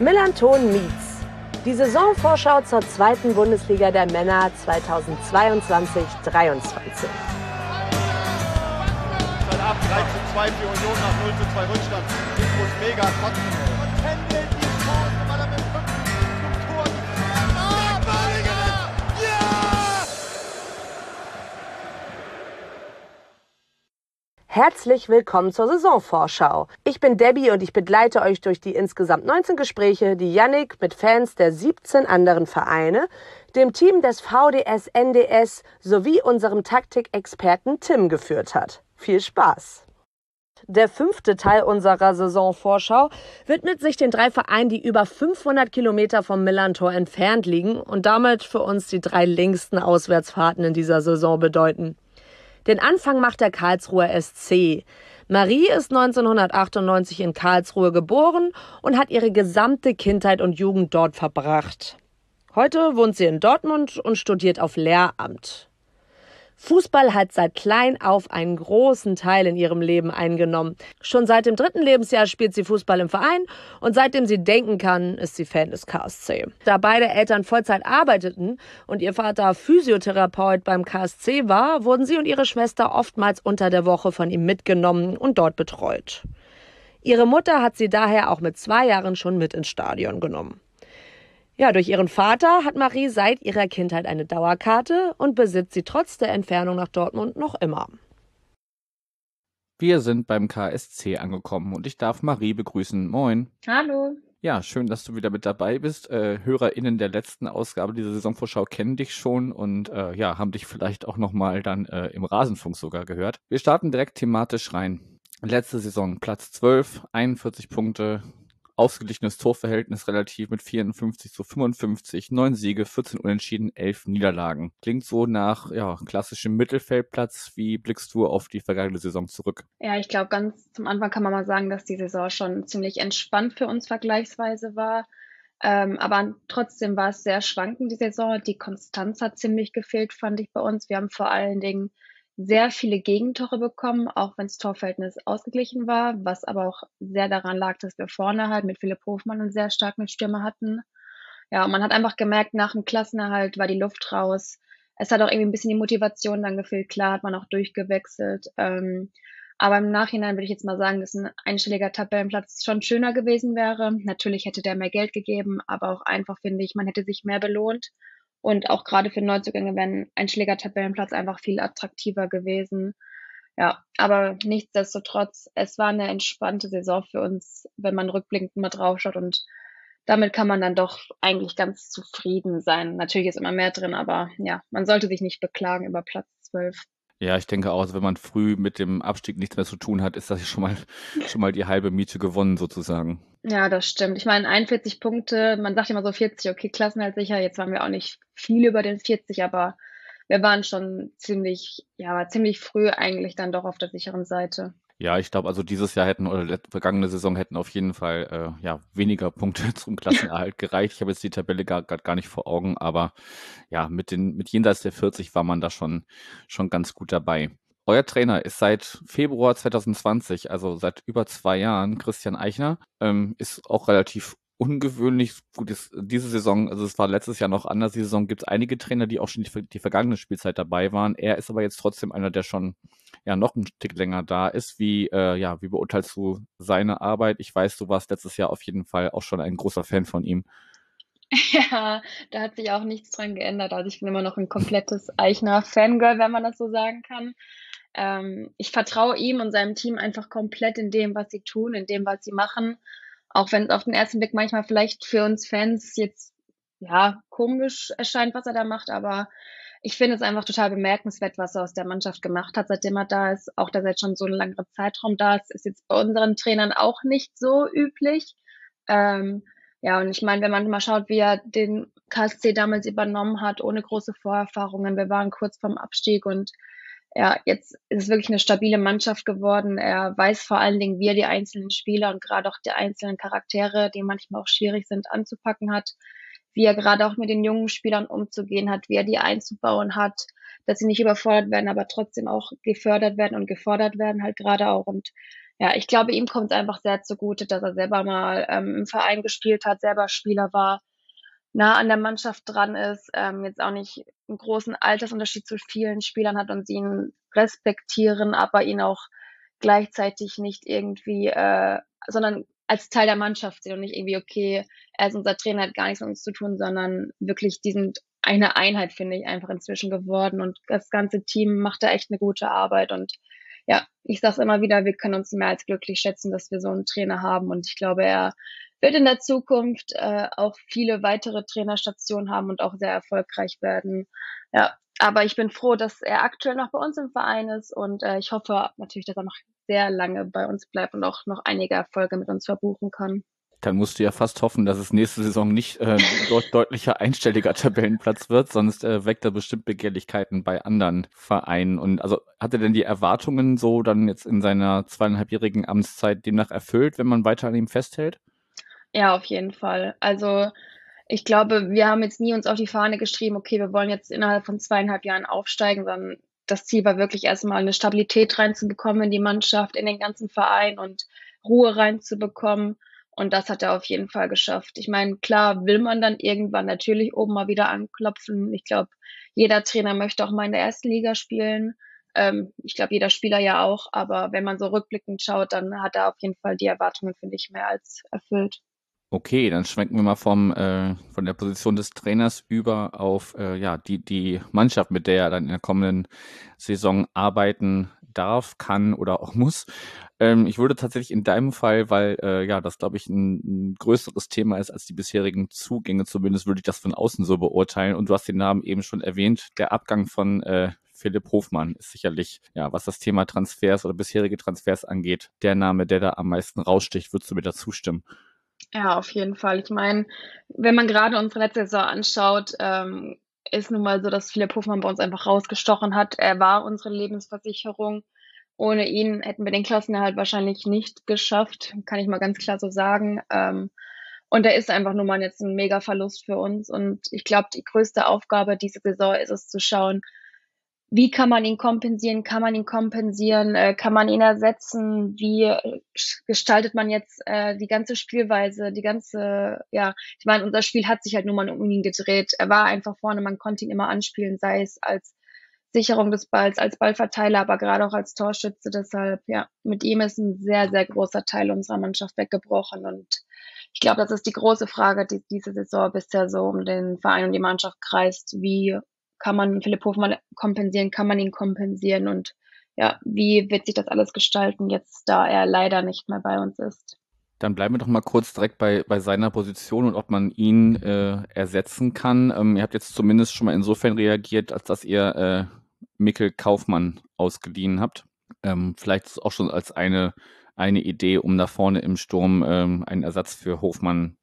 Millanton Meets. Die Saisonvorschau zur zweiten Bundesliga der Männer 2022-23. Ab 3 zu 2 für Union nach 0 zu 2 Rückstand. Mega. Herzlich willkommen zur Saisonvorschau. Ich bin Debbie und ich begleite euch durch die insgesamt 19 Gespräche, die Yannick mit Fans der 17 anderen Vereine, dem Team des VDS NDS sowie unserem Taktikexperten Tim geführt hat. Viel Spaß! Der fünfte Teil unserer Saisonvorschau widmet sich den drei Vereinen, die über 500 Kilometer vom Millantor entfernt liegen und damit für uns die drei längsten Auswärtsfahrten in dieser Saison bedeuten. Den Anfang macht der Karlsruher SC. Marie ist 1998 in Karlsruhe geboren und hat ihre gesamte Kindheit und Jugend dort verbracht. Heute wohnt sie in Dortmund und studiert auf Lehramt. Fußball hat seit klein auf einen großen Teil in ihrem Leben eingenommen. Schon seit dem dritten Lebensjahr spielt sie Fußball im Verein und seitdem sie denken kann, ist sie Fan des KSC. Da beide Eltern Vollzeit arbeiteten und ihr Vater Physiotherapeut beim KSC war, wurden sie und ihre Schwester oftmals unter der Woche von ihm mitgenommen und dort betreut. Ihre Mutter hat sie daher auch mit zwei Jahren schon mit ins Stadion genommen. Ja, durch ihren Vater hat Marie seit ihrer Kindheit eine Dauerkarte und besitzt sie trotz der Entfernung nach Dortmund noch immer. Wir sind beim KSC angekommen und ich darf Marie begrüßen. Moin. Hallo. Ja, schön, dass du wieder mit dabei bist. Äh, HörerInnen der letzten Ausgabe dieser Saisonvorschau kennen dich schon und äh, ja, haben dich vielleicht auch nochmal dann äh, im Rasenfunk sogar gehört. Wir starten direkt thematisch rein. Letzte Saison Platz 12, 41 Punkte, ausgeglichenes Torverhältnis relativ mit 54 zu 55, neun Siege, 14 Unentschieden, elf Niederlagen. Klingt so nach ja, klassischem Mittelfeldplatz. Wie blickst du auf die vergangene Saison zurück? Ja, ich glaube, ganz zum Anfang kann man mal sagen, dass die Saison schon ziemlich entspannt für uns vergleichsweise war. Ähm, aber trotzdem war es sehr schwankend, die Saison. Die Konstanz hat ziemlich gefehlt, fand ich bei uns. Wir haben vor allen Dingen sehr viele Gegentore bekommen, auch wenn das Torverhältnis ausgeglichen war, was aber auch sehr daran lag, dass wir vorne halt mit Philipp Hofmann einen sehr starken Stürmer hatten. Ja, und man hat einfach gemerkt, nach dem Klassenerhalt war die Luft raus. Es hat auch irgendwie ein bisschen die Motivation dann gefehlt. Klar hat man auch durchgewechselt. Ähm, aber im Nachhinein würde ich jetzt mal sagen, dass ein einstelliger Tabellenplatz schon schöner gewesen wäre. Natürlich hätte der mehr Geld gegeben, aber auch einfach finde ich, man hätte sich mehr belohnt. Und auch gerade für Neuzugänge wäre ein Einschläger-Tabellenplatz einfach viel attraktiver gewesen. Ja, aber nichtsdestotrotz, es war eine entspannte Saison für uns, wenn man rückblickend mal draufschaut und damit kann man dann doch eigentlich ganz zufrieden sein. Natürlich ist immer mehr drin, aber ja, man sollte sich nicht beklagen über Platz 12. Ja, ich denke auch, also wenn man früh mit dem Abstieg nichts mehr zu tun hat, ist das schon mal, schon mal die halbe Miete gewonnen sozusagen. Ja, das stimmt. Ich meine, 41 Punkte, man sagt immer so 40, okay, Klassenhalt sicher. Jetzt waren wir auch nicht viel über den 40, aber wir waren schon ziemlich, ja, ziemlich früh eigentlich dann doch auf der sicheren Seite. Ja, ich glaube, also dieses Jahr hätten oder vergangene Saison hätten auf jeden Fall äh, ja weniger Punkte zum Klassenerhalt gereicht. Ich habe jetzt die Tabelle gar, gar nicht vor Augen, aber ja, mit den mit jenseits der 40 war man da schon schon ganz gut dabei. Euer Trainer ist seit Februar 2020, also seit über zwei Jahren, Christian Eichner, ähm, ist auch relativ ungewöhnlich. Gut, ist diese Saison, also es war letztes Jahr noch anders, die Saison gibt es einige Trainer, die auch schon die, die, vergangene Spielzeit dabei waren. Er ist aber jetzt trotzdem einer, der schon ja noch ein Stück länger da ist. Wie, äh, ja, wie beurteilst du seine Arbeit? Ich weiß, du warst letztes Jahr auf jeden Fall auch schon ein großer Fan von ihm. Ja, da hat sich auch nichts dran geändert. Also ich bin immer noch ein komplettes Eichner-Fangirl, wenn man das so sagen kann. Ähm, ich vertraue ihm und seinem Team einfach komplett in dem, was sie tun, in dem, was sie machen. Auch wenn es auf den ersten Blick manchmal vielleicht für uns Fans jetzt ja komisch erscheint, was er da macht, aber ich finde es einfach total bemerkenswert, was er aus der Mannschaft gemacht hat, seitdem er da ist. Auch dass er jetzt schon so einen langeren Zeitraum da ist, ist jetzt bei unseren Trainern auch nicht so üblich. Ähm, ja, und ich meine, wenn man mal schaut, wie er den KSC damals übernommen hat, ohne große Vorerfahrungen, wir waren kurz vorm Abstieg und ja, jetzt ist es wirklich eine stabile Mannschaft geworden. Er weiß vor allen Dingen, wie er die einzelnen Spieler und gerade auch die einzelnen Charaktere, die manchmal auch schwierig sind, anzupacken hat, wie er gerade auch mit den jungen Spielern umzugehen hat, wie er die einzubauen hat, dass sie nicht überfordert werden, aber trotzdem auch gefördert werden und gefordert werden halt gerade auch. Und ja, ich glaube, ihm kommt es einfach sehr zugute, dass er selber mal ähm, im Verein gespielt hat, selber Spieler war, nah an der Mannschaft dran ist, ähm, jetzt auch nicht einen großen Altersunterschied zu vielen Spielern hat und sie ihn respektieren, aber ihn auch gleichzeitig nicht irgendwie, äh, sondern als Teil der Mannschaft sehen und nicht irgendwie, okay, er ist unser Trainer, hat gar nichts mit uns zu tun, sondern wirklich, die sind eine Einheit, finde ich, einfach inzwischen geworden und das ganze Team macht da echt eine gute Arbeit und ja, ich sage immer wieder, wir können uns mehr als glücklich schätzen, dass wir so einen Trainer haben und ich glaube, er wird in der Zukunft äh, auch viele weitere Trainerstationen haben und auch sehr erfolgreich werden. Ja, aber ich bin froh, dass er aktuell noch bei uns im Verein ist und äh, ich hoffe natürlich, dass er noch sehr lange bei uns bleibt und auch noch einige Erfolge mit uns verbuchen kann. Dann musst du ja fast hoffen, dass es nächste Saison nicht äh, dort deutlicher einstelliger Tabellenplatz wird, sonst äh, weckt er bestimmt Begehrlichkeiten bei anderen Vereinen. Und also hat er denn die Erwartungen so dann jetzt in seiner zweieinhalbjährigen Amtszeit demnach erfüllt, wenn man weiter an ihm festhält? Ja, auf jeden Fall. Also ich glaube, wir haben jetzt nie uns auf die Fahne geschrieben, okay, wir wollen jetzt innerhalb von zweieinhalb Jahren aufsteigen, sondern das Ziel war wirklich erstmal eine Stabilität reinzubekommen in die Mannschaft, in den ganzen Verein und Ruhe reinzubekommen. Und das hat er auf jeden Fall geschafft. Ich meine, klar will man dann irgendwann natürlich oben mal wieder anklopfen. Ich glaube, jeder Trainer möchte auch mal in der ersten Liga spielen. Ähm, ich glaube, jeder Spieler ja auch. Aber wenn man so rückblickend schaut, dann hat er auf jeden Fall die Erwartungen, finde ich, mehr als erfüllt. Okay, dann schwenken wir mal vom, äh, von der Position des Trainers über auf äh, ja, die, die Mannschaft, mit der er dann in der kommenden Saison arbeiten darf, kann oder auch muss. Ähm, ich würde tatsächlich in deinem Fall, weil äh, ja, das glaube ich ein, ein größeres Thema ist als die bisherigen Zugänge, zumindest würde ich das von außen so beurteilen. Und du hast den Namen eben schon erwähnt, der Abgang von äh, Philipp Hofmann ist sicherlich, ja, was das Thema Transfers oder bisherige Transfers angeht, der Name, der da am meisten raussticht. Würdest du mir da zustimmen? Ja, auf jeden Fall. Ich meine, wenn man gerade unsere letzte Saison anschaut, ähm, ist nun mal so, dass Philipp Hofmann bei uns einfach rausgestochen hat. Er war unsere Lebensversicherung. Ohne ihn hätten wir den Klassenerhalt wahrscheinlich nicht geschafft, kann ich mal ganz klar so sagen. Ähm, und er ist einfach nun mal jetzt ein mega Verlust für uns. Und ich glaube, die größte Aufgabe diese Saison ist es zu schauen, wie kann man ihn kompensieren? Kann man ihn kompensieren? Äh, kann man ihn ersetzen? Wie äh, gestaltet man jetzt äh, die ganze Spielweise, die ganze, ja, ich meine, unser Spiel hat sich halt nur mal um ihn gedreht. Er war einfach vorne, man konnte ihn immer anspielen, sei es als Sicherung des Balls, als Ballverteiler, aber gerade auch als Torschütze. Deshalb, ja, mit ihm ist ein sehr, sehr großer Teil unserer Mannschaft weggebrochen. Und ich glaube, das ist die große Frage, die diese Saison bisher so um den Verein und die Mannschaft kreist. Wie kann man Philipp Hofmann kompensieren, kann man ihn kompensieren und ja, wie wird sich das alles gestalten, jetzt da er leider nicht mehr bei uns ist. Dann bleiben wir doch mal kurz direkt bei, bei seiner Position und ob man ihn äh, ersetzen kann. Ähm, ihr habt jetzt zumindest schon mal insofern reagiert, als dass ihr äh, Mikkel Kaufmann ausgeliehen habt. Ähm, vielleicht auch schon als eine, eine Idee, um da vorne im Sturm ähm, einen Ersatz für Hofmann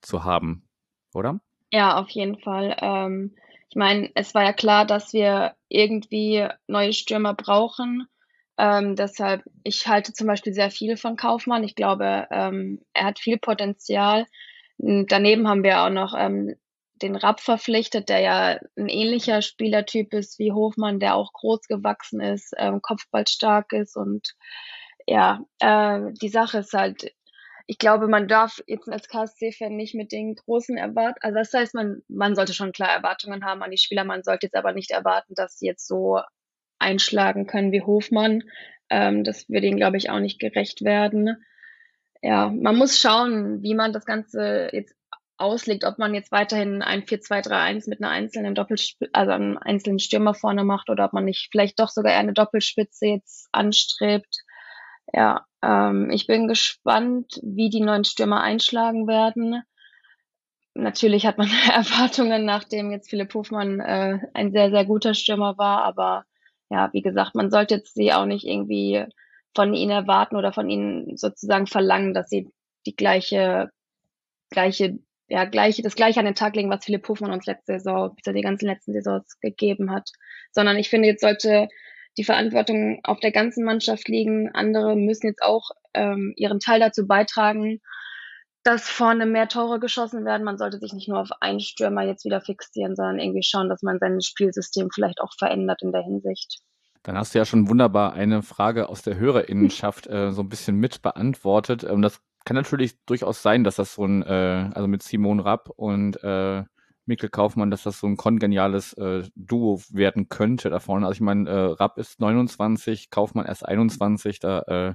zu haben, oder? Ja, auf jeden Fall. Ähm, ich meine, es war ja klar, dass wir irgendwie neue Stürmer brauchen. Ähm, deshalb, ich halte zum Beispiel sehr viel von Kaufmann. Ich glaube, ähm, er hat viel Potenzial. Daneben haben wir auch noch ähm, den Rapp verpflichtet, der ja ein ähnlicher Spielertyp ist wie Hofmann, der auch groß gewachsen ist, ähm, kopfballstark ist und ja, äh, die Sache ist halt, ich glaube, man darf jetzt als KSC-Fan nicht mit den großen Erwartungen, also das heißt, man, man sollte schon klar Erwartungen haben an die Spieler, man sollte jetzt aber nicht erwarten, dass sie jetzt so einschlagen können wie Hofmann. Ähm, das würde ihnen, glaube ich, auch nicht gerecht werden. Ja, man muss schauen, wie man das Ganze jetzt auslegt, ob man jetzt weiterhin ein 4-2-3-1 mit einer einzelnen Doppelspitze, also einem einzelnen Stürmer vorne macht oder ob man nicht vielleicht doch sogar eher eine Doppelspitze jetzt anstrebt. Ja, ähm, ich bin gespannt, wie die neuen Stürmer einschlagen werden. Natürlich hat man Erwartungen, nachdem jetzt Philipp Hofmann äh, ein sehr, sehr guter Stürmer war, aber ja, wie gesagt, man sollte jetzt sie auch nicht irgendwie von ihnen erwarten oder von ihnen sozusagen verlangen, dass sie die gleiche, gleiche, ja, gleiche, das gleiche an den Tag legen, was Philipp Hofmann uns letzte Saison, bis die ganzen letzten Saisons gegeben hat. Sondern ich finde, jetzt sollte die Verantwortung auf der ganzen Mannschaft liegen. Andere müssen jetzt auch ähm, ihren Teil dazu beitragen, dass vorne mehr Tore geschossen werden. Man sollte sich nicht nur auf einen Stürmer jetzt wieder fixieren, sondern irgendwie schauen, dass man sein Spielsystem vielleicht auch verändert in der Hinsicht. Dann hast du ja schon wunderbar eine Frage aus der Hörerinnenschaft äh, so ein bisschen mit beantwortet. Ähm, das kann natürlich durchaus sein, dass das so ein, äh, also mit Simon Rapp und äh, Mikkel Kaufmann, dass das so ein kongeniales äh, Duo werden könnte da vorne. Also ich meine, äh, Rapp ist 29, Kaufmann erst 21, da äh,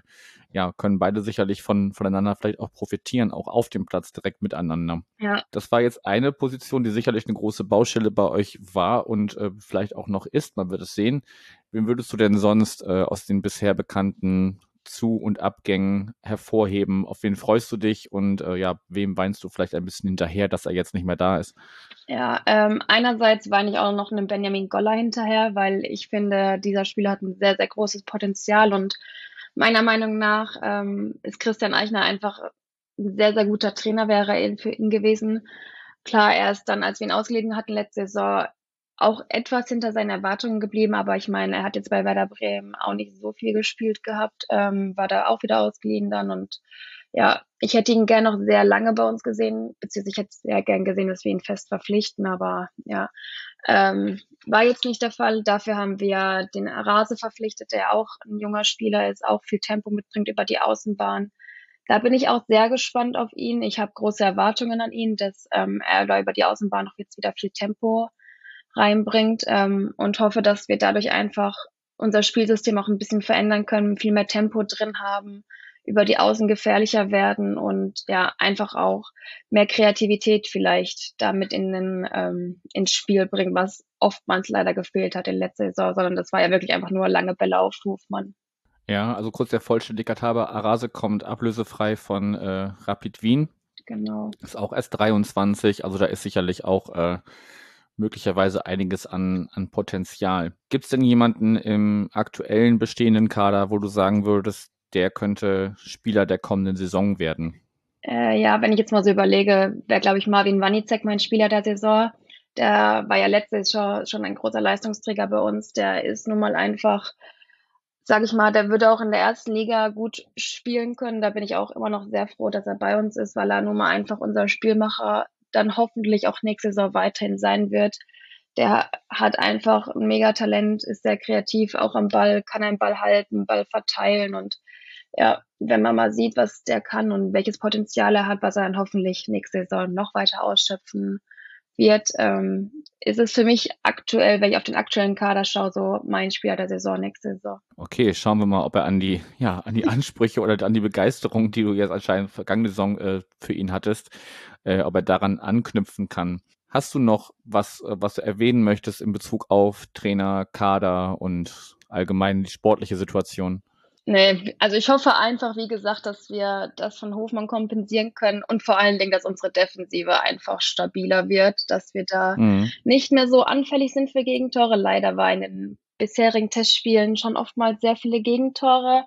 ja, können beide sicherlich von, voneinander vielleicht auch profitieren, auch auf dem Platz direkt miteinander. Ja. Das war jetzt eine Position, die sicherlich eine große Baustelle bei euch war und äh, vielleicht auch noch ist, man wird es sehen. Wen würdest du denn sonst äh, aus den bisher bekannten zu- und Abgängen hervorheben? Auf wen freust du dich und äh, ja, wem weinst du vielleicht ein bisschen hinterher, dass er jetzt nicht mehr da ist? Ja, ähm, einerseits weine ich auch noch einem Benjamin Goller hinterher, weil ich finde, dieser Spieler hat ein sehr, sehr großes Potenzial und meiner Meinung nach ähm, ist Christian Eichner einfach ein sehr, sehr guter Trainer, wäre er für ihn gewesen. Klar, er ist dann, als wir ihn ausgeliehen hatten letzte Saison, auch etwas hinter seinen Erwartungen geblieben, aber ich meine, er hat jetzt bei Werder Bremen auch nicht so viel gespielt gehabt, ähm, war da auch wieder ausgeliehen dann und ja, ich hätte ihn gern noch sehr lange bei uns gesehen, beziehungsweise ich hätte sehr gern gesehen, dass wir ihn fest verpflichten, aber ja, ähm, war jetzt nicht der Fall. Dafür haben wir den Rase verpflichtet, der auch ein junger Spieler ist, auch viel Tempo mitbringt über die Außenbahn. Da bin ich auch sehr gespannt auf ihn. Ich habe große Erwartungen an ihn, dass ähm, er da über die Außenbahn noch jetzt wieder viel Tempo reinbringt ähm, und hoffe, dass wir dadurch einfach unser Spielsystem auch ein bisschen verändern können, viel mehr Tempo drin haben, über die Außen gefährlicher werden und ja, einfach auch mehr Kreativität vielleicht damit in den, ähm, ins Spiel bringen, was oftmals leider gefehlt hat in letzter Saison, sondern das war ja wirklich einfach nur lange Bälle auf Hofmann. Ja, also kurz der Vollständigkeit halber, Arase kommt ablösefrei von äh, Rapid Wien. Genau. Ist auch erst 23, also da ist sicherlich auch äh, möglicherweise einiges an, an Potenzial. Gibt es denn jemanden im aktuellen bestehenden Kader, wo du sagen würdest, der könnte Spieler der kommenden Saison werden? Äh, ja, wenn ich jetzt mal so überlege, wäre, glaube ich, Marvin Wanicek mein Spieler der Saison. Der war ja letztes Jahr schon ein großer Leistungsträger bei uns. Der ist nun mal einfach, sage ich mal, der würde auch in der ersten Liga gut spielen können. Da bin ich auch immer noch sehr froh, dass er bei uns ist, weil er nun mal einfach unser Spielmacher dann hoffentlich auch nächste Saison weiterhin sein wird. Der hat einfach ein Megatalent, ist sehr kreativ, auch am Ball, kann einen Ball halten, Ball verteilen und ja, wenn man mal sieht, was der kann und welches Potenzial er hat, was er dann hoffentlich nächste Saison noch weiter ausschöpfen wird, ähm, ist es für mich aktuell, wenn ich auf den aktuellen Kader schaue, so mein Spieler der Saison nächste Saison. Okay, schauen wir mal, ob er an die, ja, an die Ansprüche oder an die Begeisterung, die du jetzt anscheinend vergangene Saison äh, für ihn hattest, äh, ob er daran anknüpfen kann. Hast du noch was, äh, was du erwähnen möchtest in Bezug auf Trainer, Kader und allgemein die sportliche Situation? Nee, also ich hoffe einfach, wie gesagt, dass wir das von Hofmann kompensieren können und vor allen Dingen, dass unsere Defensive einfach stabiler wird, dass wir da mhm. nicht mehr so anfällig sind für Gegentore. Leider war in den bisherigen Testspielen schon oftmals sehr viele Gegentore.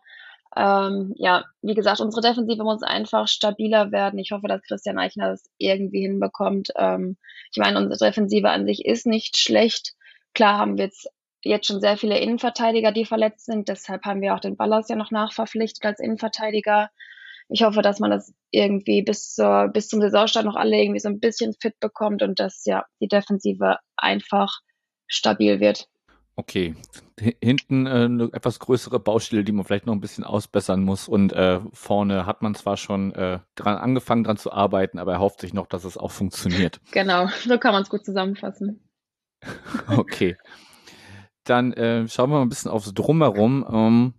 Ähm, ja, wie gesagt, unsere Defensive muss einfach stabiler werden. Ich hoffe, dass Christian Eichner das irgendwie hinbekommt. Ähm, ich meine, unsere Defensive an sich ist nicht schlecht. Klar haben wir jetzt, jetzt schon sehr viele Innenverteidiger, die verletzt sind. Deshalb haben wir auch den Ballas ja noch nachverpflichtet als Innenverteidiger. Ich hoffe, dass man das irgendwie bis zur, bis zum Saisonstart noch alle irgendwie so ein bisschen fit bekommt und dass ja die Defensive einfach stabil wird. Okay, hinten äh, eine etwas größere Baustelle, die man vielleicht noch ein bisschen ausbessern muss. Und äh, vorne hat man zwar schon äh, dran angefangen, dran zu arbeiten, aber er hofft sich noch, dass es auch funktioniert. Genau, so kann man es gut zusammenfassen. okay. Dann äh, schauen wir mal ein bisschen aufs Drumherum. Ähm,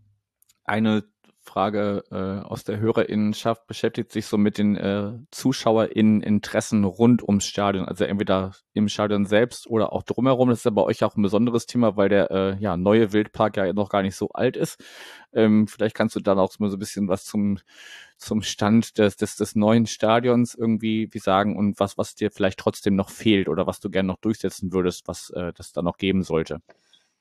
eine Frage äh, aus der Hörerinnenschaft beschäftigt sich so mit den äh, ZuschauerInnen-Interessen rund ums Stadion, also entweder im Stadion selbst oder auch drumherum. Das ist ja bei euch auch ein besonderes Thema, weil der äh, ja, neue Wildpark ja noch gar nicht so alt ist. Ähm, vielleicht kannst du dann auch mal so ein bisschen was zum, zum Stand des, des, des neuen Stadions irgendwie wie sagen und was, was dir vielleicht trotzdem noch fehlt oder was du gerne noch durchsetzen würdest, was äh, das da noch geben sollte.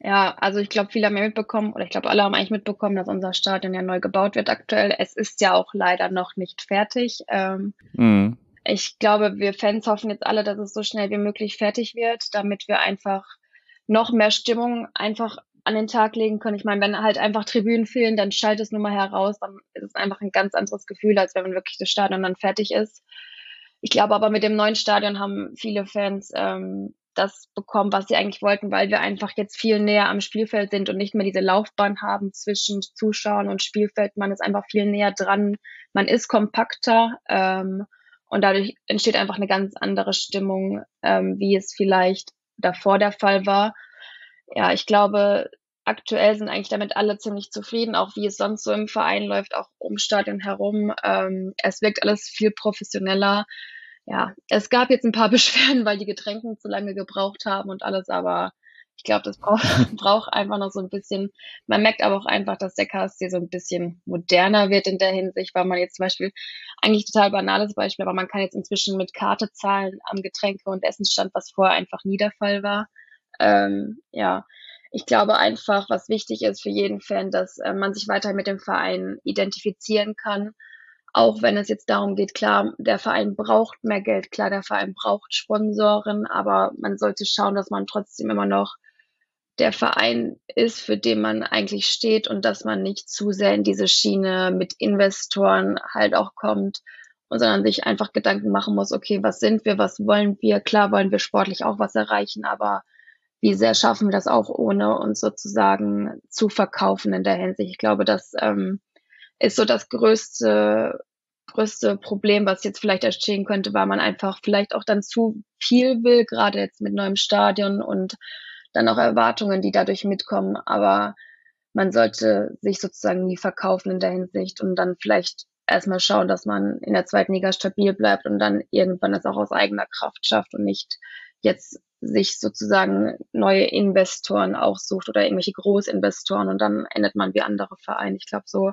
Ja, also ich glaube, viele haben ja mitbekommen, oder ich glaube, alle haben eigentlich mitbekommen, dass unser Stadion ja neu gebaut wird aktuell. Es ist ja auch leider noch nicht fertig. Ähm, mhm. Ich glaube, wir Fans hoffen jetzt alle, dass es so schnell wie möglich fertig wird, damit wir einfach noch mehr Stimmung einfach an den Tag legen können. Ich meine, wenn halt einfach Tribünen fehlen, dann schaltet es nur mal heraus, dann ist es einfach ein ganz anderes Gefühl, als wenn man wirklich das Stadion dann fertig ist. Ich glaube aber mit dem neuen Stadion haben viele Fans ähm, das bekommen, was sie eigentlich wollten, weil wir einfach jetzt viel näher am Spielfeld sind und nicht mehr diese Laufbahn haben zwischen Zuschauern und Spielfeld. Man ist einfach viel näher dran, man ist kompakter ähm, und dadurch entsteht einfach eine ganz andere Stimmung, ähm, wie es vielleicht davor der Fall war. Ja, ich glaube, aktuell sind eigentlich damit alle ziemlich zufrieden, auch wie es sonst so im Verein läuft, auch um Stadion herum. Ähm, es wirkt alles viel professioneller. Ja, es gab jetzt ein paar Beschwerden, weil die Getränke zu lange gebraucht haben und alles, aber ich glaube, das braucht, braucht einfach noch so ein bisschen. Man merkt aber auch einfach, dass der KSC so ein bisschen moderner wird in der Hinsicht, weil man jetzt zum Beispiel, eigentlich total banales Beispiel, aber man kann jetzt inzwischen mit Karte zahlen am Getränke- und Essensstand, was vorher einfach nie der Fall war. Ähm, ja, ich glaube einfach, was wichtig ist für jeden Fan, dass äh, man sich weiter mit dem Verein identifizieren kann. Auch wenn es jetzt darum geht, klar, der Verein braucht mehr Geld, klar, der Verein braucht Sponsoren, aber man sollte schauen, dass man trotzdem immer noch der Verein ist, für den man eigentlich steht und dass man nicht zu sehr in diese Schiene mit Investoren halt auch kommt, sondern sich einfach Gedanken machen muss, okay, was sind wir, was wollen wir? Klar wollen wir sportlich auch was erreichen, aber wie sehr schaffen wir das auch, ohne uns sozusagen zu verkaufen in der Hinsicht. Ich glaube, das ähm, ist so das größte, größte Problem, was jetzt vielleicht entstehen könnte, weil man einfach vielleicht auch dann zu viel will, gerade jetzt mit neuem Stadion und dann auch Erwartungen, die dadurch mitkommen. Aber man sollte sich sozusagen nie verkaufen in der Hinsicht und dann vielleicht erstmal schauen, dass man in der zweiten Liga stabil bleibt und dann irgendwann es auch aus eigener Kraft schafft und nicht jetzt sich sozusagen neue Investoren auch sucht oder irgendwelche Großinvestoren und dann endet man wie andere Vereine. Ich glaube so,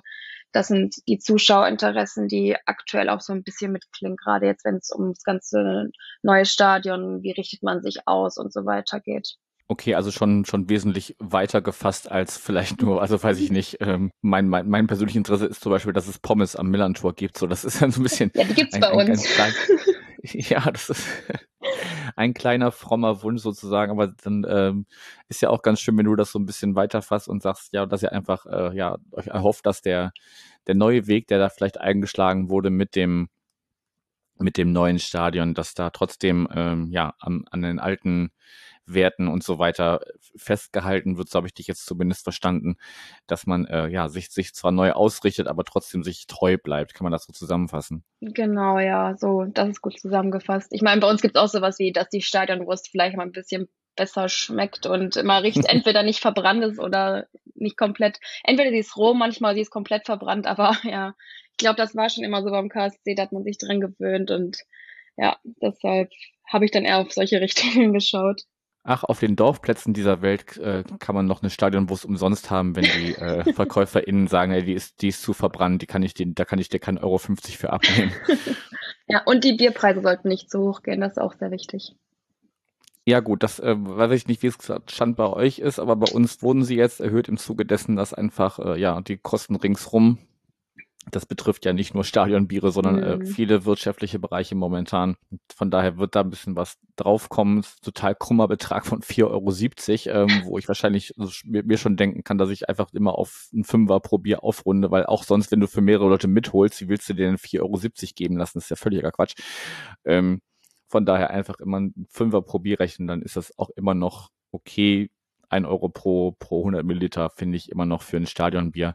das sind die Zuschauerinteressen, die aktuell auch so ein bisschen mitklingen, gerade jetzt, wenn es um das ganze neue Stadion, wie richtet man sich aus und so weiter geht. Okay, also schon, schon wesentlich weiter gefasst als vielleicht nur, also weiß ich nicht, ähm, mein, mein, mein persönliches Interesse ist zum Beispiel, dass es Pommes am Millantor gibt. So, das ist dann so ein bisschen. Ja, die gibt's ein, bei ein, uns. Ein, ja, das ist ein kleiner frommer Wunsch sozusagen, aber dann ähm, ist ja auch ganz schön, wenn du das so ein bisschen weiterfasst und sagst, ja, dass ihr einfach äh, ja euch erhofft, dass der der neue Weg, der da vielleicht eingeschlagen wurde mit dem mit dem neuen Stadion, dass da trotzdem ähm, ja an, an den alten Werten und so weiter festgehalten wird, so habe ich dich jetzt zumindest verstanden, dass man äh, ja sich, sich zwar neu ausrichtet, aber trotzdem sich treu bleibt. Kann man das so zusammenfassen? Genau, ja, so, das ist gut zusammengefasst. Ich meine, bei uns gibt es auch sowas wie, dass die Stadionwurst vielleicht mal ein bisschen besser schmeckt und immer riecht, entweder nicht verbrannt ist oder nicht komplett, entweder sie ist roh, manchmal sie ist komplett verbrannt, aber ja, ich glaube, das war schon immer so beim KSC, da hat man sich dran gewöhnt und ja, deshalb habe ich dann eher auf solche Richtlinien geschaut. Ach, auf den Dorfplätzen dieser Welt äh, kann man noch eine Stadionbus umsonst haben, wenn die äh, VerkäuferInnen sagen, ey, die ist, die ist zu verbrannt, die kann ich den, da kann ich dir keinen Euro 50 für abnehmen. ja, und die Bierpreise sollten nicht zu hoch gehen, das ist auch sehr wichtig. Ja gut, das äh, weiß ich nicht, wie es Stand bei euch ist, aber bei uns wurden sie jetzt erhöht im Zuge dessen, dass einfach äh, ja die Kosten ringsrum das betrifft ja nicht nur Stadionbiere, sondern äh, mhm. äh, viele wirtschaftliche Bereiche momentan. Von daher wird da ein bisschen was draufkommen. Total krummer Betrag von 4,70 Euro, ähm, wo ich wahrscheinlich also, mir, mir, schon denken kann, dass ich einfach immer auf einen Fünfer pro Bier aufrunde, weil auch sonst, wenn du für mehrere Leute mitholst, wie willst du dir denn 4,70 Euro geben lassen? Das ist ja völliger Quatsch. Ähm, von daher einfach immer einen Fünfer pro Bier rechnen, dann ist das auch immer noch okay ein Euro pro, pro 100 Milliliter finde ich immer noch für ein Stadionbier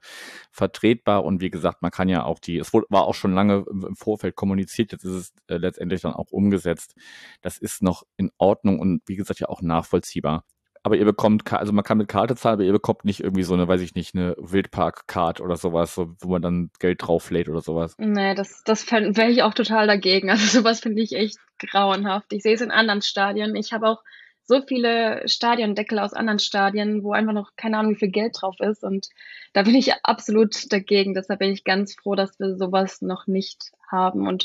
vertretbar. Und wie gesagt, man kann ja auch die, es war auch schon lange im Vorfeld kommuniziert, jetzt ist es äh, letztendlich dann auch umgesetzt. Das ist noch in Ordnung und wie gesagt ja auch nachvollziehbar aber ihr bekommt, also man kann mit Karte zahlen, aber ihr bekommt nicht irgendwie so eine, weiß ich nicht, eine Wildpark-Card oder sowas, so, wo man dann Geld drauflädt oder sowas. Nee, das, das wäre ich auch total dagegen. Also sowas finde ich echt grauenhaft. Ich sehe es in anderen Stadien. Ich habe auch so viele Stadiondeckel aus anderen Stadien, wo einfach noch keine Ahnung, wie viel Geld drauf ist. Und da bin ich absolut dagegen. Deshalb bin ich ganz froh, dass wir sowas noch nicht haben und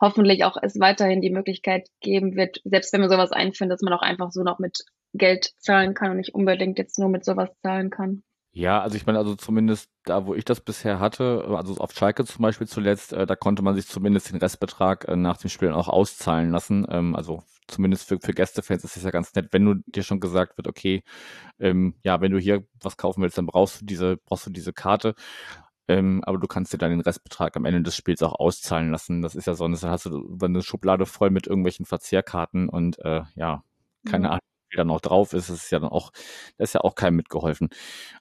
hoffentlich auch es weiterhin die Möglichkeit geben wird, selbst wenn wir sowas einführen, dass man auch einfach so noch mit Geld zahlen kann und nicht unbedingt jetzt nur mit sowas zahlen kann. Ja, also ich meine, also zumindest da, wo ich das bisher hatte, also auf Schalke zum Beispiel zuletzt, äh, da konnte man sich zumindest den Restbetrag äh, nach dem Spiel auch auszahlen lassen. Ähm, also zumindest für, für Gästefans ist es ja ganz nett, wenn du dir schon gesagt wird, okay, ähm, ja, wenn du hier was kaufen willst, dann brauchst du diese, brauchst du diese Karte. Ähm, aber du kannst dir dann den Restbetrag am Ende des Spiels auch auszahlen lassen. Das ist ja sonst, dann hast du eine Schublade voll mit irgendwelchen Verzehrkarten und äh, ja, keine mhm. Ahnung, wie da noch drauf ist. Ist ja dann auch, da ist ja auch keinem mitgeholfen.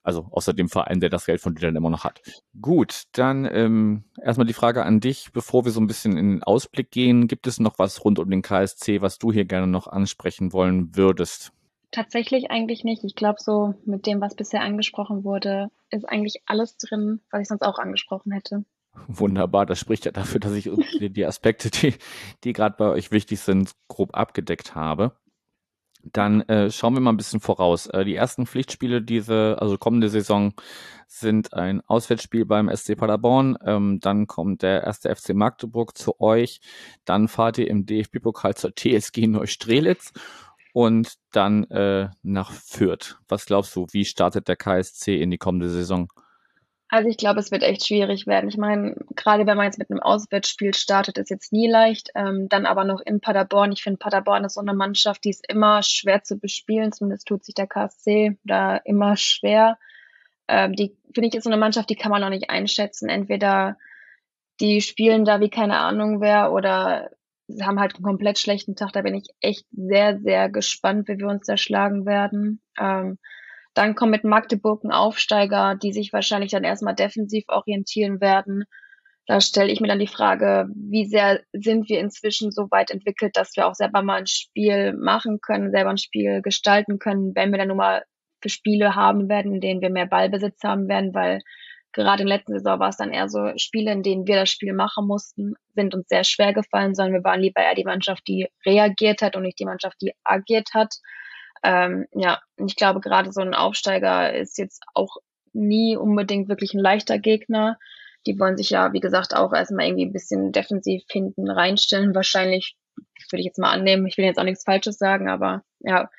Also außer dem Verein, der das Geld von dir dann immer noch hat. Gut, dann ähm, erstmal die Frage an dich, bevor wir so ein bisschen in den Ausblick gehen. Gibt es noch was rund um den KSC, was du hier gerne noch ansprechen wollen würdest? Tatsächlich eigentlich nicht. Ich glaube, so mit dem, was bisher angesprochen wurde, ist eigentlich alles drin, was ich sonst auch angesprochen hätte. Wunderbar, das spricht ja dafür, dass ich die Aspekte, die, die gerade bei euch wichtig sind, grob abgedeckt habe. Dann äh, schauen wir mal ein bisschen voraus. Äh, die ersten Pflichtspiele diese, also kommende Saison, sind ein Auswärtsspiel beim SC Paderborn. Ähm, dann kommt der erste FC Magdeburg zu euch. Dann fahrt ihr im DFB-Pokal zur TSG Neustrelitz und dann äh, nach Fürth. Was glaubst du, wie startet der KSC in die kommende Saison? Also ich glaube, es wird echt schwierig werden. Ich meine, gerade wenn man jetzt mit einem Auswärtsspiel startet, ist jetzt nie leicht. Ähm, dann aber noch in Paderborn. Ich finde, Paderborn ist so eine Mannschaft, die ist immer schwer zu bespielen. Zumindest tut sich der KSC da immer schwer. Ähm, die finde ich ist so eine Mannschaft, die kann man noch nicht einschätzen. Entweder die spielen da wie keine Ahnung wer oder sie haben halt einen komplett schlechten Tag. Da bin ich echt sehr, sehr gespannt, wie wir uns da schlagen werden. Ähm, dann kommt mit Magdeburg ein Aufsteiger, die sich wahrscheinlich dann erstmal defensiv orientieren werden. Da stelle ich mir dann die Frage, wie sehr sind wir inzwischen so weit entwickelt, dass wir auch selber mal ein Spiel machen können, selber ein Spiel gestalten können, wenn wir dann nun mal für Spiele haben werden, in denen wir mehr Ballbesitz haben werden, weil gerade in der letzten Saison war es dann eher so Spiele, in denen wir das Spiel machen mussten, sind uns sehr schwer gefallen, sondern wir waren lieber eher die Mannschaft, die reagiert hat und nicht die Mannschaft, die agiert hat. Ähm, ja, ich glaube, gerade so ein Aufsteiger ist jetzt auch nie unbedingt wirklich ein leichter Gegner. Die wollen sich ja, wie gesagt, auch erstmal irgendwie ein bisschen defensiv hinten reinstellen. Wahrscheinlich würde ich jetzt mal annehmen. Ich will jetzt auch nichts Falsches sagen, aber ja,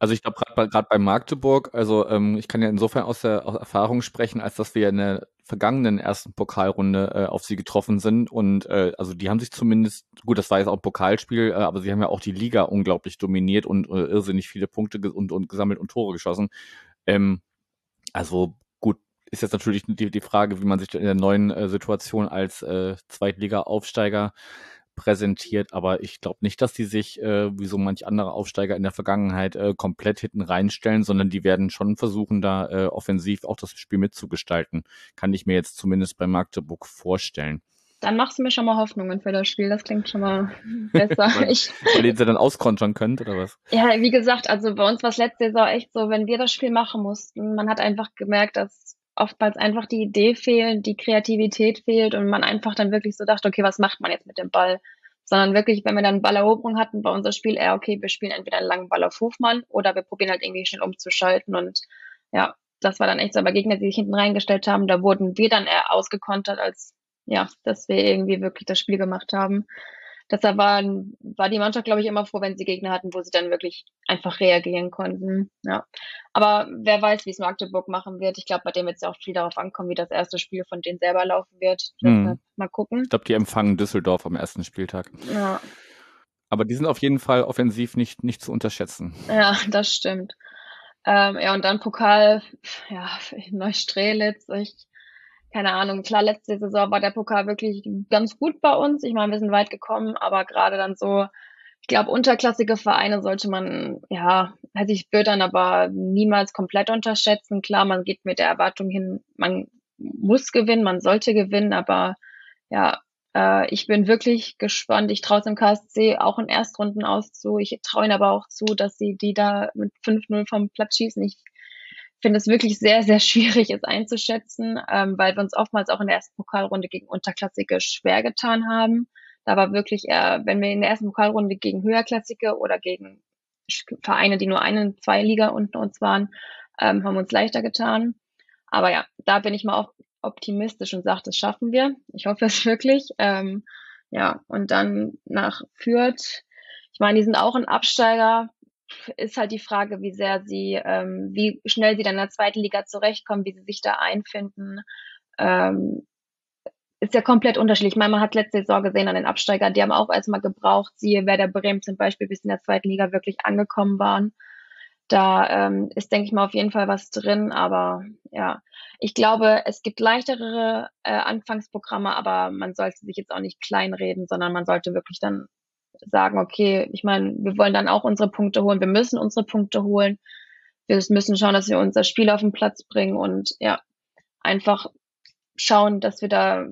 also ich glaube gerade bei, Magdeburg, also ähm, ich kann ja insofern aus der aus Erfahrung sprechen, als dass wir in der vergangenen ersten Pokalrunde äh, auf sie getroffen sind und äh, also die haben sich zumindest, gut, das war jetzt auch ein Pokalspiel, äh, aber sie haben ja auch die Liga unglaublich dominiert und äh, irrsinnig viele Punkte und, und gesammelt und Tore geschossen. Ähm, also gut, ist jetzt natürlich die, die Frage, wie man sich in der neuen äh, Situation als äh, Zweitliga-Aufsteiger präsentiert, aber ich glaube nicht, dass die sich, äh, wie so manch andere Aufsteiger in der Vergangenheit, äh, komplett hinten reinstellen, sondern die werden schon versuchen, da äh, offensiv auch das Spiel mitzugestalten. Kann ich mir jetzt zumindest bei Magdeburg vorstellen. Dann machst du mir schon mal Hoffnungen für das Spiel. Das klingt schon mal besser. weil, ich, weil ihr sie dann auskontern könnt, oder was? Ja, wie gesagt, also bei uns war es letzte Saison echt so, wenn wir das Spiel machen mussten, man hat einfach gemerkt, dass oftmals einfach die Idee fehlt, die Kreativität fehlt und man einfach dann wirklich so dachte, okay, was macht man jetzt mit dem Ball? Sondern wirklich, wenn wir dann Balleroberung hatten, war unser Spiel eher, okay, wir spielen entweder einen langen Ball auf Hofmann oder wir probieren halt irgendwie schnell umzuschalten und ja, das war dann echt so, aber Gegner, die sich hinten reingestellt haben, da wurden wir dann eher ausgekontert, als ja, dass wir irgendwie wirklich das Spiel gemacht haben. Deshalb war, war die Mannschaft, glaube ich, immer froh, wenn sie Gegner hatten, wo sie dann wirklich einfach reagieren konnten. Ja. Aber wer weiß, wie es Magdeburg machen wird. Ich glaube, bei dem wird es ja auch viel darauf ankommen, wie das erste Spiel von denen selber laufen wird. Hm. Mal gucken. Ich glaube, die empfangen Düsseldorf am ersten Spieltag. Ja. Aber die sind auf jeden Fall offensiv nicht, nicht zu unterschätzen. Ja, das stimmt. Ähm, ja, und dann Pokal, ja, Neustrelitz. Ich keine Ahnung, klar, letzte Saison war der Pokal wirklich ganz gut bei uns. Ich meine, wir sind weit gekommen, aber gerade dann so, ich glaube, unterklassige Vereine sollte man, ja, hätte ich dann aber niemals komplett unterschätzen. Klar, man geht mit der Erwartung hin, man muss gewinnen, man sollte gewinnen, aber ja, äh, ich bin wirklich gespannt. Ich traue dem KSC auch in Erstrunden aus zu. Ich traue ihnen aber auch zu, dass sie die da mit 5-0 vom Platz schießen. Ich finde es wirklich sehr, sehr schwierig, es einzuschätzen, ähm, weil wir uns oftmals auch in der ersten Pokalrunde gegen Unterklassige schwer getan haben. Da war wirklich eher, wenn wir in der ersten Pokalrunde gegen Höherklassige oder gegen Vereine, die nur eine, zwei Liga unten uns waren, ähm, haben uns leichter getan. Aber ja, da bin ich mal auch optimistisch und sage, das schaffen wir. Ich hoffe es wirklich. Ähm, ja, und dann nach Fürth. Ich meine, die sind auch ein Absteiger ist halt die Frage, wie sehr sie, ähm, wie schnell sie dann in der zweiten Liga zurechtkommen, wie sie sich da einfinden. Ähm, ist ja komplett unterschiedlich. Ich meine, man hat letzte Saison gesehen an den Absteigern, die haben auch erstmal gebraucht, siehe Werder Bremen zum Beispiel, bis in der zweiten Liga wirklich angekommen waren. Da ähm, ist, denke ich mal, auf jeden Fall was drin. Aber ja, ich glaube, es gibt leichtere äh, Anfangsprogramme, aber man sollte sich jetzt auch nicht kleinreden, sondern man sollte wirklich dann sagen, okay, ich meine, wir wollen dann auch unsere Punkte holen, wir müssen unsere Punkte holen. Wir müssen schauen, dass wir unser Spiel auf den Platz bringen und ja, einfach schauen, dass wir da,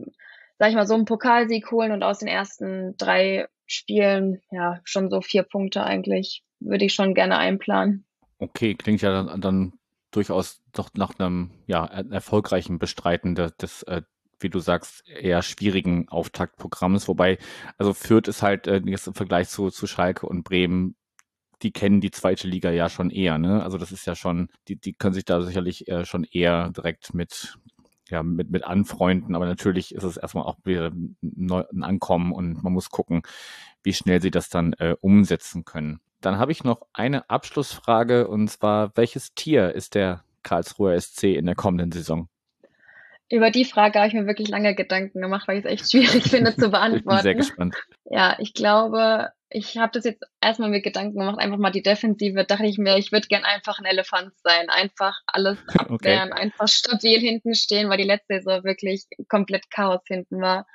sag ich mal, so einen Pokalsieg holen und aus den ersten drei Spielen, ja, schon so vier Punkte eigentlich, würde ich schon gerne einplanen. Okay, klingt ja dann, dann durchaus doch nach einem ja, erfolgreichen Bestreiten des, des äh, wie du sagst, eher schwierigen Auftaktprogramms. Wobei, also Fürth ist halt äh, jetzt im Vergleich zu, zu Schalke und Bremen, die kennen die zweite Liga ja schon eher. Ne? Also das ist ja schon, die, die können sich da sicherlich äh, schon eher direkt mit ja, mit, mit anfreunden, aber natürlich ist es erstmal auch wieder ein Ankommen und man muss gucken, wie schnell sie das dann äh, umsetzen können. Dann habe ich noch eine Abschlussfrage und zwar, welches Tier ist der Karlsruher SC in der kommenden Saison? Über die Frage habe ich mir wirklich lange Gedanken gemacht, weil ich es echt schwierig finde zu beantworten. ich bin sehr gespannt. Ja, ich glaube, ich habe das jetzt erstmal mit Gedanken gemacht, einfach mal die Defensive, dachte ich mir, ich würde gern einfach ein Elefant sein, einfach alles abwehren, okay. einfach stabil hinten stehen, weil die letzte Saison wirklich komplett Chaos hinten war.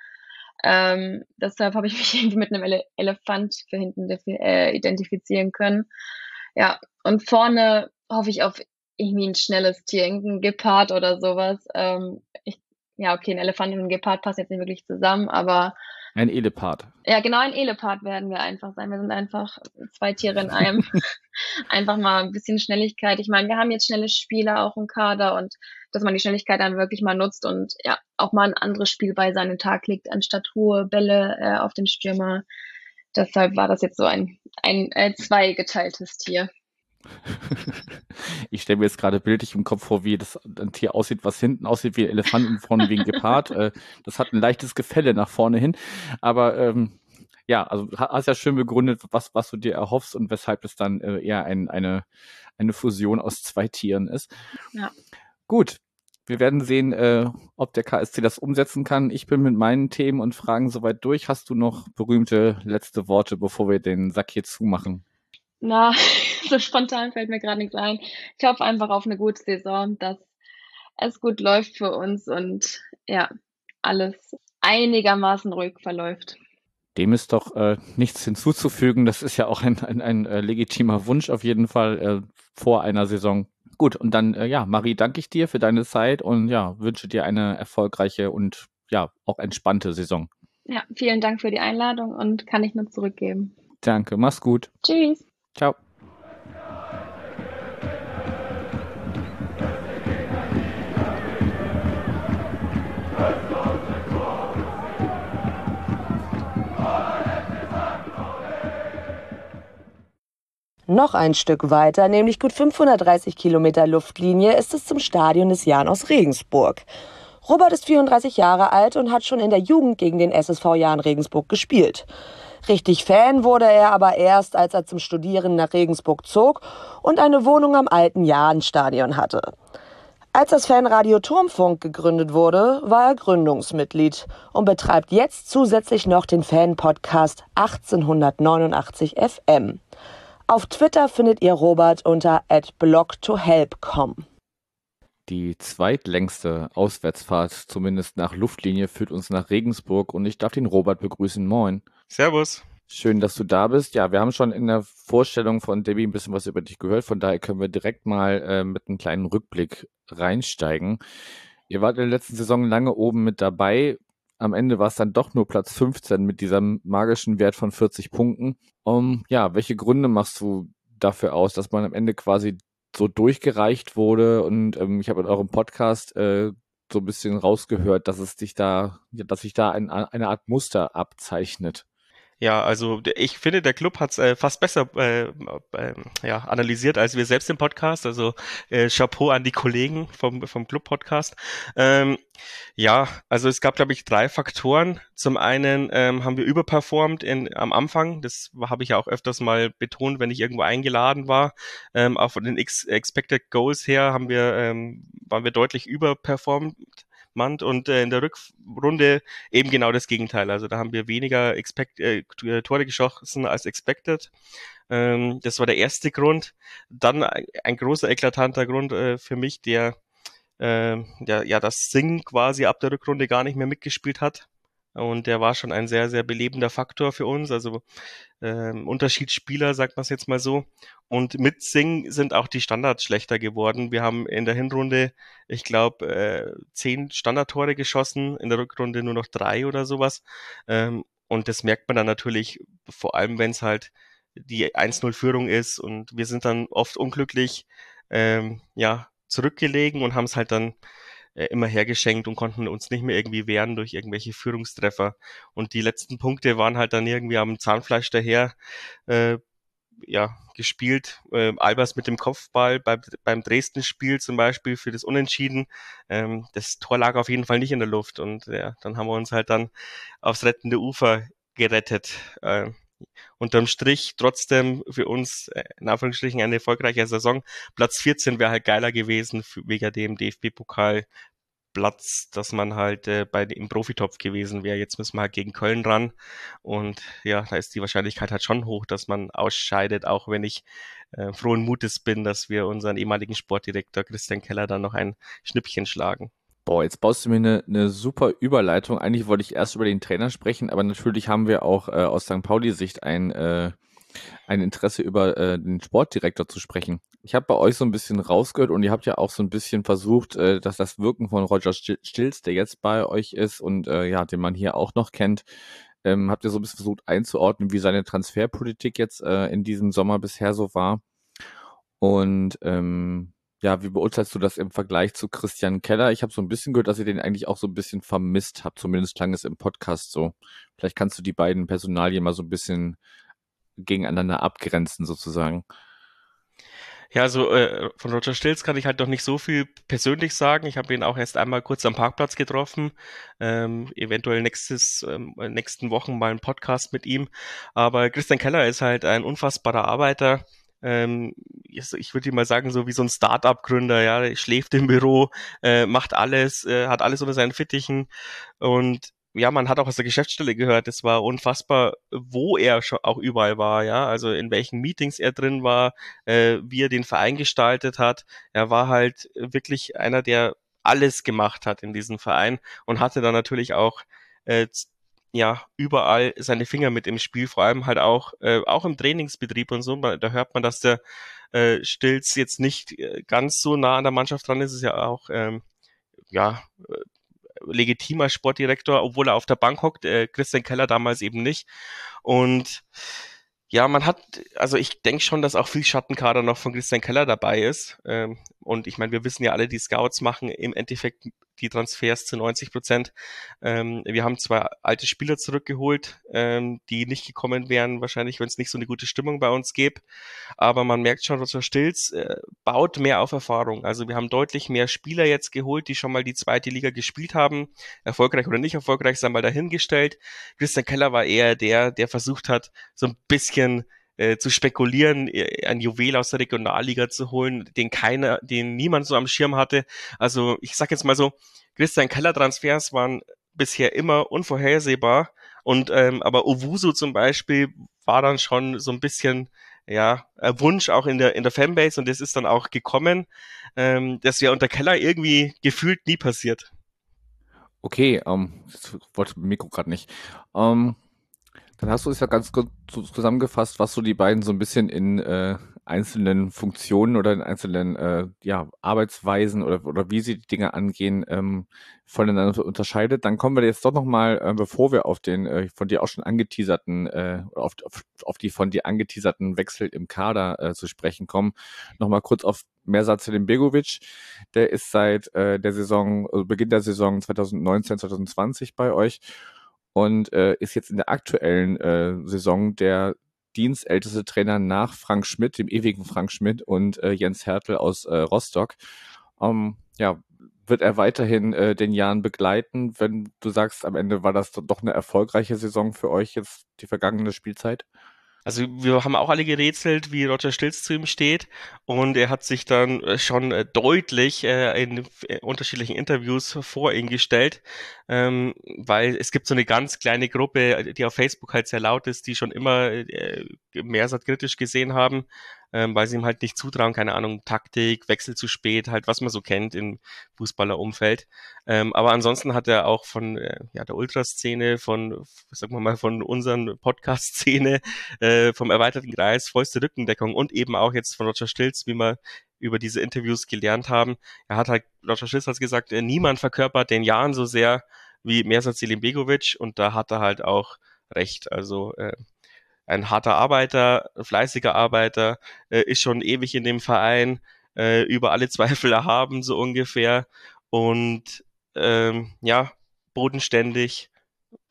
Ähm, deshalb habe ich mich irgendwie mit einem Ele Elefant für hinten äh, identifizieren können. Ja, und vorne hoffe ich auf irgendwie ein schnelles Tier, irgendein Gepard oder sowas. Ähm, ich, ja, okay, ein Elefant und ein Gepard passen jetzt nicht wirklich zusammen, aber ein Elepard. Ja, genau, ein Elepard werden wir einfach sein. Wir sind einfach zwei Tiere in einem. einfach mal ein bisschen Schnelligkeit. Ich meine, wir haben jetzt schnelle Spieler auch im Kader und dass man die Schnelligkeit dann wirklich mal nutzt und ja, auch mal ein anderes Spiel bei seinen Tag legt, anstatt hohe Bälle äh, auf den Stürmer. Deshalb war das jetzt so ein, ein äh, zweigeteiltes Tier. Ich stelle mir jetzt gerade bildlich im Kopf vor, wie das ein Tier aussieht, was hinten aussieht wie ein Elefant und vorne wie ein Gepard. Äh, das hat ein leichtes Gefälle nach vorne hin. Aber ähm, ja, also hast ja schön begründet, was, was du dir erhoffst und weshalb es dann äh, eher ein, eine, eine Fusion aus zwei Tieren ist. Ja. Gut. Wir werden sehen, äh, ob der KSC das umsetzen kann. Ich bin mit meinen Themen und Fragen soweit durch. Hast du noch berühmte letzte Worte, bevor wir den Sack hier zumachen? Na, so spontan fällt mir gerade nichts ein. Ich hoffe einfach auf eine gute Saison, dass es gut läuft für uns und ja, alles einigermaßen ruhig verläuft. Dem ist doch äh, nichts hinzuzufügen. Das ist ja auch ein, ein, ein äh, legitimer Wunsch auf jeden Fall äh, vor einer Saison. Gut, und dann, äh, ja, Marie, danke ich dir für deine Zeit und ja, wünsche dir eine erfolgreiche und ja, auch entspannte Saison. Ja, vielen Dank für die Einladung und kann ich nur zurückgeben. Danke, mach's gut. Tschüss. Ciao. Noch ein Stück weiter, nämlich gut 530 Kilometer Luftlinie, ist es zum Stadion des Jan aus Regensburg. Robert ist 34 Jahre alt und hat schon in der Jugend gegen den SSV Jan Regensburg gespielt. Richtig Fan wurde er aber erst, als er zum Studieren nach Regensburg zog und eine Wohnung am alten Jahnstadion hatte. Als das Fanradio Turmfunk gegründet wurde, war er Gründungsmitglied und betreibt jetzt zusätzlich noch den Fan-Podcast 1889 FM. Auf Twitter findet ihr Robert unter @blog2help.com. Die zweitlängste Auswärtsfahrt, zumindest nach Luftlinie, führt uns nach Regensburg und ich darf den Robert begrüßen. Moin. Servus. Schön, dass du da bist. Ja, wir haben schon in der Vorstellung von Debbie ein bisschen was über dich gehört. Von daher können wir direkt mal äh, mit einem kleinen Rückblick reinsteigen. Ihr wart in der letzten Saison lange oben mit dabei. Am Ende war es dann doch nur Platz 15 mit diesem magischen Wert von 40 Punkten. Um, ja, welche Gründe machst du dafür aus, dass man am Ende quasi so durchgereicht wurde? Und ähm, ich habe in eurem Podcast äh, so ein bisschen rausgehört, dass es dich da, dass sich da ein, eine Art Muster abzeichnet. Ja, also ich finde, der Club hat es äh, fast besser äh, äh, ja, analysiert als wir selbst im Podcast. Also äh, Chapeau an die Kollegen vom, vom Club-Podcast. Ähm, ja, also es gab, glaube ich, drei Faktoren. Zum einen ähm, haben wir überperformt in, am Anfang. Das habe ich ja auch öfters mal betont, wenn ich irgendwo eingeladen war. Ähm, auch von den Ex Expected Goals her haben wir, ähm, waren wir deutlich überperformt Mand und äh, in der Rückrunde eben genau das Gegenteil. Also da haben wir weniger expect, äh, Tore geschossen als expected. Ähm, das war der erste Grund. Dann ein großer eklatanter Grund äh, für mich, der äh, ja, ja das Sing quasi ab der Rückrunde gar nicht mehr mitgespielt hat. Und der war schon ein sehr, sehr belebender Faktor für uns, also ähm, Unterschiedsspieler, sagt man es jetzt mal so. Und mit Sing sind auch die Standards schlechter geworden. Wir haben in der Hinrunde, ich glaube, äh, zehn Standardtore geschossen, in der Rückrunde nur noch drei oder sowas. Ähm, und das merkt man dann natürlich, vor allem wenn es halt die 1-0-Führung ist und wir sind dann oft unglücklich ähm, ja, zurückgelegen und haben es halt dann äh, immer hergeschenkt und konnten uns nicht mehr irgendwie wehren durch irgendwelche Führungstreffer. Und die letzten Punkte waren halt dann irgendwie am Zahnfleisch daher äh, ja, gespielt. Äh, Albers mit dem Kopfball bei, beim Dresden-Spiel zum Beispiel für das Unentschieden. Ähm, das Tor lag auf jeden Fall nicht in der Luft und ja, dann haben wir uns halt dann aufs rettende Ufer gerettet. Äh, unterm Strich trotzdem für uns äh, in Anführungsstrichen eine erfolgreiche Saison. Platz 14 wäre halt geiler gewesen wegen dem DFB-Pokal Platz, dass man halt äh, bei im Profitopf gewesen wäre. Jetzt müssen wir halt gegen Köln ran und ja, da ist die Wahrscheinlichkeit halt schon hoch, dass man ausscheidet, auch wenn ich äh, frohen Mutes bin, dass wir unseren ehemaligen Sportdirektor Christian Keller dann noch ein Schnippchen schlagen. Boah, jetzt baust du mir eine, eine super Überleitung. Eigentlich wollte ich erst über den Trainer sprechen, aber natürlich haben wir auch äh, aus St. Pauli-Sicht ein, äh, ein Interesse über äh, den Sportdirektor zu sprechen. Ich habe bei euch so ein bisschen rausgehört und ihr habt ja auch so ein bisschen versucht, äh, dass das Wirken von Roger Stilz, der jetzt bei euch ist und äh, ja, den man hier auch noch kennt, ähm, habt ihr so ein bisschen versucht einzuordnen, wie seine Transferpolitik jetzt äh, in diesem Sommer bisher so war. Und ähm, ja, wie beurteilst du das im Vergleich zu Christian Keller? Ich habe so ein bisschen gehört, dass ihr den eigentlich auch so ein bisschen vermisst habt. Zumindest klang es im Podcast so. Vielleicht kannst du die beiden Personalien mal so ein bisschen gegeneinander abgrenzen, sozusagen. Ja, also äh, von Roger Stilz kann ich halt noch nicht so viel persönlich sagen. Ich habe ihn auch erst einmal kurz am Parkplatz getroffen. Ähm, eventuell nächstes, ähm, nächsten Wochen mal einen Podcast mit ihm. Aber Christian Keller ist halt ein unfassbarer Arbeiter ähm, ich würde mal sagen, so wie so ein Start-up-Gründer, ja, schläft im Büro, äh, macht alles, äh, hat alles unter seinen Fittichen und ja, man hat auch aus der Geschäftsstelle gehört, es war unfassbar, wo er schon auch überall war, ja, also in welchen Meetings er drin war, äh, wie er den Verein gestaltet hat. Er war halt wirklich einer, der alles gemacht hat in diesem Verein und hatte dann natürlich auch äh, ja überall seine Finger mit im Spiel, vor allem halt auch äh, auch im Trainingsbetrieb und so. Da hört man, dass der äh, Stilz jetzt nicht äh, ganz so nah an der Mannschaft dran ist. Ist ja auch ähm, ja äh, legitimer Sportdirektor, obwohl er auf der Bank hockt. Äh, Christian Keller damals eben nicht. Und ja, man hat, also ich denke schon, dass auch viel Schattenkader noch von Christian Keller dabei ist. Ähm, und ich meine, wir wissen ja alle, die Scouts machen im Endeffekt die Transfers zu 90 Prozent. Ähm, wir haben zwei alte Spieler zurückgeholt, ähm, die nicht gekommen wären, wahrscheinlich, wenn es nicht so eine gute Stimmung bei uns gäbe. Aber man merkt schon, Roger Stilz äh, baut mehr auf Erfahrung. Also wir haben deutlich mehr Spieler jetzt geholt, die schon mal die zweite Liga gespielt haben. Erfolgreich oder nicht erfolgreich, sei mal dahingestellt. Christian Keller war eher der, der versucht hat, so ein bisschen äh, zu spekulieren, äh, ein Juwel aus der Regionalliga zu holen, den keiner, den niemand so am Schirm hatte. Also ich sag jetzt mal so, Christian Keller Transfers waren bisher immer unvorhersehbar und ähm, aber Owusu zum Beispiel war dann schon so ein bisschen ja Wunsch auch in der in der Fanbase und das ist dann auch gekommen. Ähm, das wäre unter Keller irgendwie gefühlt nie passiert. Okay, ähm, das wollte Mikro gerade nicht. Ähm, dann hast du es ja ganz gut zusammengefasst, was so die beiden so ein bisschen in äh, einzelnen Funktionen oder in einzelnen äh, ja, Arbeitsweisen oder, oder wie sie die Dinge angehen, ähm, voneinander unterscheidet. Dann kommen wir jetzt doch nochmal, äh, bevor wir auf den äh, von dir auch schon angeteaserten, äh, auf, auf, auf die von dir angeteaserten Wechsel im Kader äh, zu sprechen kommen, nochmal kurz auf Mersatz den Begovic. Der ist seit äh, der Saison, also Beginn der Saison 2019, 2020 bei euch und äh, ist jetzt in der aktuellen äh, Saison der dienstälteste Trainer nach Frank Schmidt, dem ewigen Frank Schmidt und äh, Jens Hertel aus äh, Rostock. Ähm, ja, wird er weiterhin äh, den Jahren begleiten, wenn du sagst, am Ende war das doch eine erfolgreiche Saison für euch jetzt die vergangene Spielzeit? Also wir haben auch alle gerätselt, wie Roger Stilz zu ihm steht. Und er hat sich dann äh, schon äh, deutlich äh, in unterschiedlichen Interviews vor ihn gestellt, ähm, weil es gibt so eine ganz kleine Gruppe, die auf Facebook halt sehr laut ist, die schon immer Meersat kritisch gesehen haben ähm, weil sie ihm halt nicht zutrauen, keine Ahnung, Taktik, Wechsel zu spät, halt was man so kennt im Fußballerumfeld. Ähm, aber ansonsten hat er auch von äh, ja, der Ultraszene, von, sagen wir mal, von unseren Podcast-Szene, äh, vom erweiterten Kreis, vollste Rückendeckung und eben auch jetzt von Roger Stilz, wie wir über diese Interviews gelernt haben. Er hat halt, Roger Stilz hat gesagt, äh, niemand verkörpert den Jahren so sehr wie Mersat Selim Begovic und da hat er halt auch recht. Also äh, ein harter Arbeiter, fleißiger Arbeiter, äh, ist schon ewig in dem Verein, äh, über alle Zweifel erhaben, so ungefähr. Und ähm, ja, bodenständig.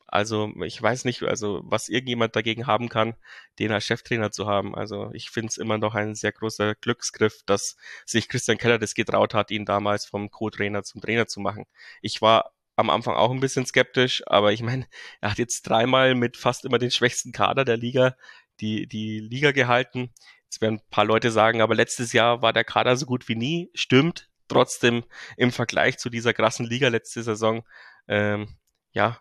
Also ich weiß nicht, also was irgendjemand dagegen haben kann, den als Cheftrainer zu haben. Also ich finde es immer noch ein sehr großer Glücksgriff, dass sich Christian Keller das getraut hat, ihn damals vom Co-Trainer zum Trainer zu machen. Ich war am Anfang auch ein bisschen skeptisch, aber ich meine, er hat jetzt dreimal mit fast immer den schwächsten Kader der Liga die, die Liga gehalten. Jetzt werden ein paar Leute sagen, aber letztes Jahr war der Kader so gut wie nie. Stimmt. Trotzdem im Vergleich zu dieser krassen Liga letzte Saison, ähm, ja,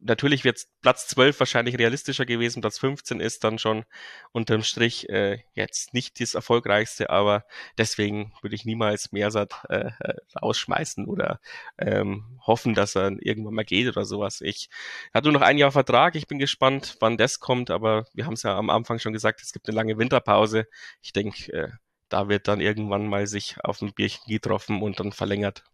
natürlich wird Platz 12 wahrscheinlich realistischer gewesen. Platz 15 ist dann schon unterm Strich äh, jetzt nicht das erfolgreichste, aber deswegen würde ich niemals Mersat äh, rausschmeißen oder ähm, hoffen, dass er irgendwann mal geht oder sowas. Ich hatte nur noch ein Jahr Vertrag. Ich bin gespannt, wann das kommt, aber wir haben es ja am Anfang schon gesagt, es gibt eine lange Winterpause. Ich denke, äh, da wird dann irgendwann mal sich auf ein Bierchen getroffen und dann verlängert.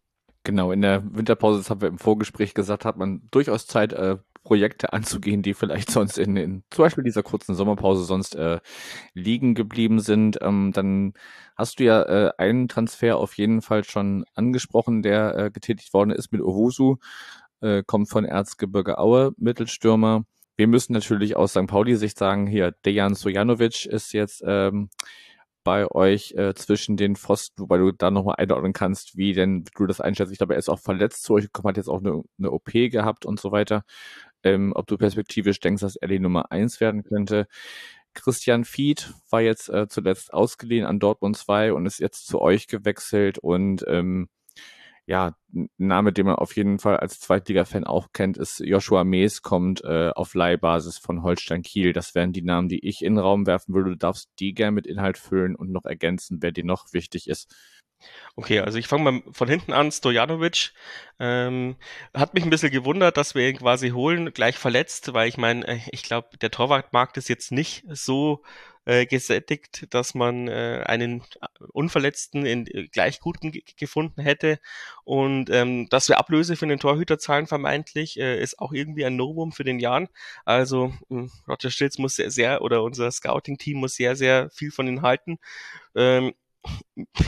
Genau, in der Winterpause, das haben wir im Vorgespräch gesagt, hat man durchaus Zeit, äh, Projekte anzugehen, die vielleicht sonst in, in zum Beispiel dieser kurzen Sommerpause sonst äh, liegen geblieben sind. Ähm, dann hast du ja äh, einen Transfer auf jeden Fall schon angesprochen, der äh, getätigt worden ist mit Owusu, äh, kommt von Erzgebirge Aue, Mittelstürmer. Wir müssen natürlich aus St. Pauli-Sicht sagen, hier, Dejan Sojanovic ist jetzt ähm, bei euch äh, zwischen den Pfosten, wobei du da nochmal einordnen kannst, wie denn du das einschätzt. Ich glaube, er ist auch verletzt zu euch gekommen, hat jetzt auch eine, eine OP gehabt und so weiter. Ähm, ob du perspektivisch denkst, dass er die Nummer eins werden könnte. Christian Fied war jetzt äh, zuletzt ausgeliehen an Dortmund 2 und ist jetzt zu euch gewechselt und ähm, ja, ein Name, den man auf jeden Fall als Zweitliga-Fan auch kennt, ist Joshua Mees, kommt äh, auf Leihbasis von Holstein Kiel. Das wären die Namen, die ich in den Raum werfen würde. Du darfst die gerne mit Inhalt füllen und noch ergänzen, wer dir noch wichtig ist. Okay, also ich fange mal von hinten an. Stojanovic ähm, hat mich ein bisschen gewundert, dass wir ihn quasi holen, gleich verletzt, weil ich meine, äh, ich glaube, der Torwartmarkt ist jetzt nicht so äh, gesättigt, dass man äh, einen Unverletzten in äh, gleich guten gefunden hätte. Und ähm, dass wir Ablöse für den Torhüter zahlen vermeintlich, äh, ist auch irgendwie ein Novum für den Jahren. Also äh, Roger Stilz muss sehr, sehr, oder unser Scouting-Team muss sehr, sehr viel von ihm halten. Ähm,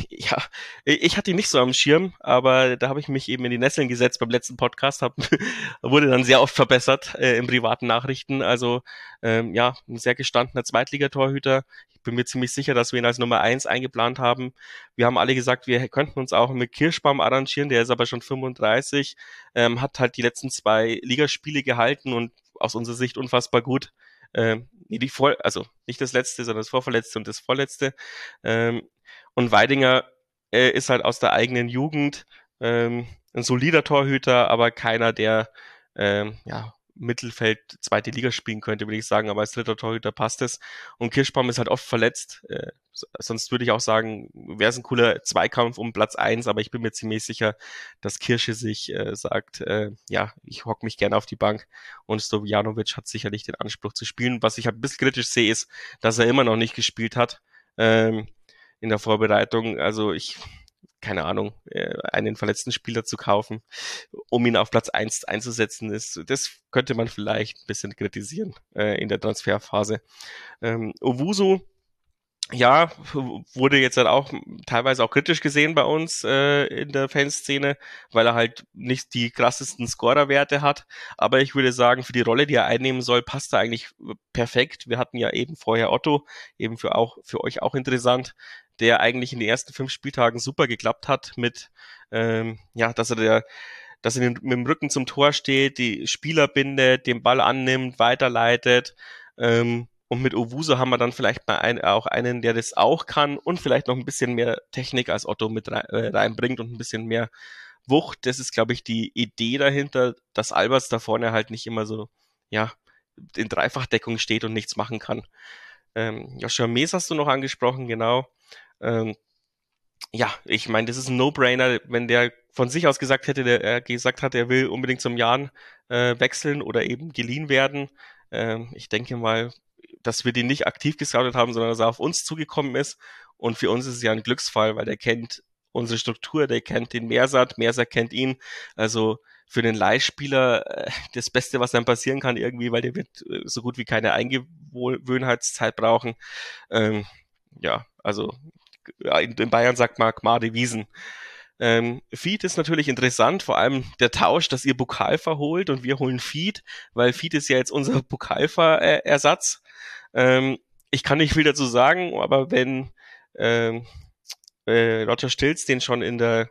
ja, ich hatte ihn nicht so am Schirm, aber da habe ich mich eben in die Nesseln gesetzt beim letzten Podcast, hab, wurde dann sehr oft verbessert äh, in privaten Nachrichten. Also ähm, ja, ein sehr gestandener Zweitligatorhüter. Ich bin mir ziemlich sicher, dass wir ihn als Nummer eins eingeplant haben. Wir haben alle gesagt, wir könnten uns auch mit Kirschbaum arrangieren, der ist aber schon 35, ähm, hat halt die letzten zwei Ligaspiele gehalten und aus unserer Sicht unfassbar gut. Ähm, nee, die Vor also nicht das letzte, sondern das vorverletzte und das vorletzte. Ähm, und Weidinger äh, ist halt aus der eigenen Jugend ähm, ein solider Torhüter, aber keiner, der ähm, ja, Mittelfeld zweite Liga spielen könnte, würde ich sagen, aber als dritter Torhüter passt es. Und Kirschbaum ist halt oft verletzt. Äh, sonst würde ich auch sagen, wäre es ein cooler Zweikampf um Platz eins, aber ich bin mir ziemlich sicher, dass Kirsche sich äh, sagt, äh, ja, ich hock mich gerne auf die Bank und Stovjanovic hat sicherlich den Anspruch zu spielen. Was ich halt ein bisschen kritisch sehe, ist, dass er immer noch nicht gespielt hat. Ähm, in der Vorbereitung. Also ich, keine Ahnung, äh, einen verletzten Spieler zu kaufen, um ihn auf Platz eins einzusetzen, ist, das könnte man vielleicht ein bisschen kritisieren äh, in der Transferphase. Ähm, Owusu ja, wurde jetzt halt auch teilweise auch kritisch gesehen bei uns äh, in der Fanszene, weil er halt nicht die krassesten Scorerwerte hat. Aber ich würde sagen, für die Rolle, die er einnehmen soll, passt er eigentlich perfekt. Wir hatten ja eben vorher Otto, eben für auch für euch auch interessant, der eigentlich in den ersten fünf Spieltagen super geklappt hat mit, ähm, ja, dass er der dass er mit dem Rücken zum Tor steht, die Spieler bindet, den Ball annimmt, weiterleitet. Ähm, und mit Owusu haben wir dann vielleicht mal ein, auch einen, der das auch kann und vielleicht noch ein bisschen mehr Technik als Otto mit rein, äh, reinbringt und ein bisschen mehr Wucht. Das ist, glaube ich, die Idee dahinter, dass Albers da vorne halt nicht immer so, ja, in Dreifachdeckung steht und nichts machen kann. Ähm, Joshua Mees hast du noch angesprochen, genau. Ähm, ja, ich meine, das ist ein No-Brainer, wenn der von sich aus gesagt hätte, der er gesagt hat, er will unbedingt zum Jahren äh, wechseln oder eben geliehen werden. Ähm, ich denke mal, dass wir den nicht aktiv gescoutet haben, sondern dass er auf uns zugekommen ist. Und für uns ist es ja ein Glücksfall, weil der kennt unsere Struktur, der kennt den Meersat, Meersat kennt ihn. Also für den Leihspieler äh, das Beste, was dann passieren kann irgendwie, weil der wird äh, so gut wie keine Eingewöhnheitszeit brauchen. Ähm, ja, also in Bayern sagt man Gmade Wiesen. Ähm, Feed ist natürlich interessant, vor allem der Tausch, dass ihr Bukalfa holt und wir holen Feed, weil Feed ist ja jetzt unser Bukalfa-Ersatz. Ähm, ich kann nicht viel dazu sagen, aber wenn ähm, äh, Roger Stilz den schon in der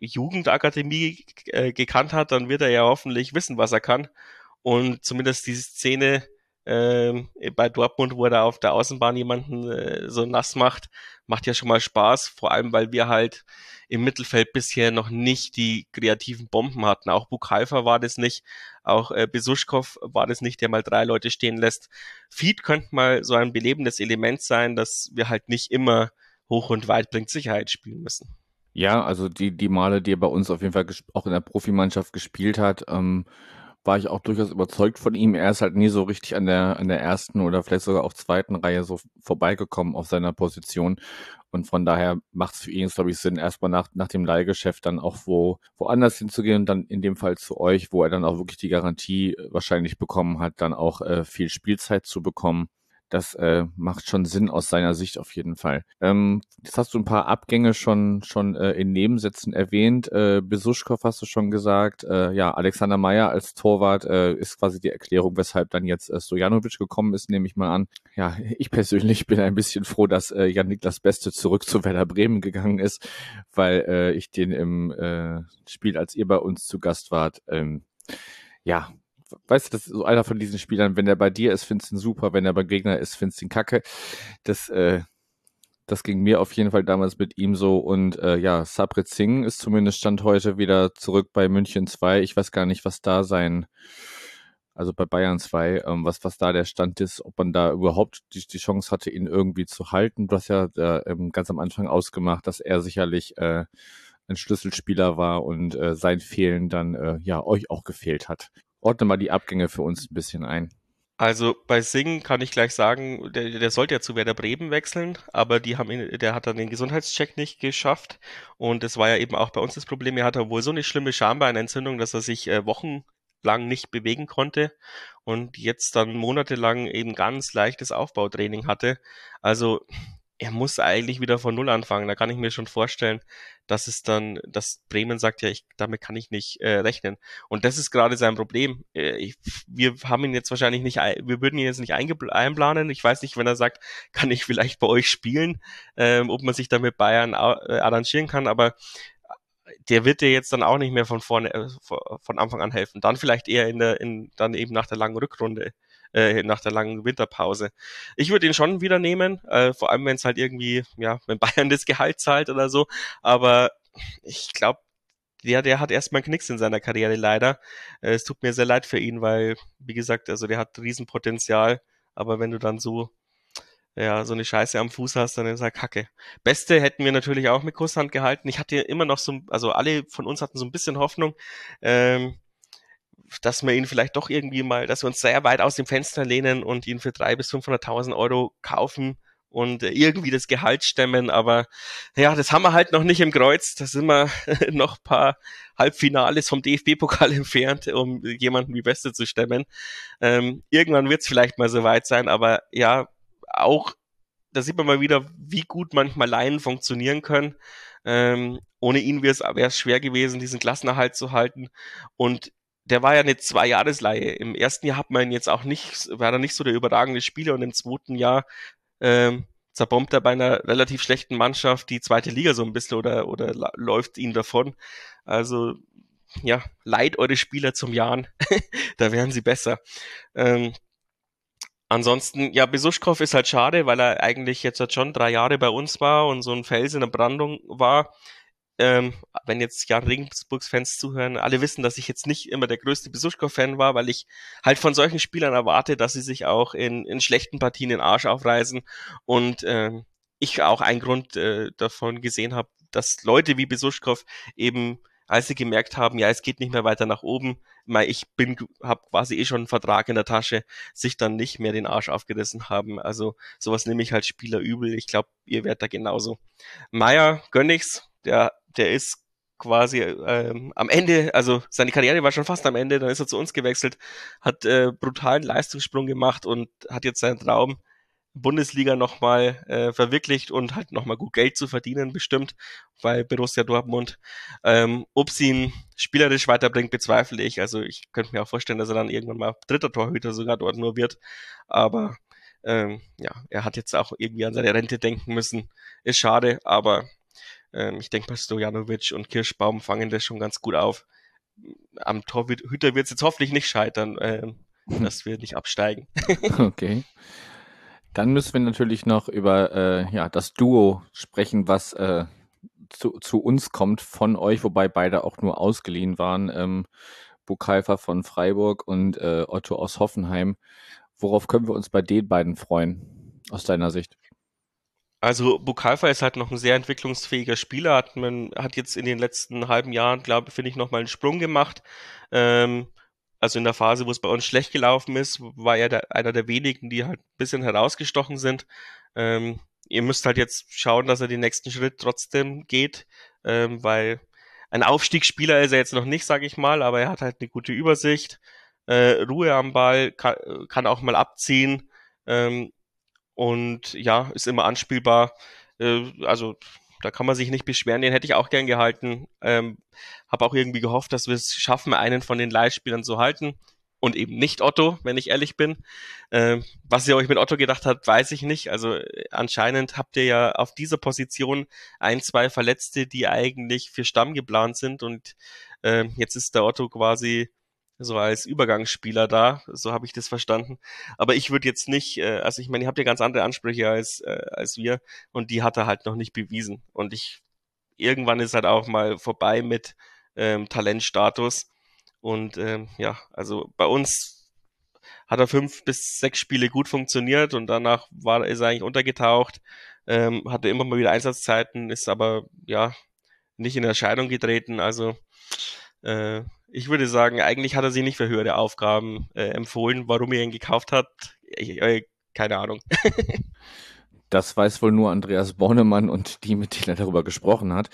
Jugendakademie äh, gekannt hat, dann wird er ja hoffentlich wissen, was er kann. Und zumindest die Szene ähm, bei Dortmund, wo er auf der Außenbahn jemanden äh, so nass macht, macht ja schon mal Spaß, vor allem weil wir halt im Mittelfeld bisher noch nicht die kreativen Bomben hatten. Auch Bukalfa war das nicht, auch äh, Besuschkow war das nicht, der mal drei Leute stehen lässt. Feed könnte mal so ein belebendes Element sein, dass wir halt nicht immer hoch und weit bringt Sicherheit spielen müssen. Ja, also die, die Male, die er bei uns auf jeden Fall auch in der Profimannschaft gespielt hat, ähm, war ich auch durchaus überzeugt von ihm. Er ist halt nie so richtig an der, an der ersten oder vielleicht sogar auch zweiten Reihe so vorbeigekommen auf seiner Position. Und von daher macht es für ihn, glaube ich, Sinn, erstmal nach, nach dem Leihgeschäft dann auch wo, woanders hinzugehen und dann in dem Fall zu euch, wo er dann auch wirklich die Garantie wahrscheinlich bekommen hat, dann auch äh, viel Spielzeit zu bekommen. Das äh, macht schon Sinn aus seiner Sicht auf jeden Fall. Ähm, jetzt hast du ein paar Abgänge schon schon äh, in Nebensätzen erwähnt. Äh, Besuschkow hast du schon gesagt. Äh, ja, Alexander Meyer als Torwart äh, ist quasi die Erklärung, weshalb dann jetzt äh, Stojanovic gekommen ist, nehme ich mal an. Ja, ich persönlich bin ein bisschen froh, dass äh, Jan-Niklas Beste zurück zu Werder Bremen gegangen ist, weil äh, ich den im äh, Spiel, als ihr bei uns zu Gast wart, ähm, ja, weißt du, das ist so einer von diesen Spielern, wenn er bei dir ist, findest du ihn super, wenn er bei Gegner ist, findest du ihn kacke. Das, äh, das ging mir auf jeden Fall damals mit ihm so. Und äh, ja, Sabrit Singh ist zumindest Stand heute wieder zurück bei München 2. Ich weiß gar nicht, was da sein, also bei Bayern 2, ähm, was, was da der Stand ist, ob man da überhaupt die, die Chance hatte, ihn irgendwie zu halten. Du hast ja äh, ganz am Anfang ausgemacht, dass er sicherlich äh, ein Schlüsselspieler war und äh, sein Fehlen dann äh, ja euch auch gefehlt hat ordne mal die Abgänge für uns ein bisschen ein. Also bei Sing kann ich gleich sagen, der, der sollte ja zu Werder Bremen wechseln, aber die haben ihn, der hat dann den Gesundheitscheck nicht geschafft und das war ja eben auch bei uns das Problem. Er hatte wohl so eine schlimme Schambeinentzündung, dass er sich äh, wochenlang nicht bewegen konnte und jetzt dann monatelang eben ganz leichtes Aufbautraining hatte. Also er muss eigentlich wieder von Null anfangen. Da kann ich mir schon vorstellen, dass es dann, dass Bremen sagt, ja, ich, damit kann ich nicht äh, rechnen. Und das ist gerade sein Problem. Äh, ich, wir haben ihn jetzt wahrscheinlich nicht, wir würden ihn jetzt nicht einplanen. Ich weiß nicht, wenn er sagt, kann ich vielleicht bei euch spielen, ähm, ob man sich da mit Bayern äh, arrangieren kann, aber der wird dir jetzt dann auch nicht mehr von vorne, äh, von Anfang an helfen. Dann vielleicht eher in der, in, dann eben nach der langen Rückrunde äh, nach der langen Winterpause. Ich würde ihn schon wieder nehmen, äh, vor allem wenn es halt irgendwie, ja, wenn Bayern das Gehalt zahlt oder so. Aber ich glaube, der, der hat erstmal Knicks in seiner Karriere leider. Äh, es tut mir sehr leid für ihn, weil, wie gesagt, also der hat Riesenpotenzial. Aber wenn du dann so ja, so eine Scheiße am Fuß hast, dann ist er kacke. Beste hätten wir natürlich auch mit Kusshand gehalten. Ich hatte immer noch so, also alle von uns hatten so ein bisschen Hoffnung, ähm, dass wir ihn vielleicht doch irgendwie mal, dass wir uns sehr weit aus dem Fenster lehnen und ihn für drei bis 500.000 Euro kaufen und irgendwie das Gehalt stemmen. Aber ja, das haben wir halt noch nicht im Kreuz. Da sind wir noch paar Halbfinales vom DFB-Pokal entfernt, um jemanden wie Beste zu stemmen. Ähm, irgendwann wird es vielleicht mal so weit sein, aber ja, auch da sieht man mal wieder, wie gut manchmal Laien funktionieren können. Ähm, ohne ihn wäre es schwer gewesen, diesen Klassenerhalt zu halten. Und der war ja eine Zwei-Jahresleihe. Im ersten Jahr hat man ihn jetzt auch nicht, war er nicht so der überragende Spieler und im zweiten Jahr ähm, zerbombt er bei einer relativ schlechten Mannschaft die zweite Liga so ein bisschen oder, oder läuft ihn davon. Also ja, leid eure Spieler zum Jahren, da wären sie besser. Ähm, ansonsten, ja, Besuschkow ist halt schade, weil er eigentlich jetzt halt schon drei Jahre bei uns war und so ein Fels in der Brandung war. Ähm, wenn jetzt Jan Regensburgs-Fans zuhören, alle wissen, dass ich jetzt nicht immer der größte Besuschkow-Fan war, weil ich halt von solchen Spielern erwarte, dass sie sich auch in, in schlechten Partien den Arsch aufreißen und ähm, ich auch einen Grund äh, davon gesehen habe, dass Leute wie Besuschkow eben als sie gemerkt haben, ja, es geht nicht mehr weiter nach oben, ich bin, habe quasi eh schon einen Vertrag in der Tasche, sich dann nicht mehr den Arsch aufgerissen haben. Also sowas nehme ich halt Spieler übel. Ich glaube, ihr werdet da genauso. Meier gönn ich's, der, der ist quasi ähm, am Ende, also seine Karriere war schon fast am Ende, dann ist er zu uns gewechselt, hat äh, brutalen Leistungssprung gemacht und hat jetzt seinen Traum Bundesliga nochmal äh, verwirklicht und halt nochmal gut Geld zu verdienen, bestimmt, weil Borussia Dortmund. Ähm, ob sie ihn spielerisch weiterbringt, bezweifle ich. Also ich könnte mir auch vorstellen, dass er dann irgendwann mal dritter Torhüter sogar dort nur wird. Aber ähm, ja, er hat jetzt auch irgendwie an seine Rente denken müssen. Ist schade, aber ähm, ich denke, Stojanovic und Kirschbaum fangen das schon ganz gut auf. Am Torhüter wird es jetzt hoffentlich nicht scheitern, äh, dass wir nicht absteigen. okay. Dann müssen wir natürlich noch über äh, ja, das Duo sprechen, was äh, zu, zu uns kommt von euch, wobei beide auch nur ausgeliehen waren. Ähm, Bukalfa von Freiburg und äh, Otto aus Hoffenheim. Worauf können wir uns bei den beiden freuen, aus deiner Sicht? Also Bukalfa ist halt noch ein sehr entwicklungsfähiger Spieler, hat man hat jetzt in den letzten halben Jahren, glaube ich, finde ich, noch mal einen Sprung gemacht. Ähm, also in der Phase, wo es bei uns schlecht gelaufen ist, war er der, einer der wenigen, die halt ein bisschen herausgestochen sind. Ähm, ihr müsst halt jetzt schauen, dass er den nächsten Schritt trotzdem geht, ähm, weil ein Aufstiegsspieler ist er jetzt noch nicht, sage ich mal, aber er hat halt eine gute Übersicht, äh, Ruhe am Ball, kann, kann auch mal abziehen ähm, und ja, ist immer anspielbar. Äh, also da kann man sich nicht beschweren, den hätte ich auch gern gehalten. Ähm, habe auch irgendwie gehofft, dass wir es schaffen, einen von den Leihspielern zu halten und eben nicht Otto, wenn ich ehrlich bin. Ähm, was ihr euch mit Otto gedacht habt, weiß ich nicht. Also äh, anscheinend habt ihr ja auf dieser Position ein, zwei Verletzte, die eigentlich für Stamm geplant sind und äh, jetzt ist der Otto quasi so als Übergangsspieler da, so habe ich das verstanden. Aber ich würde jetzt nicht, äh, also ich meine, ihr habt ja ganz andere Ansprüche als, äh, als wir und die hat er halt noch nicht bewiesen. Und ich, irgendwann ist halt auch mal vorbei mit ähm, Talentstatus. Und ähm, ja, also bei uns hat er fünf bis sechs Spiele gut funktioniert und danach war ist er eigentlich untergetaucht, ähm, hatte immer mal wieder Einsatzzeiten, ist aber ja nicht in Erscheinung getreten. Also äh, ich würde sagen, eigentlich hat er sie nicht für höhere Aufgaben äh, empfohlen. Warum er ihn gekauft hat, ich, äh, keine Ahnung. Das weiß wohl nur Andreas Bornemann und die, mit denen er darüber gesprochen hat.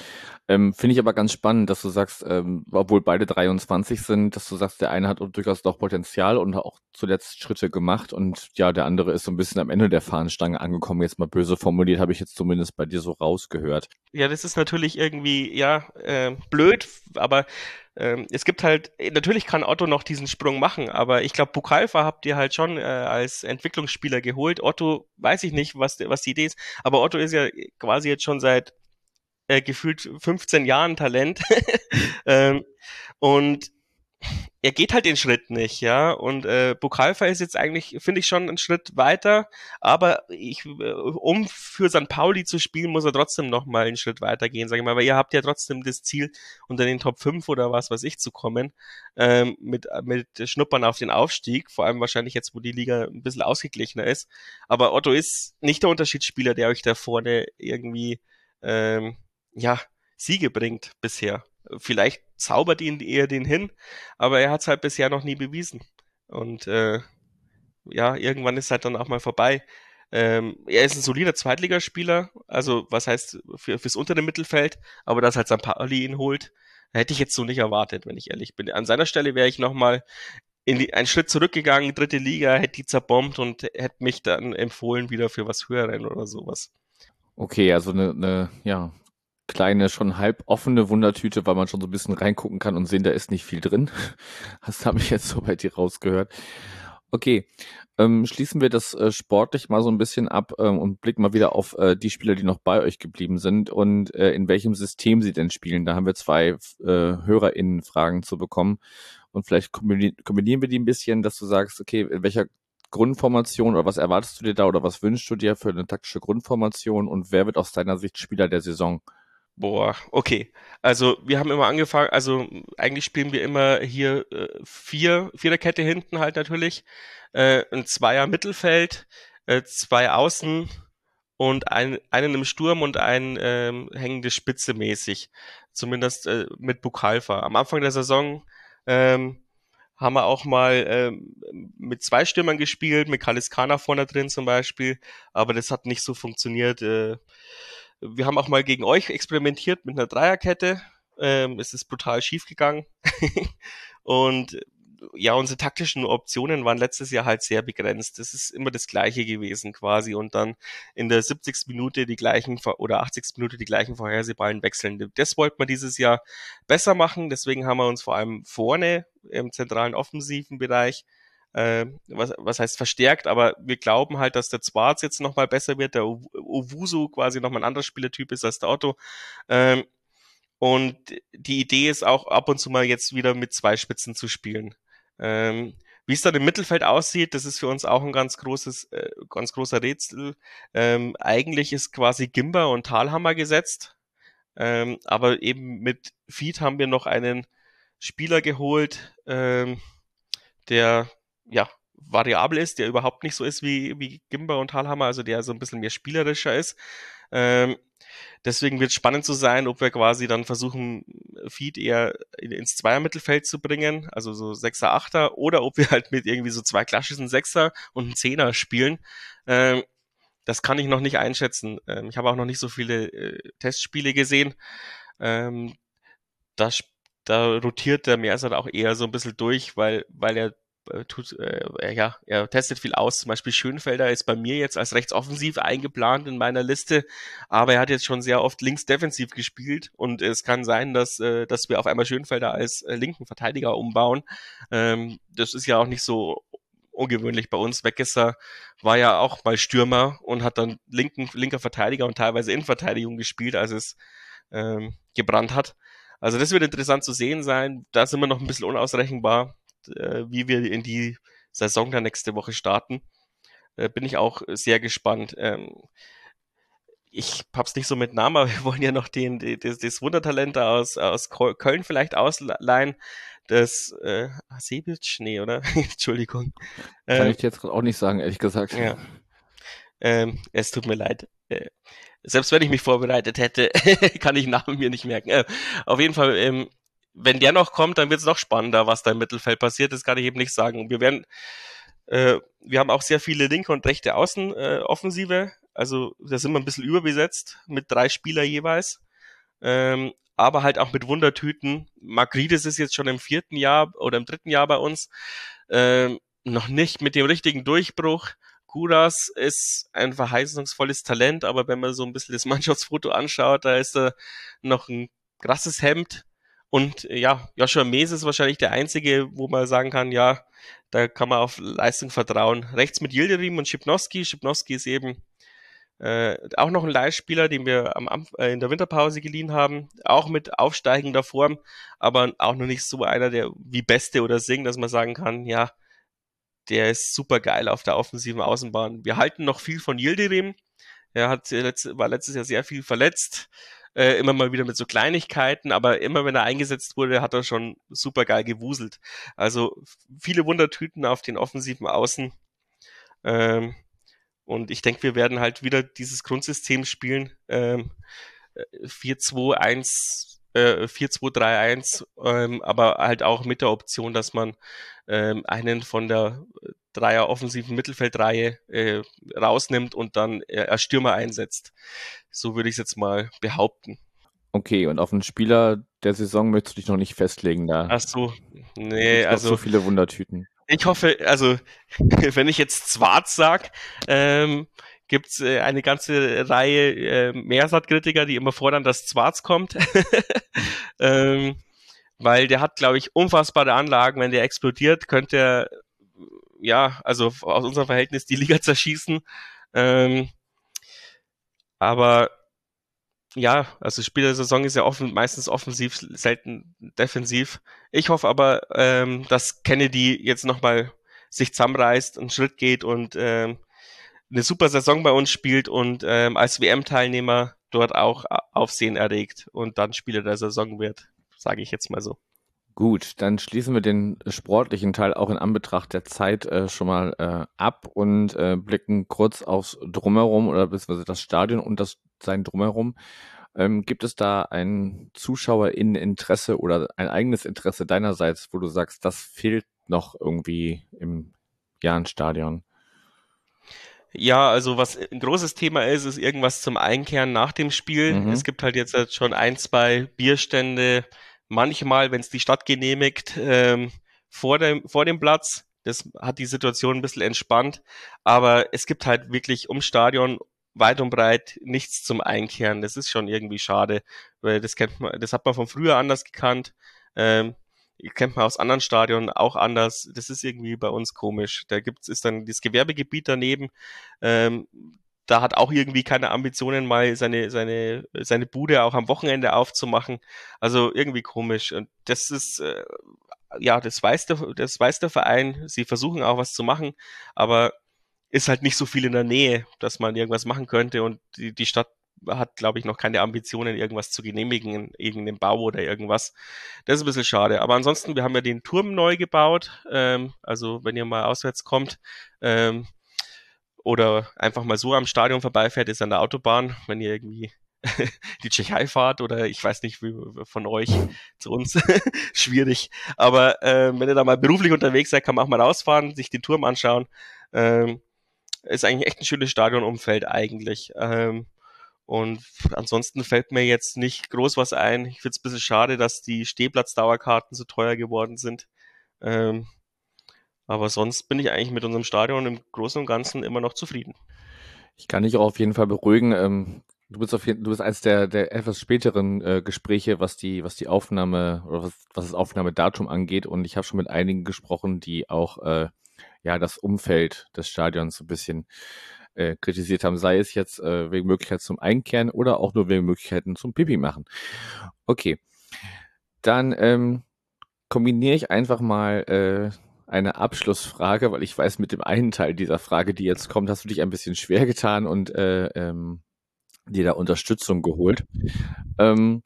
Ähm, Finde ich aber ganz spannend, dass du sagst, ähm, obwohl beide 23 sind, dass du sagst, der eine hat durchaus doch Potenzial und auch zuletzt Schritte gemacht und ja, der andere ist so ein bisschen am Ende der Fahnenstange angekommen. Jetzt mal böse formuliert, habe ich jetzt zumindest bei dir so rausgehört. Ja, das ist natürlich irgendwie, ja, äh, blöd, aber ähm, es gibt halt, natürlich kann Otto noch diesen Sprung machen, aber ich glaube, Bukalfa habt ihr halt schon äh, als Entwicklungsspieler geholt. Otto, weiß ich nicht, was, was die Idee ist, aber Otto ist ja quasi jetzt schon seit äh, gefühlt 15 Jahren Talent. ähm, und er geht halt den Schritt nicht, ja. Und äh, Bukalfa ist jetzt eigentlich, finde ich, schon einen Schritt weiter, aber ich, äh, um für St. Pauli zu spielen, muss er trotzdem noch mal einen Schritt weiter gehen, sage ich mal, weil ihr habt ja trotzdem das Ziel, unter den Top 5 oder was weiß ich zu kommen, ähm, mit, mit Schnuppern auf den Aufstieg, vor allem wahrscheinlich jetzt, wo die Liga ein bisschen ausgeglichener ist. Aber Otto ist nicht der Unterschiedsspieler, der euch da vorne irgendwie ähm, ja, Siege bringt bisher. Vielleicht zaubert ihn eher den hin, aber er hat es halt bisher noch nie bewiesen. Und äh, ja, irgendwann ist halt dann auch mal vorbei. Ähm, er ist ein solider Zweitligaspieler, also was heißt für, fürs untere Mittelfeld, aber dass halt St. Pauli ihn holt, hätte ich jetzt so nicht erwartet, wenn ich ehrlich bin. An seiner Stelle wäre ich nochmal einen Schritt zurückgegangen, dritte Liga, hätte die zerbombt und hätte mich dann empfohlen wieder für was höheren oder sowas. Okay, also eine, eine ja, kleine, schon halb offene Wundertüte, weil man schon so ein bisschen reingucken kann und sehen, da ist nicht viel drin. Das habe ich jetzt so bei dir rausgehört. Okay, ähm, schließen wir das äh, sportlich mal so ein bisschen ab ähm, und blicken mal wieder auf äh, die Spieler, die noch bei euch geblieben sind und äh, in welchem System sie denn spielen. Da haben wir zwei äh, HörerInnen-Fragen zu bekommen und vielleicht kombinieren, kombinieren wir die ein bisschen, dass du sagst, okay, in welcher Grundformation oder was erwartest du dir da oder was wünschst du dir für eine taktische Grundformation und wer wird aus deiner Sicht Spieler der Saison? Boah, okay. Also wir haben immer angefangen, also eigentlich spielen wir immer hier äh, vier, Viererkette hinten halt natürlich, äh, ein Zweier Mittelfeld, äh, zwei Außen und ein, einen im Sturm und einen ähm, hängende Spitze mäßig. Zumindest äh, mit Bukalfa. Am Anfang der Saison ähm, haben wir auch mal ähm, mit zwei Stürmern gespielt, mit Kaliskana vorne drin zum Beispiel, aber das hat nicht so funktioniert. Äh, wir haben auch mal gegen euch experimentiert mit einer Dreierkette. Ähm, es ist brutal schief gegangen. und ja, unsere taktischen Optionen waren letztes Jahr halt sehr begrenzt. Das ist immer das Gleiche gewesen quasi und dann in der 70. Minute die gleichen oder 80. Minute die gleichen vorhersehbaren Wechseln. Das wollten wir dieses Jahr besser machen. Deswegen haben wir uns vor allem vorne im zentralen offensiven Bereich äh, was, was heißt verstärkt, aber wir glauben halt, dass der Zwarz jetzt nochmal besser wird, der Owusu quasi nochmal ein anderer Spielertyp ist als der Otto. Ähm, und die Idee ist auch ab und zu mal jetzt wieder mit zwei Spitzen zu spielen. Ähm, wie es dann im Mittelfeld aussieht, das ist für uns auch ein ganz großes, äh, ganz großer Rätsel. Ähm, eigentlich ist quasi Gimba und Talhammer gesetzt, ähm, aber eben mit Feed haben wir noch einen Spieler geholt, ähm, der ja variabel ist, der überhaupt nicht so ist wie, wie Gimba und Talhammer, also der so ein bisschen mehr spielerischer ist. Ähm, deswegen wird es spannend zu sein, ob wir quasi dann versuchen, Feed eher ins Zweiermittelfeld zu bringen, also so Sechser, Achter, oder ob wir halt mit irgendwie so zwei klassischen Sechser und einen Zehner spielen. Ähm, das kann ich noch nicht einschätzen. Ähm, ich habe auch noch nicht so viele äh, Testspiele gesehen. Ähm, da, da rotiert der Mersat auch eher so ein bisschen durch, weil, weil er tut, äh, ja, er testet viel aus. Zum Beispiel Schönfelder ist bei mir jetzt als rechtsoffensiv eingeplant in meiner Liste, aber er hat jetzt schon sehr oft links defensiv gespielt und es kann sein, dass, äh, dass wir auf einmal Schönfelder als äh, linken Verteidiger umbauen. Ähm, das ist ja auch nicht so ungewöhnlich bei uns. Weggesser war ja auch mal Stürmer und hat dann linken, linker Verteidiger und teilweise Innenverteidigung gespielt, als es ähm, gebrannt hat. Also das wird interessant zu sehen sein. Da sind wir noch ein bisschen unausrechenbar äh, wie wir in die Saison der nächste Woche starten. Äh, bin ich auch sehr gespannt. Ähm, ich hab's nicht so mit Namen, aber wir wollen ja noch den, den das, das Wundertalent aus, aus Köln vielleicht ausleihen. Das äh, Sebic? Nee, oder? Entschuldigung. Kann ähm, ich jetzt auch nicht sagen, ehrlich gesagt. Ja. Ähm, es tut mir leid. Äh, selbst wenn ich mich vorbereitet hätte, kann ich Namen mir nicht merken. Äh, auf jeden Fall, ähm, wenn der noch kommt, dann wird es noch spannender, was da im Mittelfeld passiert. Das kann ich eben nicht sagen. Wir werden, äh, wir haben auch sehr viele linke und rechte Außenoffensive. Äh, also da sind wir ein bisschen überbesetzt mit drei Spieler jeweils. Ähm, aber halt auch mit Wundertüten. Magrides ist jetzt schon im vierten Jahr oder im dritten Jahr bei uns. Ähm, noch nicht mit dem richtigen Durchbruch. Kuras ist ein verheißungsvolles Talent, aber wenn man so ein bisschen das Mannschaftsfoto anschaut, da ist er noch ein krasses Hemd. Und ja, Joshua Mees ist wahrscheinlich der einzige, wo man sagen kann, ja, da kann man auf Leistung vertrauen. Rechts mit Yildirim und Schipnowski. Schipnowski ist eben äh, auch noch ein Leihspieler, den wir am, äh, in der Winterpause geliehen haben, auch mit aufsteigender Form, aber auch noch nicht so einer, der wie Beste oder Sing, dass man sagen kann, ja, der ist super geil auf der offensiven Außenbahn. Wir halten noch viel von Yildirim. Er hat war letztes Jahr sehr viel verletzt, äh, immer mal wieder mit so Kleinigkeiten, aber immer wenn er eingesetzt wurde, hat er schon super geil gewuselt. Also viele Wundertüten auf den offensiven Außen. Ähm, und ich denke, wir werden halt wieder dieses Grundsystem spielen. Ähm, 4-2-1, äh, 4-2-3-1, ähm, aber halt auch mit der Option, dass man ähm, einen von der Dreier offensiven Mittelfeldreihe äh, rausnimmt und dann äh, als Stürmer einsetzt. So würde ich es jetzt mal behaupten. Okay, und auf einen Spieler der Saison möchtest du dich noch nicht festlegen da. Ach so, nee, also so viele Wundertüten. Ich hoffe, also wenn ich jetzt Zwarz sag, ähm, gibt es äh, eine ganze Reihe äh, Meersat-Kritiker, die immer fordern, dass Zwarz kommt. ähm, weil der hat, glaube ich, unfassbare Anlagen. Wenn der explodiert, könnte er ja, also aus unserem Verhältnis die Liga zerschießen. Ähm, aber ja, also Spiel der Saison ist ja offen, meistens offensiv, selten defensiv. Ich hoffe aber, ähm, dass Kennedy jetzt nochmal sich zusammenreißt, einen Schritt geht und ähm, eine super Saison bei uns spielt und ähm, als WM-Teilnehmer dort auch Aufsehen erregt und dann Spieler der Saison wird, sage ich jetzt mal so. Gut, dann schließen wir den sportlichen Teil auch in Anbetracht der Zeit äh, schon mal äh, ab und äh, blicken kurz aufs Drumherum oder beziehungsweise das Stadion und das sein Drumherum. Ähm, gibt es da ein Zuschauerinneninteresse oder ein eigenes Interesse deinerseits, wo du sagst, das fehlt noch irgendwie im Jahrenstadion? Ja, also was ein großes Thema ist, ist irgendwas zum Einkehren nach dem Spiel. Mhm. Es gibt halt jetzt schon ein, zwei Bierstände, manchmal, wenn es die Stadt genehmigt, ähm, vor, dem, vor dem Platz. Das hat die Situation ein bisschen entspannt. Aber es gibt halt wirklich ums Stadion weit und breit nichts zum Einkehren. Das ist schon irgendwie schade, weil das kennt man, das hat man von früher anders gekannt. Ähm, kennt man aus anderen Stadien auch anders. Das ist irgendwie bei uns komisch. Da gibt's ist dann das Gewerbegebiet daneben. Ähm, da hat auch irgendwie keine Ambitionen, mal seine, seine, seine Bude auch am Wochenende aufzumachen. Also irgendwie komisch. Und das ist, äh, ja, das weiß der, das weiß der Verein. Sie versuchen auch was zu machen, aber ist halt nicht so viel in der Nähe, dass man irgendwas machen könnte und die, die Stadt hat, glaube ich, noch keine Ambitionen, irgendwas zu genehmigen, irgendeinen Bau oder irgendwas. Das ist ein bisschen schade. Aber ansonsten, wir haben ja den Turm neu gebaut. Ähm, also wenn ihr mal auswärts kommt, ähm, oder einfach mal so am Stadion vorbeifährt, ist an der Autobahn, wenn ihr irgendwie die Tschechei fahrt oder ich weiß nicht wie von euch zu uns schwierig. Aber äh, wenn ihr da mal beruflich unterwegs seid, kann man auch mal rausfahren, sich den Turm anschauen. Ähm, ist eigentlich echt ein schönes Stadionumfeld eigentlich. Ähm, und ansonsten fällt mir jetzt nicht groß was ein. Ich finde es ein bisschen schade, dass die Stehplatzdauerkarten so teuer geworden sind. Ähm, aber sonst bin ich eigentlich mit unserem Stadion im Großen und Ganzen immer noch zufrieden. Ich kann dich auch auf jeden Fall beruhigen. Ähm, du bist auf jeden, du bist eines der, der etwas späteren äh, Gespräche, was die, was die Aufnahme oder was, was das Aufnahmedatum angeht. Und ich habe schon mit einigen gesprochen, die auch äh, ja das Umfeld des Stadions so ein bisschen äh, kritisiert haben, sei es jetzt äh, wegen Möglichkeiten zum Einkehren oder auch nur wegen Möglichkeiten zum Pipi machen. Okay, dann ähm, kombiniere ich einfach mal äh, eine Abschlussfrage, weil ich weiß, mit dem einen Teil dieser Frage, die jetzt kommt, hast du dich ein bisschen schwer getan und äh, ähm, dir da Unterstützung geholt. Ähm,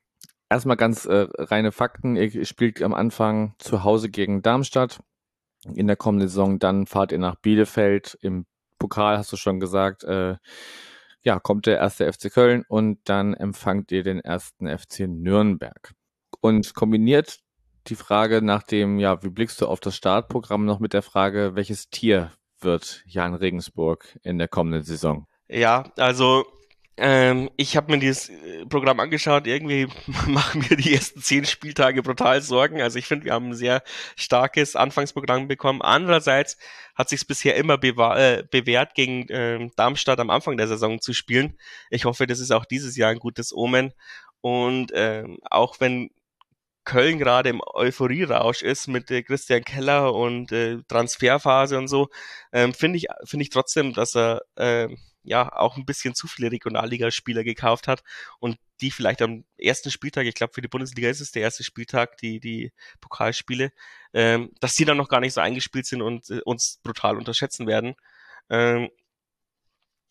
erstmal ganz äh, reine Fakten. Ihr spielt am Anfang zu Hause gegen Darmstadt. In der kommenden Saison dann fahrt ihr nach Bielefeld. Im Pokal hast du schon gesagt. Äh, ja, kommt der erste FC Köln und dann empfangt ihr den ersten FC Nürnberg. Und kombiniert die Frage nach dem, ja, wie blickst du auf das Startprogramm noch mit der Frage, welches Tier wird Jan Regensburg in der kommenden Saison? Ja, also ähm, ich habe mir dieses äh, Programm angeschaut. Irgendwie machen mir die ersten zehn Spieltage brutal Sorgen. Also ich finde, wir haben ein sehr starkes Anfangsprogramm bekommen. Andererseits hat sich bisher immer äh, bewährt, gegen äh, Darmstadt am Anfang der Saison zu spielen. Ich hoffe, das ist auch dieses Jahr ein gutes Omen. Und ähm, auch wenn Köln gerade im Euphorierausch ist mit äh, Christian Keller und äh, Transferphase und so, ähm, finde ich, finde ich trotzdem, dass er äh, ja auch ein bisschen zu viele Regionalligaspieler gekauft hat und die vielleicht am ersten Spieltag, ich glaube für die Bundesliga ist es der erste Spieltag, die, die Pokalspiele, ähm, dass die dann noch gar nicht so eingespielt sind und äh, uns brutal unterschätzen werden. Ähm,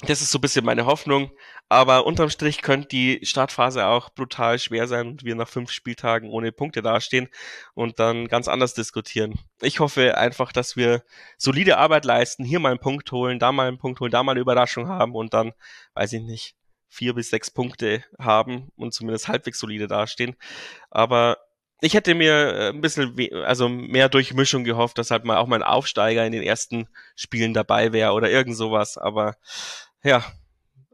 das ist so ein bisschen meine Hoffnung. Aber unterm Strich könnte die Startphase auch brutal schwer sein und wir nach fünf Spieltagen ohne Punkte dastehen und dann ganz anders diskutieren. Ich hoffe einfach, dass wir solide Arbeit leisten, hier mal einen Punkt holen, da mal einen Punkt holen, da mal eine Überraschung haben und dann, weiß ich nicht, vier bis sechs Punkte haben und zumindest halbwegs solide dastehen. Aber ich hätte mir äh, ein bisschen, also mehr Durchmischung gehofft, dass halt mal auch mal ein Aufsteiger in den ersten Spielen dabei wäre oder irgend sowas. Aber ja,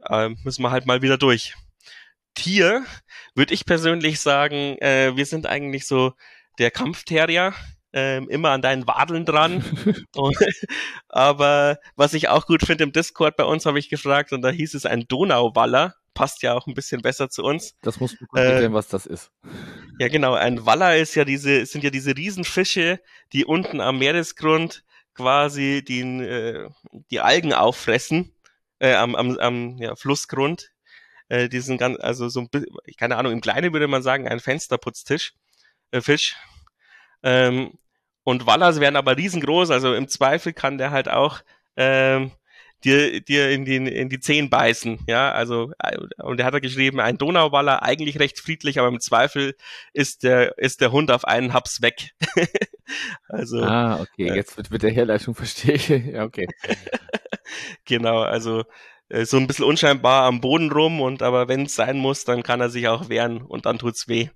äh, müssen wir halt mal wieder durch. Tier würde ich persönlich sagen, äh, wir sind eigentlich so der Kampfterrier, äh, immer an deinen Wadeln dran. und, aber was ich auch gut finde im Discord bei uns, habe ich gefragt, und da hieß es ein Donauwaller. Passt ja auch ein bisschen besser zu uns. Das muss man äh, sehen, was das ist. Ja, genau. Ein Waller ist ja diese, sind ja diese Riesenfische, die unten am Meeresgrund quasi die, äh, die Algen auffressen äh, am, am, am ja, Flussgrund. Äh, diesen ganz, also so ein bisschen, keine Ahnung, im Kleinen würde man sagen, ein Fensterputztisch, äh, Fisch. Ähm, und Wallers werden aber riesengroß, also im Zweifel kann der halt auch ähm, dir, dir in, die, in die Zehen beißen. Ja, also, äh, und er hat er geschrieben, ein Donauwaller, eigentlich recht friedlich, aber im Zweifel ist der, ist der Hund auf einen Haps weg. also. Ah, okay, äh, jetzt wird mit der Herleitung verstehe ich. ja, okay. Genau, also, äh, so ein bisschen unscheinbar am Boden rum und aber wenn es sein muss, dann kann er sich auch wehren und dann tut's weh.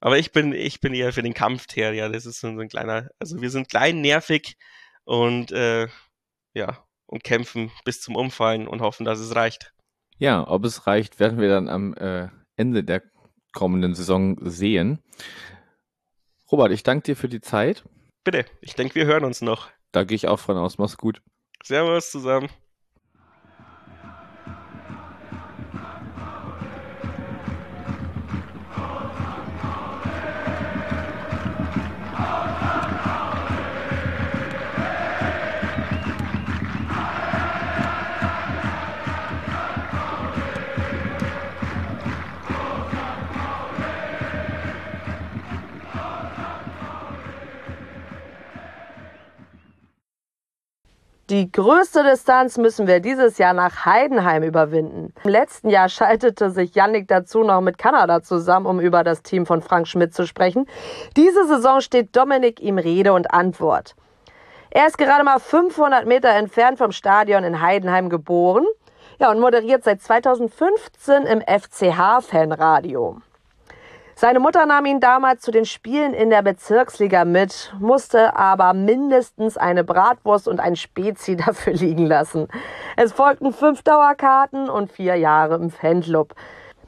Aber ich bin, ich bin eher für den Kampfterrier. Das ist so ein kleiner, also wir sind klein, nervig und äh, ja, und kämpfen bis zum Umfallen und hoffen, dass es reicht. Ja, ob es reicht, werden wir dann am äh, Ende der kommenden Saison sehen. Robert, ich danke dir für die Zeit. Bitte, ich denke, wir hören uns noch. Da gehe ich auch von aus. Mach's gut. Servus zusammen. Die größte Distanz müssen wir dieses Jahr nach Heidenheim überwinden. Im letzten Jahr schaltete sich Yannick dazu noch mit Kanada zusammen, um über das Team von Frank Schmidt zu sprechen. Diese Saison steht Dominik ihm Rede und Antwort. Er ist gerade mal 500 Meter entfernt vom Stadion in Heidenheim geboren. Ja, und moderiert seit 2015 im FCH-Fanradio. Seine Mutter nahm ihn damals zu den Spielen in der Bezirksliga mit, musste aber mindestens eine Bratwurst und ein Spezi dafür liegen lassen. Es folgten fünf Dauerkarten und vier Jahre im Fanclub.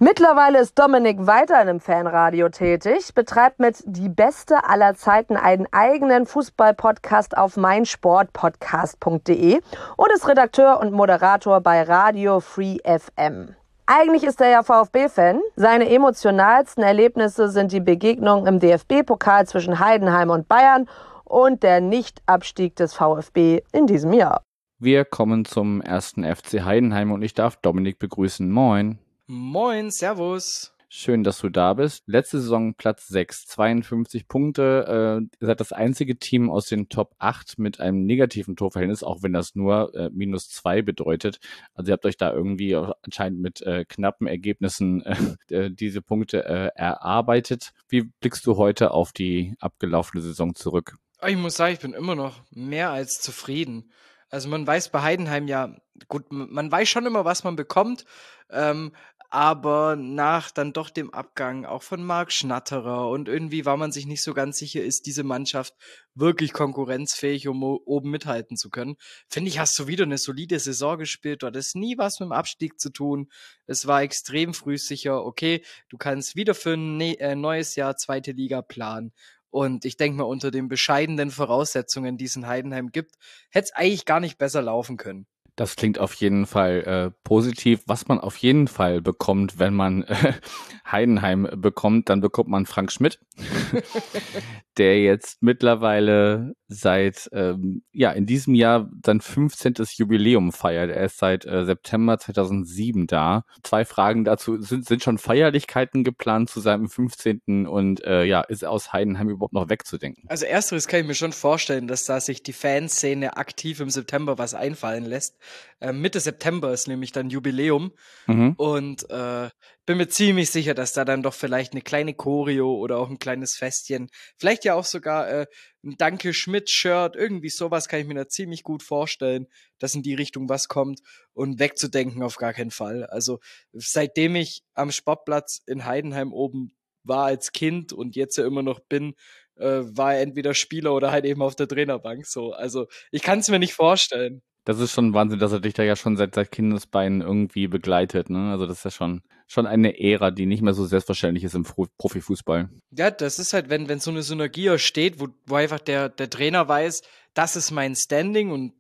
Mittlerweile ist Dominik weiterhin im Fanradio tätig, betreibt mit Die Beste aller Zeiten einen eigenen Fußballpodcast auf meinsportpodcast.de und ist Redakteur und Moderator bei Radio Free FM. Eigentlich ist er ja VfB-Fan. Seine emotionalsten Erlebnisse sind die Begegnungen im DFB-Pokal zwischen Heidenheim und Bayern und der Nichtabstieg des VfB in diesem Jahr. Wir kommen zum ersten FC Heidenheim und ich darf Dominik begrüßen. Moin. Moin, Servus. Schön, dass du da bist. Letzte Saison Platz 6, 52 Punkte. Äh, ihr seid das einzige Team aus den Top 8 mit einem negativen Torverhältnis, auch wenn das nur äh, minus 2 bedeutet. Also ihr habt euch da irgendwie anscheinend mit äh, knappen Ergebnissen äh, diese Punkte äh, erarbeitet. Wie blickst du heute auf die abgelaufene Saison zurück? Ich muss sagen, ich bin immer noch mehr als zufrieden. Also man weiß bei Heidenheim ja, gut, man weiß schon immer, was man bekommt, ähm, aber nach dann doch dem Abgang auch von Marc Schnatterer und irgendwie war man sich nicht so ganz sicher, ist diese Mannschaft wirklich konkurrenzfähig, um oben mithalten zu können. Finde ich, hast du wieder eine solide Saison gespielt. Du hattest nie was mit dem Abstieg zu tun. Es war extrem früh sicher, okay, du kannst wieder für ein ne äh, neues Jahr zweite Liga planen. Und ich denke mal, unter den bescheidenen Voraussetzungen, die es in Heidenheim gibt, hätte es eigentlich gar nicht besser laufen können. Das klingt auf jeden Fall äh, positiv. Was man auf jeden Fall bekommt, wenn man äh, Heidenheim bekommt, dann bekommt man Frank Schmidt, der jetzt mittlerweile seit, ähm, ja, in diesem Jahr sein 15. Jubiläum feiert. Er ist seit äh, September 2007 da. Zwei Fragen dazu. Sind, sind schon Feierlichkeiten geplant zu seinem 15. und äh, ja, ist aus Heidenheim überhaupt noch wegzudenken? Also ersteres kann ich mir schon vorstellen, dass da sich die Fanszene aktiv im September was einfallen lässt. Äh, Mitte September ist nämlich dann Jubiläum. Mhm. Und äh, bin mir ziemlich sicher, dass da dann doch vielleicht eine kleine Choreo oder auch ein kleines Festchen, vielleicht ja auch sogar äh, ein Danke Schmidt-Shirt, irgendwie sowas kann ich mir da ziemlich gut vorstellen, dass in die Richtung was kommt und wegzudenken auf gar keinen Fall. Also seitdem ich am Sportplatz in Heidenheim oben war als Kind und jetzt ja immer noch bin, äh, war er entweder Spieler oder halt eben auf der Trainerbank. So, also ich kann es mir nicht vorstellen. Das ist schon Wahnsinn, dass er dich da ja schon seit, seit Kindesbeinen irgendwie begleitet. Ne? Also das ist ja schon, schon eine Ära, die nicht mehr so selbstverständlich ist im Profifußball. Ja, das ist halt, wenn, wenn so eine Synergie steht, wo, wo einfach der, der Trainer weiß, das ist mein Standing und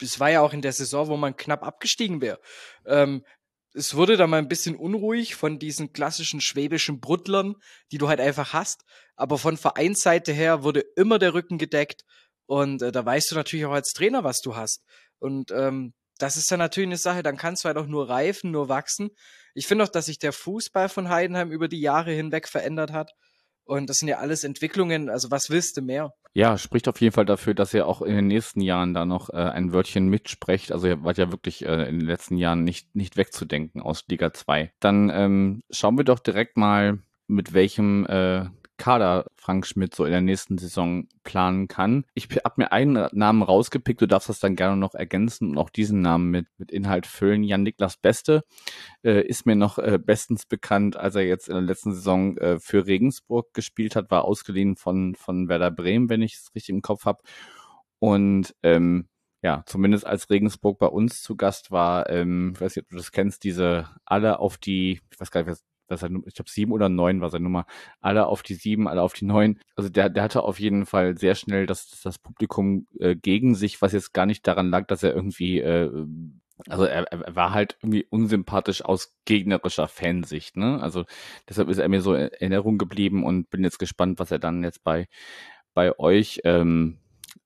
es war ja auch in der Saison, wo man knapp abgestiegen wäre. Ähm, es wurde da mal ein bisschen unruhig von diesen klassischen schwäbischen Bruttlern, die du halt einfach hast. Aber von Vereinsseite her wurde immer der Rücken gedeckt. Und äh, da weißt du natürlich auch als Trainer, was du hast. Und ähm, das ist dann natürlich eine Sache, dann kannst du halt auch nur reifen, nur wachsen. Ich finde auch, dass sich der Fußball von Heidenheim über die Jahre hinweg verändert hat. Und das sind ja alles Entwicklungen, also was willst du mehr? Ja, spricht auf jeden Fall dafür, dass ihr auch in den nächsten Jahren da noch äh, ein Wörtchen mitsprecht. Also ihr wart ja wirklich äh, in den letzten Jahren nicht, nicht wegzudenken aus Liga 2. Dann ähm, schauen wir doch direkt mal, mit welchem äh, Kader Frank Schmidt so in der nächsten Saison planen kann. Ich habe mir einen Namen rausgepickt, du darfst das dann gerne noch ergänzen und auch diesen Namen mit, mit Inhalt füllen. Jan-Niklas Beste äh, ist mir noch äh, bestens bekannt, als er jetzt in der letzten Saison äh, für Regensburg gespielt hat, war ausgeliehen von, von Werder Bremen, wenn ich es richtig im Kopf habe. Und ähm, ja, zumindest als Regensburg bei uns zu Gast war, ähm, ich weiß nicht, ob du das kennst, diese alle auf die, ich weiß gar nicht, was er, ich glaube sieben oder neun war seine Nummer, alle auf die sieben, alle auf die neun. Also der, der hatte auf jeden Fall sehr schnell das, das Publikum äh, gegen sich, was jetzt gar nicht daran lag, dass er irgendwie, äh, also er, er war halt irgendwie unsympathisch aus gegnerischer Fansicht, ne? Also deshalb ist er mir so in Erinnerung geblieben und bin jetzt gespannt, was er dann jetzt bei, bei euch ähm,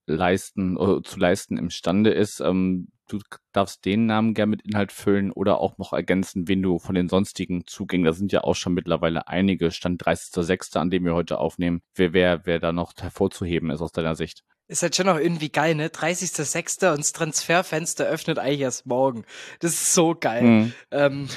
leisten, äh, zu leisten imstande ist. Ähm, du darfst den Namen gerne mit Inhalt füllen oder auch noch ergänzen, wen du von den sonstigen Zugängen, da sind ja auch schon mittlerweile einige, Stand 30.06., an dem wir heute aufnehmen, wer, wer, wer da noch hervorzuheben ist aus deiner Sicht. Ist halt schon noch irgendwie geil, ne? 30.06. und das Transferfenster öffnet eigentlich erst morgen. Das ist so geil. Mhm. Ähm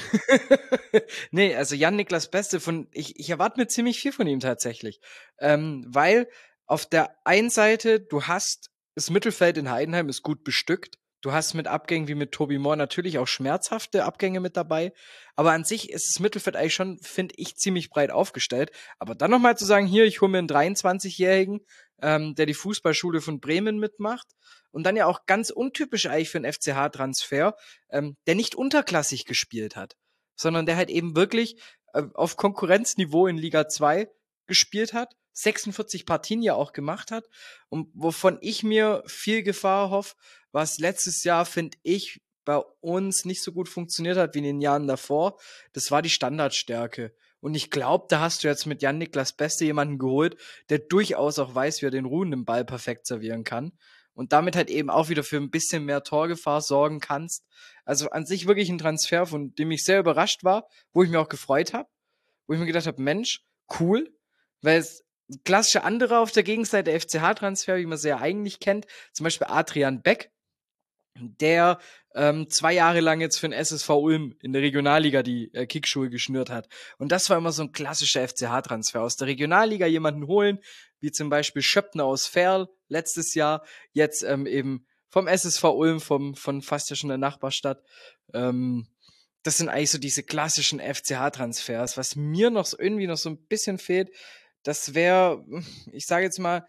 nee, also Jan-Niklas Beste von, ich, ich erwarte mir ziemlich viel von ihm tatsächlich. Ähm, weil auf der einen Seite, du hast das Mittelfeld in Heidenheim ist gut bestückt. Du hast mit Abgängen wie mit Toby Moore natürlich auch schmerzhafte Abgänge mit dabei. Aber an sich ist das Mittelfeld eigentlich schon, finde ich, ziemlich breit aufgestellt. Aber dann nochmal zu sagen, hier, ich hole mir einen 23-Jährigen, ähm, der die Fußballschule von Bremen mitmacht. Und dann ja auch ganz untypisch eigentlich für einen FCH-Transfer, ähm, der nicht unterklassig gespielt hat, sondern der halt eben wirklich äh, auf Konkurrenzniveau in Liga 2 gespielt hat 46 Partien ja auch gemacht hat und wovon ich mir viel Gefahr hoffe, was letztes Jahr, finde ich, bei uns nicht so gut funktioniert hat wie in den Jahren davor, das war die Standardstärke. Und ich glaube, da hast du jetzt mit Jan Niklas Beste jemanden geholt, der durchaus auch weiß, wie er den ruhenden Ball perfekt servieren kann. Und damit halt eben auch wieder für ein bisschen mehr Torgefahr sorgen kannst. Also an sich wirklich ein Transfer, von dem ich sehr überrascht war, wo ich mir auch gefreut habe, wo ich mir gedacht habe, Mensch, cool, weil es klassische andere auf der Gegenseite FCH-Transfer, wie man sie ja eigentlich kennt, zum Beispiel Adrian Beck, der ähm, zwei Jahre lang jetzt für den SSV Ulm in der Regionalliga die äh, Kickschuhe geschnürt hat. Und das war immer so ein klassischer FCH-Transfer. Aus der Regionalliga jemanden holen, wie zum Beispiel Schöppner aus Ferl letztes Jahr, jetzt ähm, eben vom SSV Ulm, vom, von fast ja schon der Nachbarstadt. Ähm, das sind eigentlich so diese klassischen FCH-Transfers. Was mir noch irgendwie noch so ein bisschen fehlt, das wäre, ich sage jetzt mal,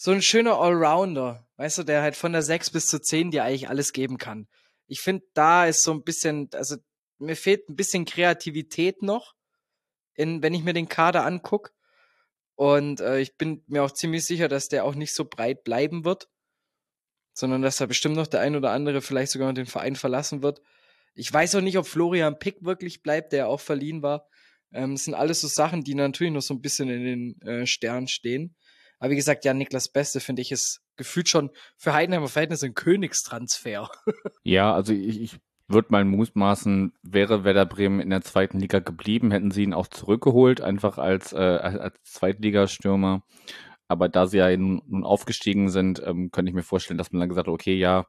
so ein schöner Allrounder, weißt du, der halt von der 6 bis zur 10 dir eigentlich alles geben kann. Ich finde, da ist so ein bisschen, also mir fehlt ein bisschen Kreativität noch, in, wenn ich mir den Kader angucke. Und äh, ich bin mir auch ziemlich sicher, dass der auch nicht so breit bleiben wird, sondern dass da bestimmt noch der ein oder andere vielleicht sogar noch den Verein verlassen wird. Ich weiß auch nicht, ob Florian Pick wirklich bleibt, der auch verliehen war. Ähm, das sind alles so Sachen, die natürlich noch so ein bisschen in den äh, Sternen stehen. Aber wie gesagt, ja, Niklas Beste finde ich ist gefühlt schon für Heidenheimer Verhältnisse ein Königstransfer. ja, also ich, ich würde mal mutmaßen, wäre Werder Bremen in der zweiten Liga geblieben, hätten sie ihn auch zurückgeholt, einfach als, äh, als Zweitligastürmer. Aber da sie ja nun aufgestiegen sind, ähm, könnte ich mir vorstellen, dass man dann gesagt hat, okay, ja,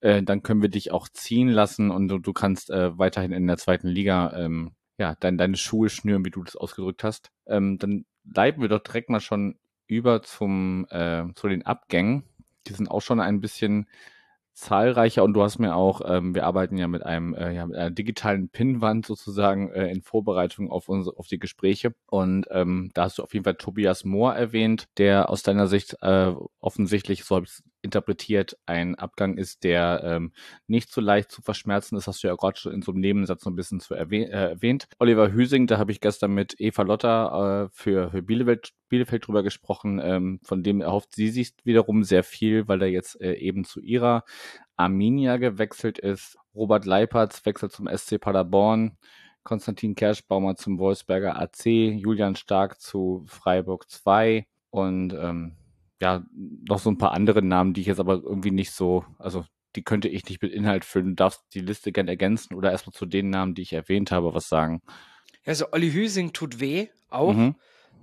äh, dann können wir dich auch ziehen lassen und du, du kannst äh, weiterhin in der zweiten Liga ähm, ja, dein, deine Schuhe schnüren, wie du das ausgedrückt hast. Ähm, dann leiten wir doch direkt mal schon über zum, äh, zu den Abgängen. Die sind auch schon ein bisschen zahlreicher und du hast mir auch, ähm, wir arbeiten ja mit einem äh, ja, mit einer digitalen Pinnwand sozusagen äh, in Vorbereitung auf unsere auf die Gespräche und ähm, da hast du auf jeden Fall Tobias Mohr erwähnt, der aus deiner Sicht äh, offensichtlich, so habe ich interpretiert, ein Abgang ist, der ähm, nicht so leicht zu verschmerzen ist, hast du ja gerade schon in so einem Nebensatz so ein bisschen zu erwäh äh, erwähnt. Oliver Hüsing, da habe ich gestern mit Eva Lotter äh, für, für Bielefeld, Bielefeld drüber gesprochen, ähm, von dem erhofft sie sich wiederum sehr viel, weil er jetzt äh, eben zu ihrer Arminia gewechselt ist. Robert Leipertz wechselt zum SC Paderborn. Konstantin Kerschbaumer zum Wolfsberger AC, Julian Stark zu Freiburg 2 und ähm, ja, noch so ein paar andere Namen, die ich jetzt aber irgendwie nicht so, also die könnte ich nicht mit Inhalt füllen. Du darfst die Liste gern ergänzen oder erstmal zu den Namen, die ich erwähnt habe, was sagen. Also Olli Hüsing tut weh, auch. Mhm.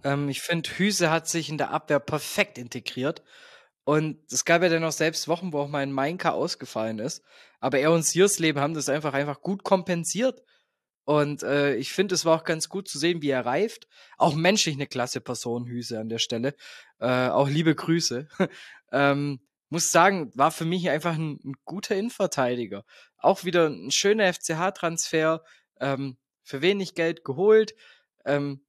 Ähm, ich finde, Hüse hat sich in der Abwehr perfekt integriert. Und es gab ja dann auch selbst Wochen, wo auch mal ein Mainka ausgefallen ist. Aber er und Siersleben haben das einfach, einfach gut kompensiert. Und äh, ich finde, es war auch ganz gut zu sehen, wie er reift. Auch menschlich eine klasse Person, Hüse an der Stelle. Äh, auch liebe Grüße. ähm, muss sagen, war für mich einfach ein, ein guter Innenverteidiger. Auch wieder ein schöner FCH-Transfer, ähm, für wenig Geld geholt. Ähm,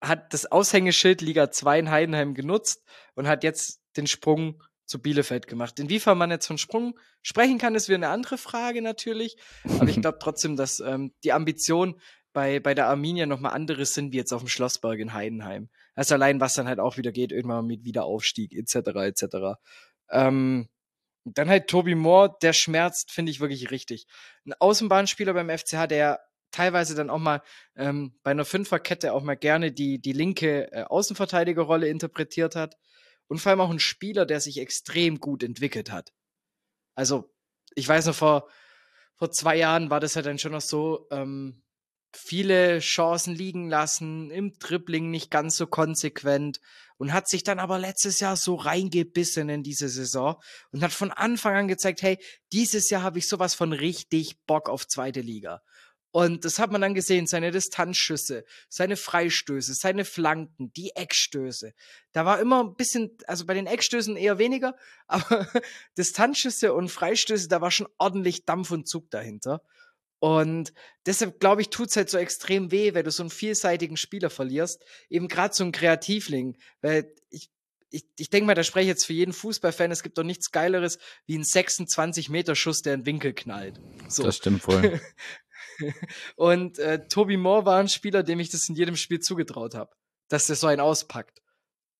hat das Aushängeschild Liga 2 in Heidenheim genutzt und hat jetzt den Sprung zu Bielefeld gemacht. Inwiefern man jetzt von Sprung sprechen kann, ist wieder eine andere Frage natürlich. Aber ich glaube trotzdem, dass ähm, die Ambition bei, bei der Arminia nochmal anderes sind wie jetzt auf dem Schlossberg in Heidenheim. Also allein, was dann halt auch wieder geht, irgendwann mit Wiederaufstieg etc. etc. Ähm, dann halt Toby Moore, der schmerzt, finde ich wirklich richtig. Ein Außenbahnspieler beim FCH, der teilweise dann auch mal ähm, bei einer Fünferkette auch mal gerne die, die linke äh, Außenverteidigerrolle interpretiert hat. Und vor allem auch ein Spieler, der sich extrem gut entwickelt hat. Also, ich weiß noch, vor, vor zwei Jahren war das ja dann schon noch so, ähm, viele Chancen liegen lassen, im Dribbling nicht ganz so konsequent und hat sich dann aber letztes Jahr so reingebissen in diese Saison und hat von Anfang an gezeigt, hey, dieses Jahr habe ich sowas von richtig Bock auf zweite Liga. Und das hat man dann gesehen, seine Distanzschüsse, seine Freistöße, seine Flanken, die Eckstöße. Da war immer ein bisschen, also bei den Eckstößen eher weniger, aber Distanzschüsse und Freistöße, da war schon ordentlich Dampf und Zug dahinter. Und deshalb, glaube ich, tut es halt so extrem weh, wenn du so einen vielseitigen Spieler verlierst. Eben gerade so einen Kreativling. Weil ich, ich, ich denke mal, da spreche ich jetzt für jeden Fußballfan, es gibt doch nichts Geileres wie ein 26-Meter-Schuss, der in den Winkel knallt. So. Das stimmt voll. Und äh, Toby Moore war ein Spieler, dem ich das in jedem Spiel zugetraut habe, dass der so einen auspackt.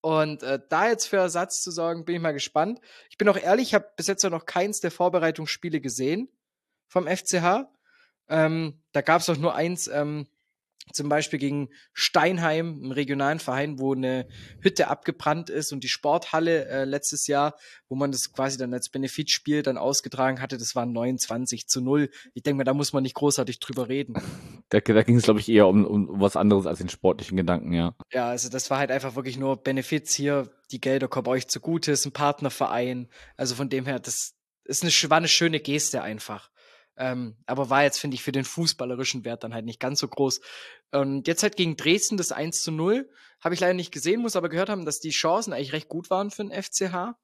Und äh, da jetzt für Ersatz zu sorgen, bin ich mal gespannt. Ich bin auch ehrlich, ich habe bis jetzt noch keins der Vorbereitungsspiele gesehen vom FCH. Ähm, da gab es auch nur eins, ähm, zum Beispiel gegen Steinheim, einen regionalen Verein, wo eine Hütte abgebrannt ist und die Sporthalle äh, letztes Jahr, wo man das quasi dann als Benefitspiel dann ausgetragen hatte, das waren 29 zu 0. Ich denke mal, da muss man nicht großartig drüber reden. Da, da ging es, glaube ich, eher um, um was anderes als den sportlichen Gedanken, ja. Ja, also das war halt einfach wirklich nur Benefits hier, die Gelder kommen euch zugute, ist ein Partnerverein. Also von dem her, das ist eine, war eine schöne Geste einfach. Ähm, aber war jetzt, finde ich, für den fußballerischen Wert dann halt nicht ganz so groß. Und jetzt halt gegen Dresden das 1 zu 0. Habe ich leider nicht gesehen, muss aber gehört haben, dass die Chancen eigentlich recht gut waren für den FCH.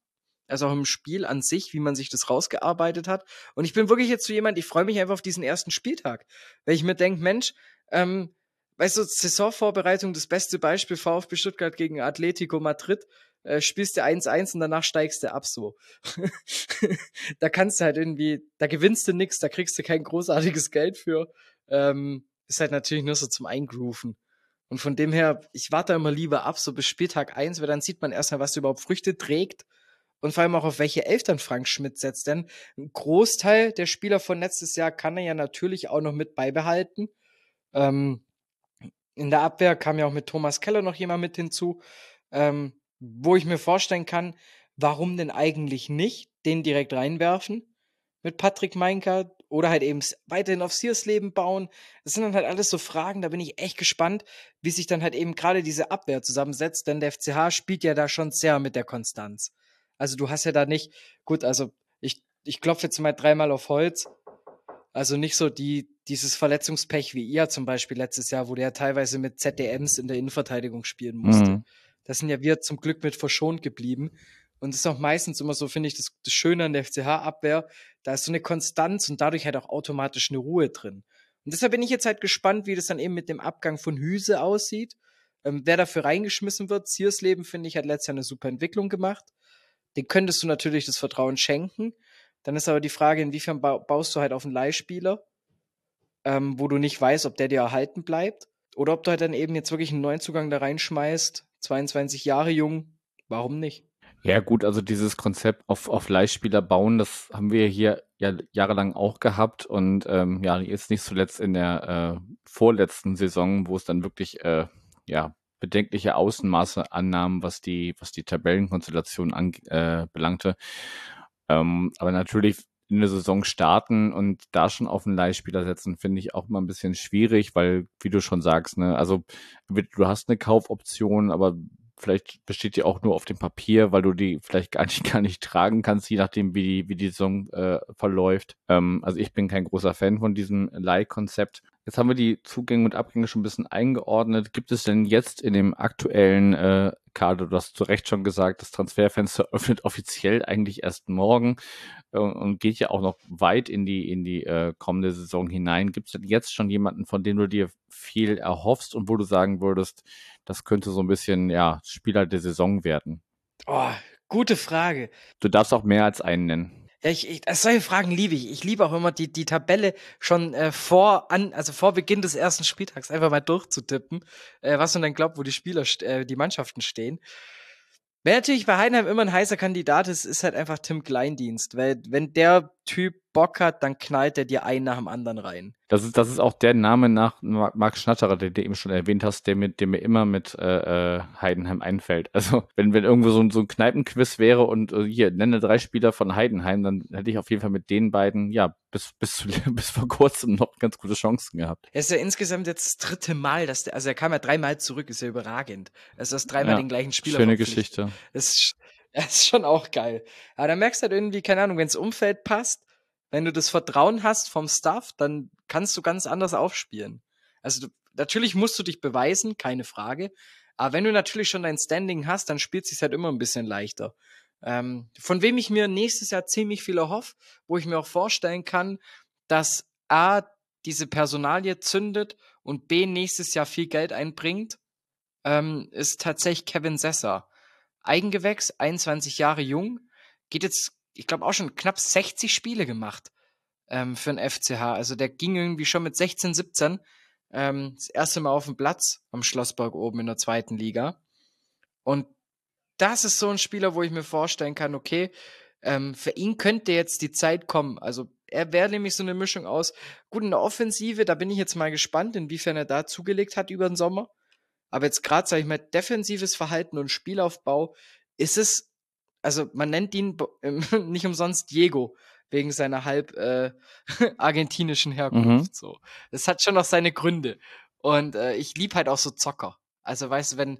Also auch im Spiel an sich, wie man sich das rausgearbeitet hat. Und ich bin wirklich jetzt so jemand, ich freue mich einfach auf diesen ersten Spieltag. Weil ich mir denke, Mensch, ähm, weißt du, Saisonvorbereitung, das beste Beispiel VfB Stuttgart gegen Atletico Madrid äh, spielst du 1-1 und danach steigst du ab so. da kannst du halt irgendwie, da gewinnst du nix, da kriegst du kein großartiges Geld für. Ähm, ist halt natürlich nur so zum Eingrooven. Und von dem her, ich warte immer lieber ab, so bis Spieltag 1, weil dann sieht man erstmal, was überhaupt Früchte trägt und vor allem auch auf welche dann Frank Schmidt setzt. Denn ein Großteil der Spieler von letztes Jahr kann er ja natürlich auch noch mit beibehalten. Ähm, in der Abwehr kam ja auch mit Thomas Keller noch jemand mit hinzu. Ähm, wo ich mir vorstellen kann, warum denn eigentlich nicht den direkt reinwerfen mit Patrick Meinker oder halt eben weiterhin auf Sears Leben bauen. Das sind dann halt alles so Fragen, da bin ich echt gespannt, wie sich dann halt eben gerade diese Abwehr zusammensetzt, denn der FCH spielt ja da schon sehr mit der Konstanz. Also du hast ja da nicht, gut, also ich, ich klopfe jetzt mal dreimal auf Holz, also nicht so die, dieses Verletzungspech wie ihr zum Beispiel letztes Jahr, wo der teilweise mit ZDMs in der Innenverteidigung spielen musste. Mhm. Da sind ja wir zum Glück mit verschont geblieben. Und das ist auch meistens immer so, finde ich, das, das Schöne an der FCH-Abwehr. Da ist so eine Konstanz und dadurch halt auch automatisch eine Ruhe drin. Und deshalb bin ich jetzt halt gespannt, wie das dann eben mit dem Abgang von Hüse aussieht. Ähm, wer dafür reingeschmissen wird. Ziersleben, finde ich, hat letztes Jahr eine super Entwicklung gemacht. Den könntest du natürlich das Vertrauen schenken. Dann ist aber die Frage, inwiefern baust du halt auf einen Leihspieler, ähm, wo du nicht weißt, ob der dir erhalten bleibt. Oder ob du halt dann eben jetzt wirklich einen neuen Zugang da reinschmeißt, 22 Jahre jung, warum nicht? Ja, gut, also dieses Konzept auf, auf Leihspieler bauen, das haben wir hier ja jahrelang auch gehabt und ähm, ja, jetzt nicht zuletzt in der äh, vorletzten Saison, wo es dann wirklich äh, ja bedenkliche Außenmaße annahm, was die, was die Tabellenkonstellation anbelangte. Äh, ähm, aber natürlich in eine Saison starten und da schon auf einen Leihspieler setzen, finde ich auch mal ein bisschen schwierig, weil, wie du schon sagst, ne, also du hast eine Kaufoption, aber vielleicht besteht die auch nur auf dem Papier, weil du die vielleicht gar nicht, gar nicht tragen kannst, je nachdem, wie die, wie die Saison äh, verläuft. Ähm, also ich bin kein großer Fan von diesem Leihkonzept. Jetzt haben wir die Zugänge und Abgänge schon ein bisschen eingeordnet. Gibt es denn jetzt in dem aktuellen äh, Kader, du hast zu Recht schon gesagt, das Transferfenster öffnet offiziell eigentlich erst morgen äh, und geht ja auch noch weit in die, in die äh, kommende Saison hinein. Gibt es denn jetzt schon jemanden, von dem du dir viel erhoffst und wo du sagen würdest, das könnte so ein bisschen, ja, Spieler der Saison werden? Oh, gute Frage. Du darfst auch mehr als einen nennen. Ja, ich, ich, solche Fragen liebe ich. Ich liebe auch immer die, die Tabelle schon äh, vor an, also vor Beginn des ersten Spieltags einfach mal durchzutippen, äh, was man dann glaubt, wo die Spieler, äh, die Mannschaften stehen. Wer natürlich bei Heidenheim immer ein heißer Kandidat ist, ist halt einfach Tim Kleindienst, weil wenn der Typ Bock hat, dann knallt er dir einen nach dem anderen rein. Das ist, das ist auch der Name nach Marc Schnatterer, den du eben schon erwähnt hast, der mir, der mir immer mit äh, äh, Heidenheim einfällt. Also wenn, wenn irgendwo so ein, so ein Kneipenquiz wäre und äh, hier, nenne drei Spieler von Heidenheim, dann hätte ich auf jeden Fall mit den beiden, ja, bis, bis, bis vor kurzem noch ganz gute Chancen gehabt. Er ist ja insgesamt jetzt das dritte Mal, dass der, also er kam ja dreimal zurück, ist ja überragend. Also das dreimal ja, den gleichen Spieler. Schöne Geschichte. Das ist, das ist schon auch geil. Aber da merkst du halt irgendwie, keine Ahnung, wenn das Umfeld passt, wenn du das Vertrauen hast vom Staff, dann kannst du ganz anders aufspielen. Also du, natürlich musst du dich beweisen, keine Frage. Aber wenn du natürlich schon dein Standing hast, dann spielt es sich halt immer ein bisschen leichter. Ähm, von wem ich mir nächstes Jahr ziemlich viel erhoffe, wo ich mir auch vorstellen kann, dass A, diese Personalie zündet und B, nächstes Jahr viel Geld einbringt, ähm, ist tatsächlich Kevin Sesser. Eigengewächs, 21 Jahre jung, geht jetzt ich glaube, auch schon knapp 60 Spiele gemacht ähm, für den FCH. Also der ging irgendwie schon mit 16, 17 ähm, das erste Mal auf dem Platz am Schlossberg oben in der zweiten Liga. Und das ist so ein Spieler, wo ich mir vorstellen kann, okay, ähm, für ihn könnte jetzt die Zeit kommen. Also er wäre nämlich so eine Mischung aus, gut, in der Offensive, da bin ich jetzt mal gespannt, inwiefern er da zugelegt hat über den Sommer. Aber jetzt gerade, sage ich mal, defensives Verhalten und Spielaufbau ist es also man nennt ihn nicht umsonst Diego wegen seiner halb äh, argentinischen Herkunft. Mhm. So, das hat schon noch seine Gründe. Und äh, ich lieb halt auch so Zocker. Also weißt du, wenn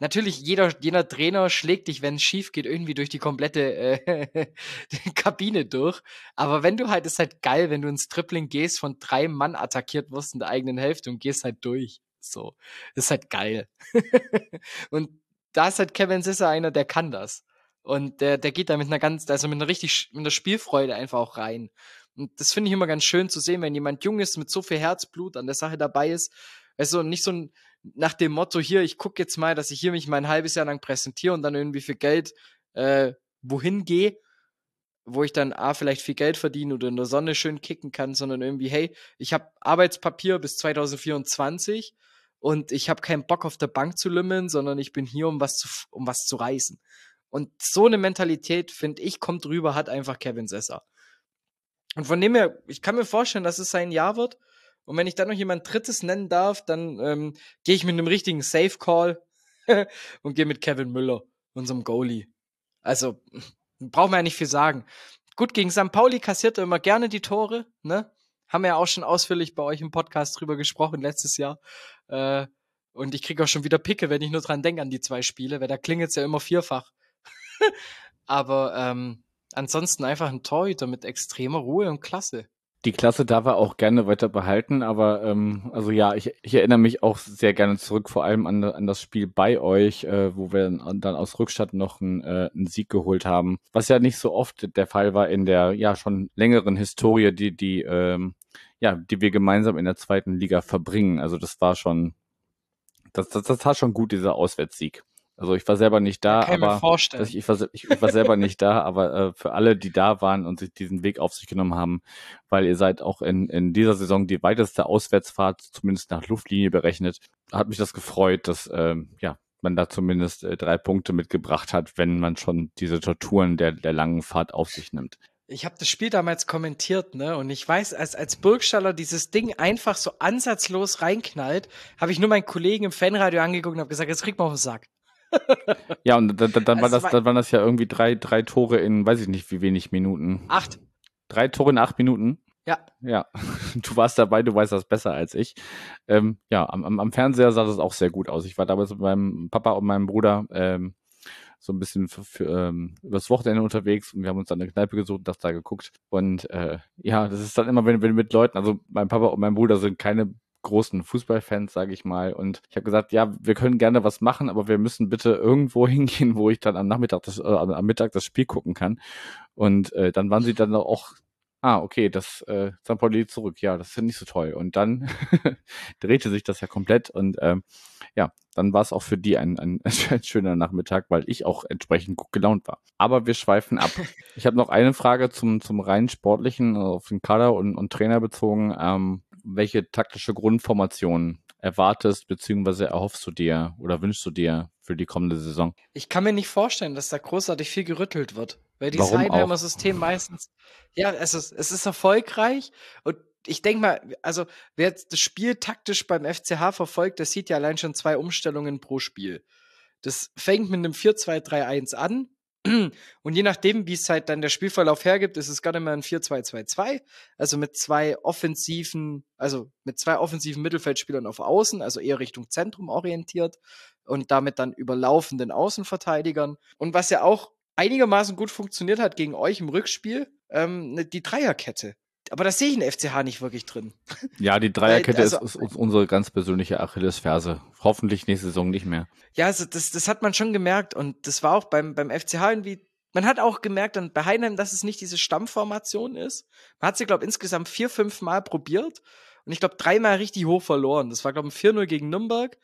natürlich jeder jeder Trainer schlägt dich, wenn es schief geht, irgendwie durch die komplette äh, Kabine durch. Aber wenn du halt, ist halt geil, wenn du ins Tripling gehst, von drei Mann attackiert wirst in der eigenen Hälfte und gehst halt durch. So, das ist halt geil. und da ist halt Kevin Sisser einer, der kann das. Und der, der geht da mit einer ganz, also mit einer richtig, mit einer Spielfreude einfach auch rein. Und das finde ich immer ganz schön zu sehen, wenn jemand jung ist, mit so viel Herzblut an der Sache dabei ist. Also nicht so ein, nach dem Motto hier, ich gucke jetzt mal, dass ich hier mich mein halbes Jahr lang präsentiere und dann irgendwie für Geld äh, wohin gehe, wo ich dann A, vielleicht viel Geld verdiene oder in der Sonne schön kicken kann, sondern irgendwie, hey, ich habe Arbeitspapier bis 2024 und ich habe keinen Bock auf der Bank zu lümmeln, sondern ich bin hier, um was zu, um was zu reißen. Und so eine Mentalität, finde ich, kommt rüber, hat einfach Kevin Sesser. Und von dem her, ich kann mir vorstellen, dass es sein Jahr wird. Und wenn ich dann noch jemand Drittes nennen darf, dann ähm, gehe ich mit einem richtigen Safe Call und gehe mit Kevin Müller, unserem Goalie. Also, braucht man ja nicht viel sagen. Gut, gegen St. Pauli kassiert er immer gerne die Tore, ne? Haben wir ja auch schon ausführlich bei euch im Podcast drüber gesprochen letztes Jahr. Äh, und ich kriege auch schon wieder Picke, wenn ich nur dran denke an die zwei Spiele, weil da klingelt es ja immer vierfach. Aber ähm, ansonsten einfach ein Torhüter mit extremer Ruhe und Klasse. Die Klasse darf er auch gerne weiter behalten, aber ähm, also ja, ich, ich erinnere mich auch sehr gerne zurück, vor allem an, an das Spiel bei euch, äh, wo wir dann, dann aus Rückstadt noch einen, äh, einen Sieg geholt haben, was ja nicht so oft der Fall war in der ja schon längeren Historie, die die ähm, ja, die wir gemeinsam in der zweiten Liga verbringen. Also das war schon, das, das, das war schon gut dieser Auswärtssieg. Also ich war selber nicht da, ja, aber ich, ich, war, ich, ich, war selber nicht da, aber äh, für alle, die da waren und sich diesen Weg auf sich genommen haben, weil ihr seid auch in, in dieser Saison die weiteste Auswärtsfahrt, zumindest nach Luftlinie berechnet, hat mich das gefreut, dass ähm, ja man da zumindest äh, drei Punkte mitgebracht hat, wenn man schon diese Torturen der, der langen Fahrt auf sich nimmt. Ich habe das Spiel damals kommentiert, ne? Und ich weiß, als, als Burgstaller dieses Ding einfach so ansatzlos reinknallt, habe ich nur meinen Kollegen im Fanradio angeguckt und habe gesagt, jetzt kriegt man auf den Sack ja, und dann, dann, dann, also war das, dann waren das ja irgendwie drei, drei Tore in, weiß ich nicht, wie wenig Minuten. Acht. Drei Tore in acht Minuten. Ja. Ja, du warst dabei, du weißt das besser als ich. Ähm, ja, am, am, am Fernseher sah das auch sehr gut aus. Ich war damals mit meinem Papa und meinem Bruder ähm, so ein bisschen für, für, ähm, übers Wochenende unterwegs und wir haben uns dann eine Kneipe gesucht und das da geguckt. Und äh, ja, das ist dann immer, wenn, wenn mit Leuten, also mein Papa und mein Bruder sind keine großen Fußballfans, sage ich mal. Und ich habe gesagt, ja, wir können gerne was machen, aber wir müssen bitte irgendwo hingehen, wo ich dann am Nachmittag das, äh, am Mittag das Spiel gucken kann. Und äh, dann waren sie dann auch ah, okay, das äh, St. Pauli zurück, ja, das ist ja nicht so toll. Und dann drehte sich das ja komplett und ähm, ja, dann war es auch für die ein, ein, ein, schöner Nachmittag, weil ich auch entsprechend gut gelaunt war. Aber wir schweifen ab. Ich habe noch eine Frage zum, zum rein sportlichen, auf den Kader und, und Trainer bezogen. Ähm, welche taktische Grundformation erwartest beziehungsweise erhoffst du dir oder wünschst du dir für die kommende Saison? Ich kann mir nicht vorstellen, dass da großartig viel gerüttelt wird. Weil dieses Heidenheimer System meistens, ja, es ist, es ist erfolgreich und ich denke mal, also wer das Spiel taktisch beim FCH verfolgt, der sieht ja allein schon zwei Umstellungen pro Spiel. Das fängt mit einem 4-2-3-1 an, und je nachdem, wie es halt dann der Spielverlauf hergibt, ist es gerade immer ein 4-2-2-2. Also mit zwei offensiven, also mit zwei offensiven Mittelfeldspielern auf Außen, also eher Richtung Zentrum orientiert und damit dann überlaufenden Außenverteidigern. Und was ja auch einigermaßen gut funktioniert hat gegen euch im Rückspiel, ähm, ne, die Dreierkette aber das sehe ich in FCH nicht wirklich drin. Ja, die Dreierkette also, ist, ist, unsere ganz persönliche Achillesferse. Hoffentlich nächste Saison nicht mehr. Ja, also das, das hat man schon gemerkt und das war auch beim, beim FCH irgendwie. Man hat auch gemerkt dann bei Heinheim, dass es nicht diese Stammformation ist. Man hat sie, glaube ich, insgesamt vier, fünf Mal probiert und ich glaube, dreimal richtig hoch verloren. Das war, glaube ich, 4-0 gegen Nürnberg,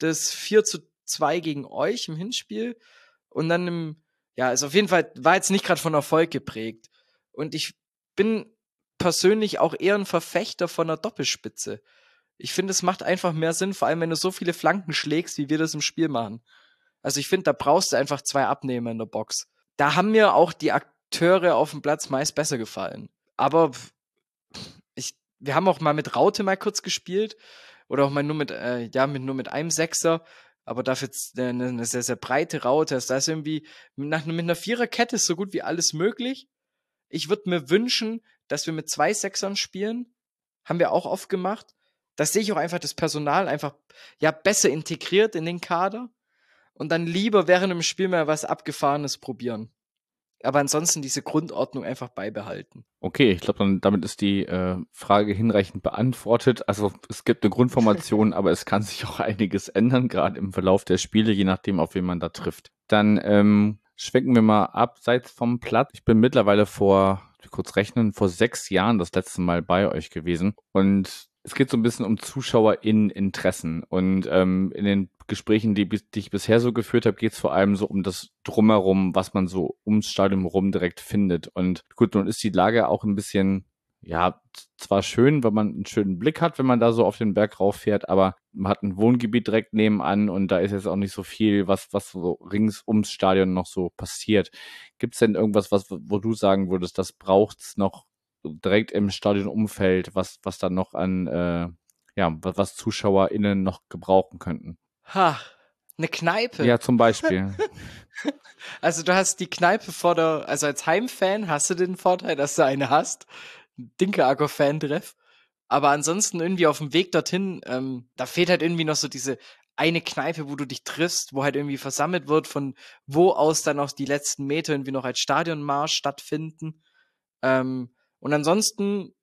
das 4 zu 2 gegen euch im Hinspiel und dann im, ja, ist auf jeden Fall, war jetzt nicht gerade von Erfolg geprägt. Und ich bin persönlich auch eher ein Verfechter von einer Doppelspitze. Ich finde, es macht einfach mehr Sinn, vor allem wenn du so viele Flanken schlägst, wie wir das im Spiel machen. Also ich finde, da brauchst du einfach zwei Abnehmer in der Box. Da haben mir auch die Akteure auf dem Platz meist besser gefallen. Aber ich, wir haben auch mal mit Raute mal kurz gespielt oder auch mal nur mit, äh, ja, mit, nur mit einem Sechser, aber dafür eine, eine sehr, sehr breite Raute. Also da ist irgendwie nach, mit einer Viererkette so gut wie alles möglich. Ich würde mir wünschen, dass wir mit zwei Sechsern spielen. Haben wir auch oft gemacht. Das sehe ich auch einfach das Personal einfach ja besser integriert in den Kader und dann lieber während dem Spiel mal was Abgefahrenes probieren. Aber ansonsten diese Grundordnung einfach beibehalten. Okay, ich glaube, damit ist die äh, Frage hinreichend beantwortet. Also es gibt eine Grundformation, aber es kann sich auch einiges ändern, gerade im Verlauf der Spiele, je nachdem, auf wen man da trifft. Dann ähm, schwenken wir mal abseits vom Platt. Ich bin mittlerweile vor kurz rechnen, vor sechs Jahren das letzte Mal bei euch gewesen. Und es geht so ein bisschen um ZuschauerInnen-Interessen. Und ähm, in den Gesprächen, die, die ich bisher so geführt habe, geht es vor allem so um das Drumherum, was man so ums Stadion rum direkt findet. Und gut, nun ist die Lage auch ein bisschen ja, zwar schön, wenn man einen schönen Blick hat, wenn man da so auf den Berg rauffährt, aber man hat ein Wohngebiet direkt nebenan und da ist jetzt auch nicht so viel, was, was so rings ums Stadion noch so passiert. Gibt es denn irgendwas, was, wo du sagen würdest, das braucht's noch direkt im Stadionumfeld, was, was dann noch an, äh, ja, was, was ZuschauerInnen noch gebrauchen könnten? Ha, eine Kneipe. Ja, zum Beispiel. also du hast die Kneipe vor der, also als Heimfan hast du den Vorteil, dass du eine hast. Dinkeacker-Fan-Treff. Aber ansonsten irgendwie auf dem Weg dorthin, ähm, da fehlt halt irgendwie noch so diese eine Kneipe, wo du dich triffst, wo halt irgendwie versammelt wird, von wo aus dann auch die letzten Meter irgendwie noch als Stadionmarsch stattfinden. Ähm, und ansonsten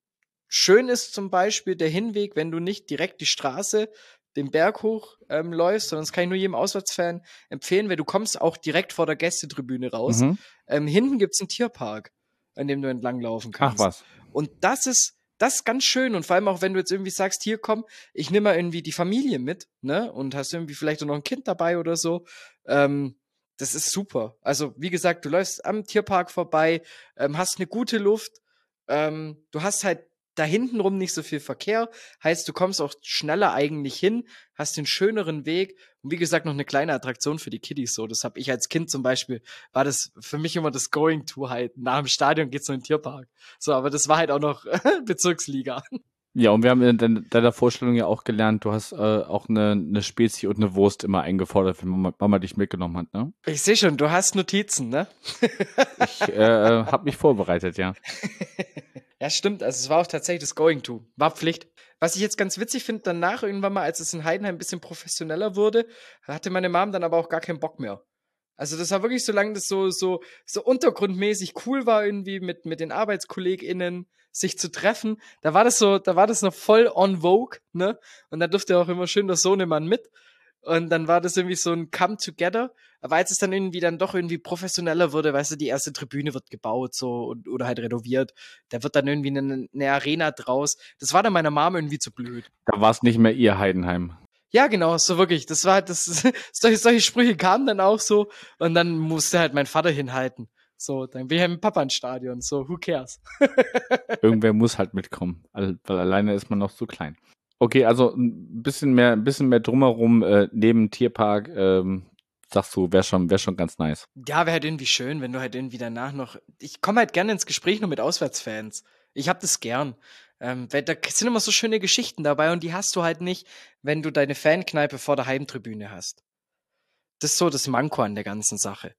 schön ist zum Beispiel der Hinweg, wenn du nicht direkt die Straße den Berg hoch ähm, läufst, sondern das kann ich nur jedem Auswärtsfan empfehlen, weil du kommst auch direkt vor der Gästetribüne raus. Mhm. Ähm, hinten gibt's einen Tierpark, an dem du entlanglaufen kannst. Ach was. Und das ist, das ist ganz schön. Und vor allem auch, wenn du jetzt irgendwie sagst, hier komm, ich nehme mal irgendwie die Familie mit, ne? Und hast irgendwie vielleicht auch noch ein Kind dabei oder so. Ähm, das ist super. Also, wie gesagt, du läufst am Tierpark vorbei, ähm, hast eine gute Luft. Ähm, du hast halt da hintenrum nicht so viel Verkehr. Heißt, du kommst auch schneller eigentlich hin, hast den schöneren Weg. Und wie gesagt, noch eine kleine Attraktion für die Kiddies. So, das habe ich als Kind zum Beispiel, war das für mich immer das Going to halt. Nach dem Stadion geht's in den Tierpark. So, aber das war halt auch noch Bezirksliga. Ja, und wir haben in deiner Vorstellung ja auch gelernt, du hast äh, auch eine, eine Spezie und eine Wurst immer eingefordert, wenn Mama, Mama dich mitgenommen hat, ne? Ich sehe schon, du hast Notizen, ne? ich äh, habe mich vorbereitet, ja. Ja, stimmt. Also es war auch tatsächlich das Going to. War Pflicht. Was ich jetzt ganz witzig finde, danach irgendwann mal, als es in Heidenheim ein bisschen professioneller wurde, hatte meine Mom dann aber auch gar keinen Bock mehr. Also das war wirklich, solange das so, so, so untergrundmäßig cool war, irgendwie mit, mit den ArbeitskollegInnen sich zu treffen, da war das so, da war das noch voll on vogue, ne? Und da durfte auch immer schön der Sohnemann mit. Und dann war das irgendwie so ein Come Together. Aber als es dann irgendwie dann doch irgendwie professioneller wurde, weißt du, die erste Tribüne wird gebaut so und, oder halt renoviert, da wird dann irgendwie eine, eine Arena draus. Das war dann meiner Mom irgendwie zu blöd. Da war es nicht mehr ihr Heidenheim. Ja, genau, so wirklich. Das war das solche, solche Sprüche kamen dann auch so und dann musste halt mein Vater hinhalten. So, dann bin ich halt mit Papa ins Stadion. So, who cares? Irgendwer muss halt mitkommen, weil alleine ist man noch zu klein. Okay, also ein bisschen mehr, ein bisschen mehr drumherum äh, neben Tierpark, ähm, sagst du, wäre schon, wär schon ganz nice. Ja, wäre halt irgendwie schön, wenn du halt irgendwie danach noch. Ich komme halt gerne ins Gespräch nur mit Auswärtsfans. Ich hab das gern. Ähm, weil da sind immer so schöne Geschichten dabei und die hast du halt nicht, wenn du deine Fankneipe vor der Heimtribüne hast. Das ist so das Manko an der ganzen Sache.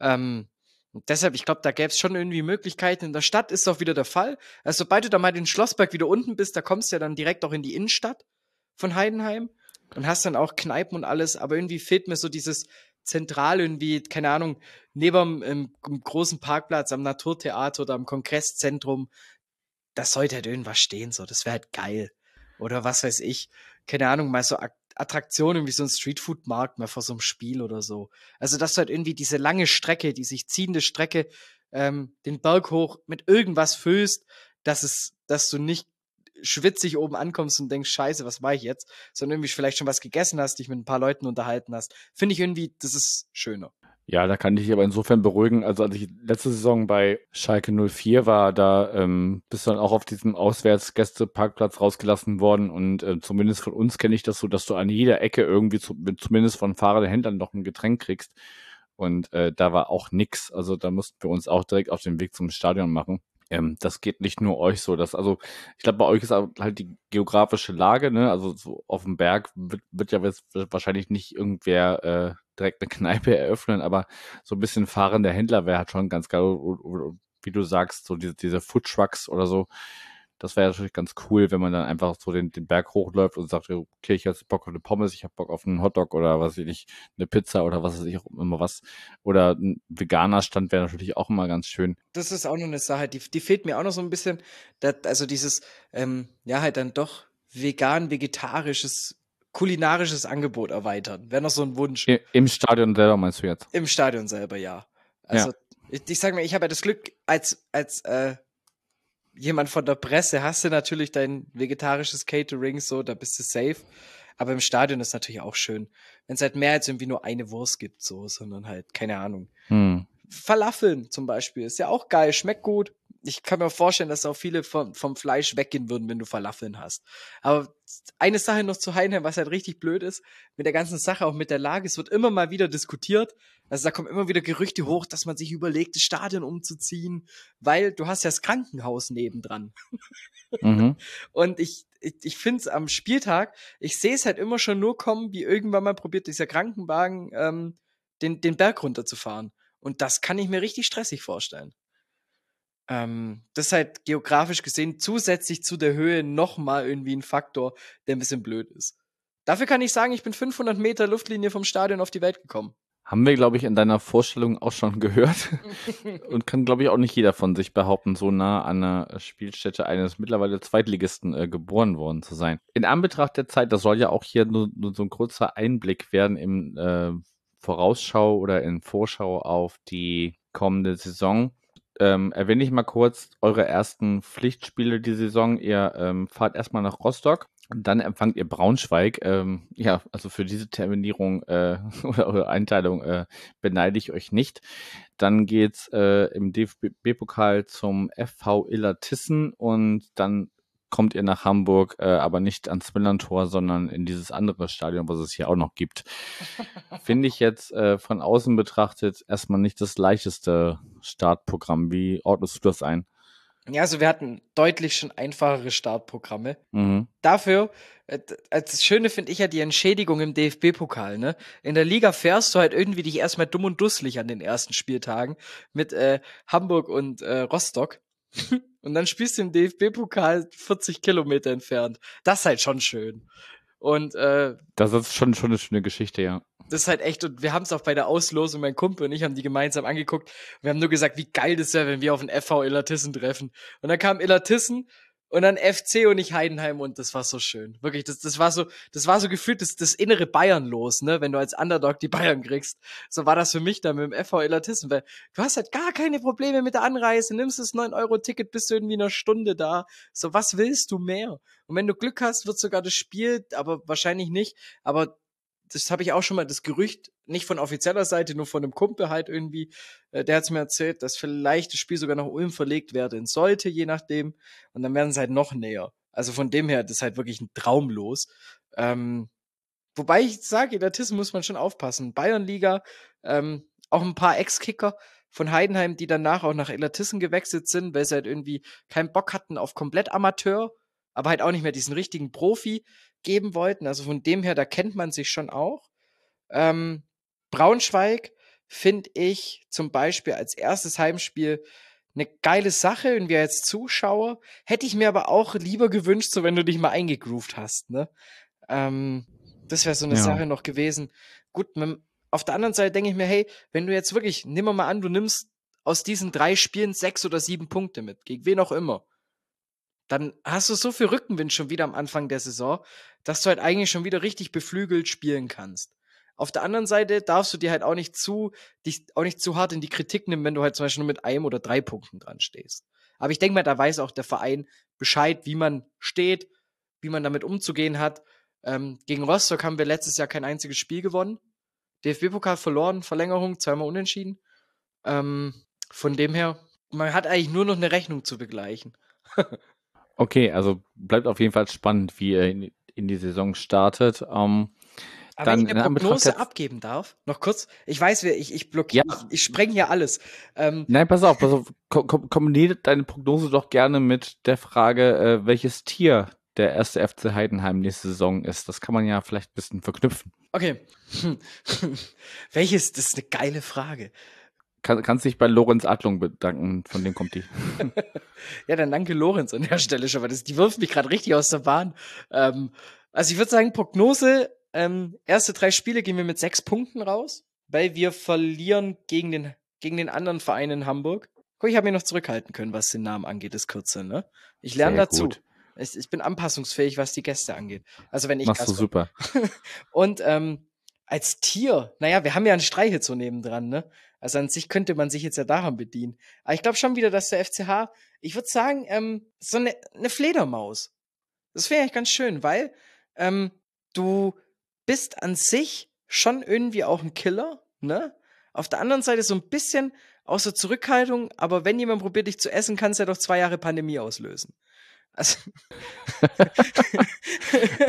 Ähm, und deshalb, ich glaube, da gäbe es schon irgendwie Möglichkeiten. In der Stadt ist auch wieder der Fall. Also, sobald du da mal den Schlossberg wieder unten bist, da kommst du ja dann direkt auch in die Innenstadt von Heidenheim und hast dann auch Kneipen und alles. Aber irgendwie fehlt mir so dieses zentral irgendwie, keine Ahnung, neben im großen Parkplatz am Naturtheater oder am Kongresszentrum. Das sollte halt irgendwas stehen, so. Das wäre halt geil. Oder was weiß ich. Keine Ahnung, mal so Attraktionen wie so ein Streetfood-Markt mal vor so einem Spiel oder so. Also, dass du halt irgendwie diese lange Strecke, die sich ziehende Strecke, ähm, den Berg hoch mit irgendwas füllst, dass es, dass du nicht schwitzig oben ankommst und denkst, scheiße, was mache ich jetzt? Sondern irgendwie vielleicht schon was gegessen hast, dich mit ein paar Leuten unterhalten hast. Finde ich irgendwie, das ist schöner. Ja, da kann ich dich aber insofern beruhigen. Also als ich letzte Saison bei Schalke 04 war, da ähm, bist du dann auch auf diesem Auswärtsgästeparkplatz rausgelassen worden und äh, zumindest von uns kenne ich das so, dass du an jeder Ecke irgendwie zu, zumindest von fahrenden Händlern noch ein Getränk kriegst. Und äh, da war auch nix. Also da mussten wir uns auch direkt auf den Weg zum Stadion machen. Ähm, das geht nicht nur euch so. Dass, also ich glaube, bei euch ist halt die geografische Lage, ne? Also so auf dem Berg wird, wird ja wahrscheinlich nicht irgendwer äh, direkt eine Kneipe eröffnen, aber so ein bisschen fahrender Händler wäre halt schon ganz geil. Wie du sagst, so diese, diese Food oder so. Das wäre natürlich ganz cool, wenn man dann einfach so den, den Berg hochläuft und sagt, okay, ich habe Bock auf eine Pommes, ich habe Bock auf einen Hotdog oder was weiß ich, eine Pizza oder was weiß ich auch immer was. Oder ein veganer Stand wäre natürlich auch immer ganz schön. Das ist auch noch eine Sache, die, die fehlt mir auch noch so ein bisschen. Das, also dieses, ähm, ja, halt dann doch vegan-vegetarisches kulinarisches Angebot erweitern. Wäre noch so ein Wunsch. Im Stadion selber meinst du jetzt? Im Stadion selber, ja. Also ja. ich, ich sag mal, ich habe ja das Glück, als, als äh, jemand von der Presse hast du natürlich dein vegetarisches Catering, so, da bist du safe. Aber im Stadion ist natürlich auch schön, wenn es halt mehr als irgendwie nur eine Wurst gibt, so, sondern halt, keine Ahnung. Hm. Falafeln zum Beispiel ist ja auch geil, schmeckt gut ich kann mir vorstellen, dass auch viele vom, vom Fleisch weggehen würden, wenn du Falafeln hast. Aber eine Sache noch zu Heinheim, was halt richtig blöd ist, mit der ganzen Sache, auch mit der Lage, es wird immer mal wieder diskutiert. Also da kommen immer wieder Gerüchte hoch, dass man sich überlegt, das Stadion umzuziehen, weil du hast ja das Krankenhaus nebendran. Mhm. Und ich, ich, ich finde es am Spieltag, ich sehe es halt immer schon nur kommen, wie irgendwann mal probiert dieser Krankenwagen ähm, den, den Berg runterzufahren. Und das kann ich mir richtig stressig vorstellen. Ähm, das ist halt geografisch gesehen zusätzlich zu der Höhe nochmal irgendwie ein Faktor, der ein bisschen blöd ist. Dafür kann ich sagen, ich bin 500 Meter Luftlinie vom Stadion auf die Welt gekommen. Haben wir, glaube ich, in deiner Vorstellung auch schon gehört. Und kann, glaube ich, auch nicht jeder von sich behaupten, so nah an einer Spielstätte eines mittlerweile Zweitligisten äh, geboren worden zu sein. In Anbetracht der Zeit, das soll ja auch hier nur, nur so ein kurzer Einblick werden im äh, Vorausschau oder in Vorschau auf die kommende Saison ähm, erwähne ich mal kurz eure ersten Pflichtspiele die Saison. Ihr ähm, fahrt erstmal nach Rostock. Und dann empfangt ihr Braunschweig. Ähm, ja, also für diese Terminierung äh, oder eure Einteilung äh, beneide ich euch nicht. Dann geht's äh, im DFB-Pokal zum FV Illertissen und dann kommt ihr nach Hamburg, äh, aber nicht ans Millantor, sondern in dieses andere Stadion, was es hier auch noch gibt. Finde ich jetzt äh, von außen betrachtet erstmal nicht das leichteste Startprogramm. Wie ordnest du das ein? Ja, also wir hatten deutlich schon einfachere Startprogramme. Mhm. Dafür, äh, das Schöne finde ich ja die Entschädigung im DFB-Pokal, ne? In der Liga fährst du halt irgendwie dich erstmal dumm und dusselig an den ersten Spieltagen mit äh, Hamburg und äh, Rostock. und dann spielst du im DFB-Pokal 40 Kilometer entfernt. Das ist halt schon schön. Und äh, das ist schon, schon eine schöne Geschichte, ja. Das ist halt echt, und wir haben es auch bei der Auslosung, mein Kumpel und ich haben die gemeinsam angeguckt. Wir haben nur gesagt, wie geil das wäre, wenn wir auf den FV Illertissen treffen. Und dann kam Illertissen und dann FC und nicht Heidenheim und das war so schön. Wirklich, das, das war so, das war so gefühlt das, das innere Bayern los, ne, wenn du als Underdog die Bayern kriegst. So war das für mich dann mit dem FV Elatissen, weil du hast halt gar keine Probleme mit der Anreise, nimmst das 9-Euro-Ticket, bist du irgendwie in einer Stunde da. So, was willst du mehr? Und wenn du Glück hast, wird sogar das Spiel, aber wahrscheinlich nicht, aber das habe ich auch schon mal, das Gerücht, nicht von offizieller Seite, nur von einem Kumpel halt irgendwie, äh, der hat es mir erzählt, dass vielleicht das Spiel sogar nach Ulm verlegt werden sollte, je nachdem. Und dann werden sie halt noch näher. Also von dem her, das ist halt wirklich ein Traumlos. Ähm, wobei ich sage, Tissen muss man schon aufpassen. Bayernliga, ähm, auch ein paar Ex-Kicker von Heidenheim, die danach auch nach Elatissen gewechselt sind, weil sie halt irgendwie keinen Bock hatten auf komplett Amateur, aber halt auch nicht mehr diesen richtigen Profi geben wollten. Also von dem her, da kennt man sich schon auch. Ähm, Braunschweig finde ich zum Beispiel als erstes Heimspiel eine geile Sache und wir als Zuschauer hätte ich mir aber auch lieber gewünscht, so wenn du dich mal eingegroovt hast. Ne? Ähm, das wäre so eine ja. Sache noch gewesen. Gut, mit, auf der anderen Seite denke ich mir, hey, wenn du jetzt wirklich, nimm mal an, du nimmst aus diesen drei Spielen sechs oder sieben Punkte mit, gegen wen auch immer dann hast du so viel Rückenwind schon wieder am Anfang der Saison, dass du halt eigentlich schon wieder richtig beflügelt spielen kannst. Auf der anderen Seite darfst du dir halt auch nicht zu, dich auch nicht zu hart in die Kritik nehmen, wenn du halt zum Beispiel nur mit einem oder drei Punkten dran stehst. Aber ich denke mal, da weiß auch der Verein Bescheid, wie man steht, wie man damit umzugehen hat. Ähm, gegen Rostock haben wir letztes Jahr kein einziges Spiel gewonnen. DFB-Pokal verloren, Verlängerung, zweimal unentschieden. Ähm, von dem her, man hat eigentlich nur noch eine Rechnung zu begleichen. Okay, also bleibt auf jeden Fall spannend, wie er in, in die Saison startet. Ähm, aber dann, wenn ich eine Prognose abgeben darf, noch kurz, ich weiß, ich, ich blockiere, ja. ich, ich spreng hier alles. Ähm, Nein, pass auf, pass auf, kom kombiniere deine Prognose doch gerne mit der Frage, äh, welches Tier der erste FC Heidenheim nächste Saison ist. Das kann man ja vielleicht ein bisschen verknüpfen. Okay. welches, das ist eine geile Frage. Kann, kannst dich bei Lorenz Adlung bedanken, von dem kommt die. ja, dann danke Lorenz an der Stelle schon, weil das, die wirft mich gerade richtig aus der Bahn. Ähm, also ich würde sagen, Prognose, ähm, erste drei Spiele gehen wir mit sechs Punkten raus, weil wir verlieren gegen den, gegen den anderen Verein in Hamburg. Guck, ich habe mich noch zurückhalten können, was den Namen angeht, das Kürze, ne? Ich lerne dazu. Ich, ich, bin anpassungsfähig, was die Gäste angeht. Also wenn ich Machst du super. Und ähm, als Tier, naja, wir haben ja einen Streichel neben dran, ne? Also an sich könnte man sich jetzt ja daran bedienen. Aber ich glaube schon wieder, dass der FCH, ich würde sagen, ähm, so eine, eine Fledermaus. Das wäre eigentlich ganz schön, weil ähm, du bist an sich schon irgendwie auch ein Killer, ne? Auf der anderen Seite so ein bisschen außer Zurückhaltung, aber wenn jemand probiert, dich zu essen, kannst du ja doch zwei Jahre Pandemie auslösen. Also.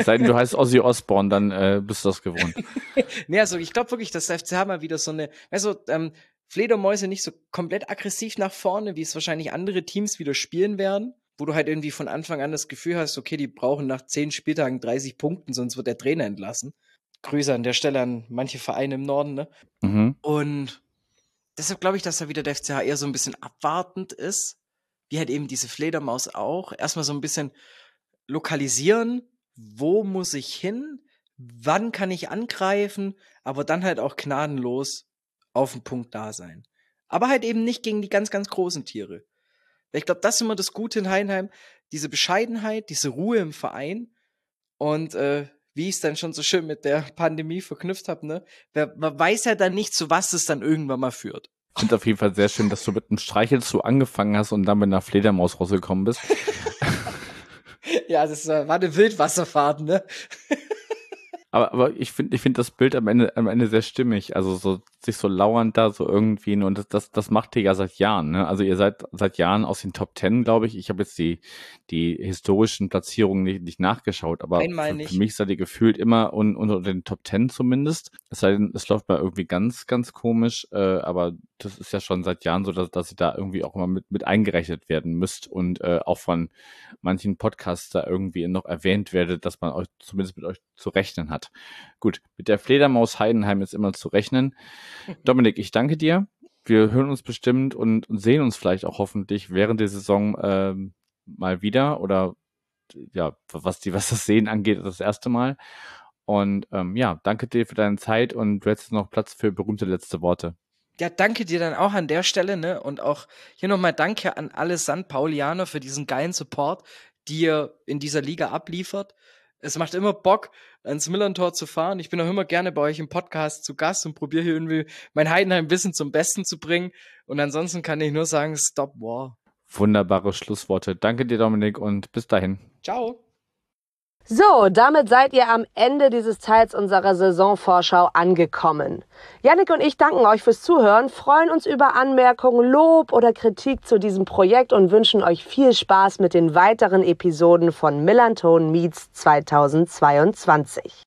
Sei denn, du heißt Ozzy Osbourne, dann äh, bist du das gewohnt. nee, also ich glaube wirklich, dass der FCH mal wieder so eine, also ähm, Fledermäuse nicht so komplett aggressiv nach vorne, wie es wahrscheinlich andere Teams wieder spielen werden, wo du halt irgendwie von Anfang an das Gefühl hast, okay, die brauchen nach zehn Spieltagen 30 Punkten, sonst wird der Trainer entlassen. Grüße an der Stelle an manche Vereine im Norden, ne? Mhm. Und deshalb glaube ich, dass da wieder der FCH eher so ein bisschen abwartend ist wie halt eben diese Fledermaus auch, erstmal so ein bisschen lokalisieren, wo muss ich hin, wann kann ich angreifen, aber dann halt auch gnadenlos auf den Punkt da sein. Aber halt eben nicht gegen die ganz, ganz großen Tiere. Ich glaube, das ist immer das Gute in Heinheim, diese Bescheidenheit, diese Ruhe im Verein und äh, wie ich es dann schon so schön mit der Pandemie verknüpft habe, ne? Man weiß ja dann nicht, zu was es dann irgendwann mal führt. Ich finde auf jeden Fall sehr schön, dass du mit einem Streichelzoo angefangen hast und dann mit einer Fledermaus rausgekommen bist. ja, das war eine Wildwasserfahrt, ne? aber, aber ich finde ich finde das Bild am Ende, am Ende sehr stimmig. Also so sich so lauernd da so irgendwie und das, das, das macht ihr ja seit Jahren. Ne? Also ihr seid seit Jahren aus den Top Ten, glaube ich. Ich habe jetzt die, die historischen Platzierungen nicht, nicht nachgeschaut, aber für, nicht. für, mich seid ihr gefühlt immer un, unter den Top Ten zumindest. Es sei denn, es läuft mal irgendwie ganz, ganz komisch, äh, aber das ist ja schon seit Jahren so, dass, dass ihr da irgendwie auch immer mit, mit eingerechnet werden müsst und äh, auch von manchen Podcasts da irgendwie noch erwähnt werdet, dass man euch zumindest mit euch zu rechnen hat. Gut, mit der Fledermaus Heidenheim ist immer zu rechnen. Dominik, ich danke dir. wir hören uns bestimmt und, sehen uns vielleicht auch hoffentlich während der Saison ähm, mal wieder oder ja, was die, was das Sehen angeht, das erste Mal. Und ähm, ja, danke dir für deine Zeit und du hättest noch Platz für berühmte letzte Worte. Ja, danke dir dann auch an der Stelle, ne? Und auch hier nochmal danke an alle St. Paulianer für diesen geilen Support, die ihr in dieser Liga abliefert. Es macht immer Bock, ans Millantor zu fahren. Ich bin auch immer gerne bei euch im Podcast zu Gast und probiere hier irgendwie mein Heidenheim-Wissen zum Besten zu bringen. Und ansonsten kann ich nur sagen, Stop War. Wunderbare Schlussworte. Danke dir, Dominik, und bis dahin. Ciao. So, damit seid ihr am Ende dieses Teils unserer Saisonvorschau angekommen. Yannick und ich danken euch fürs Zuhören, freuen uns über Anmerkungen, Lob oder Kritik zu diesem Projekt und wünschen euch viel Spaß mit den weiteren Episoden von Millanton Meets 2022.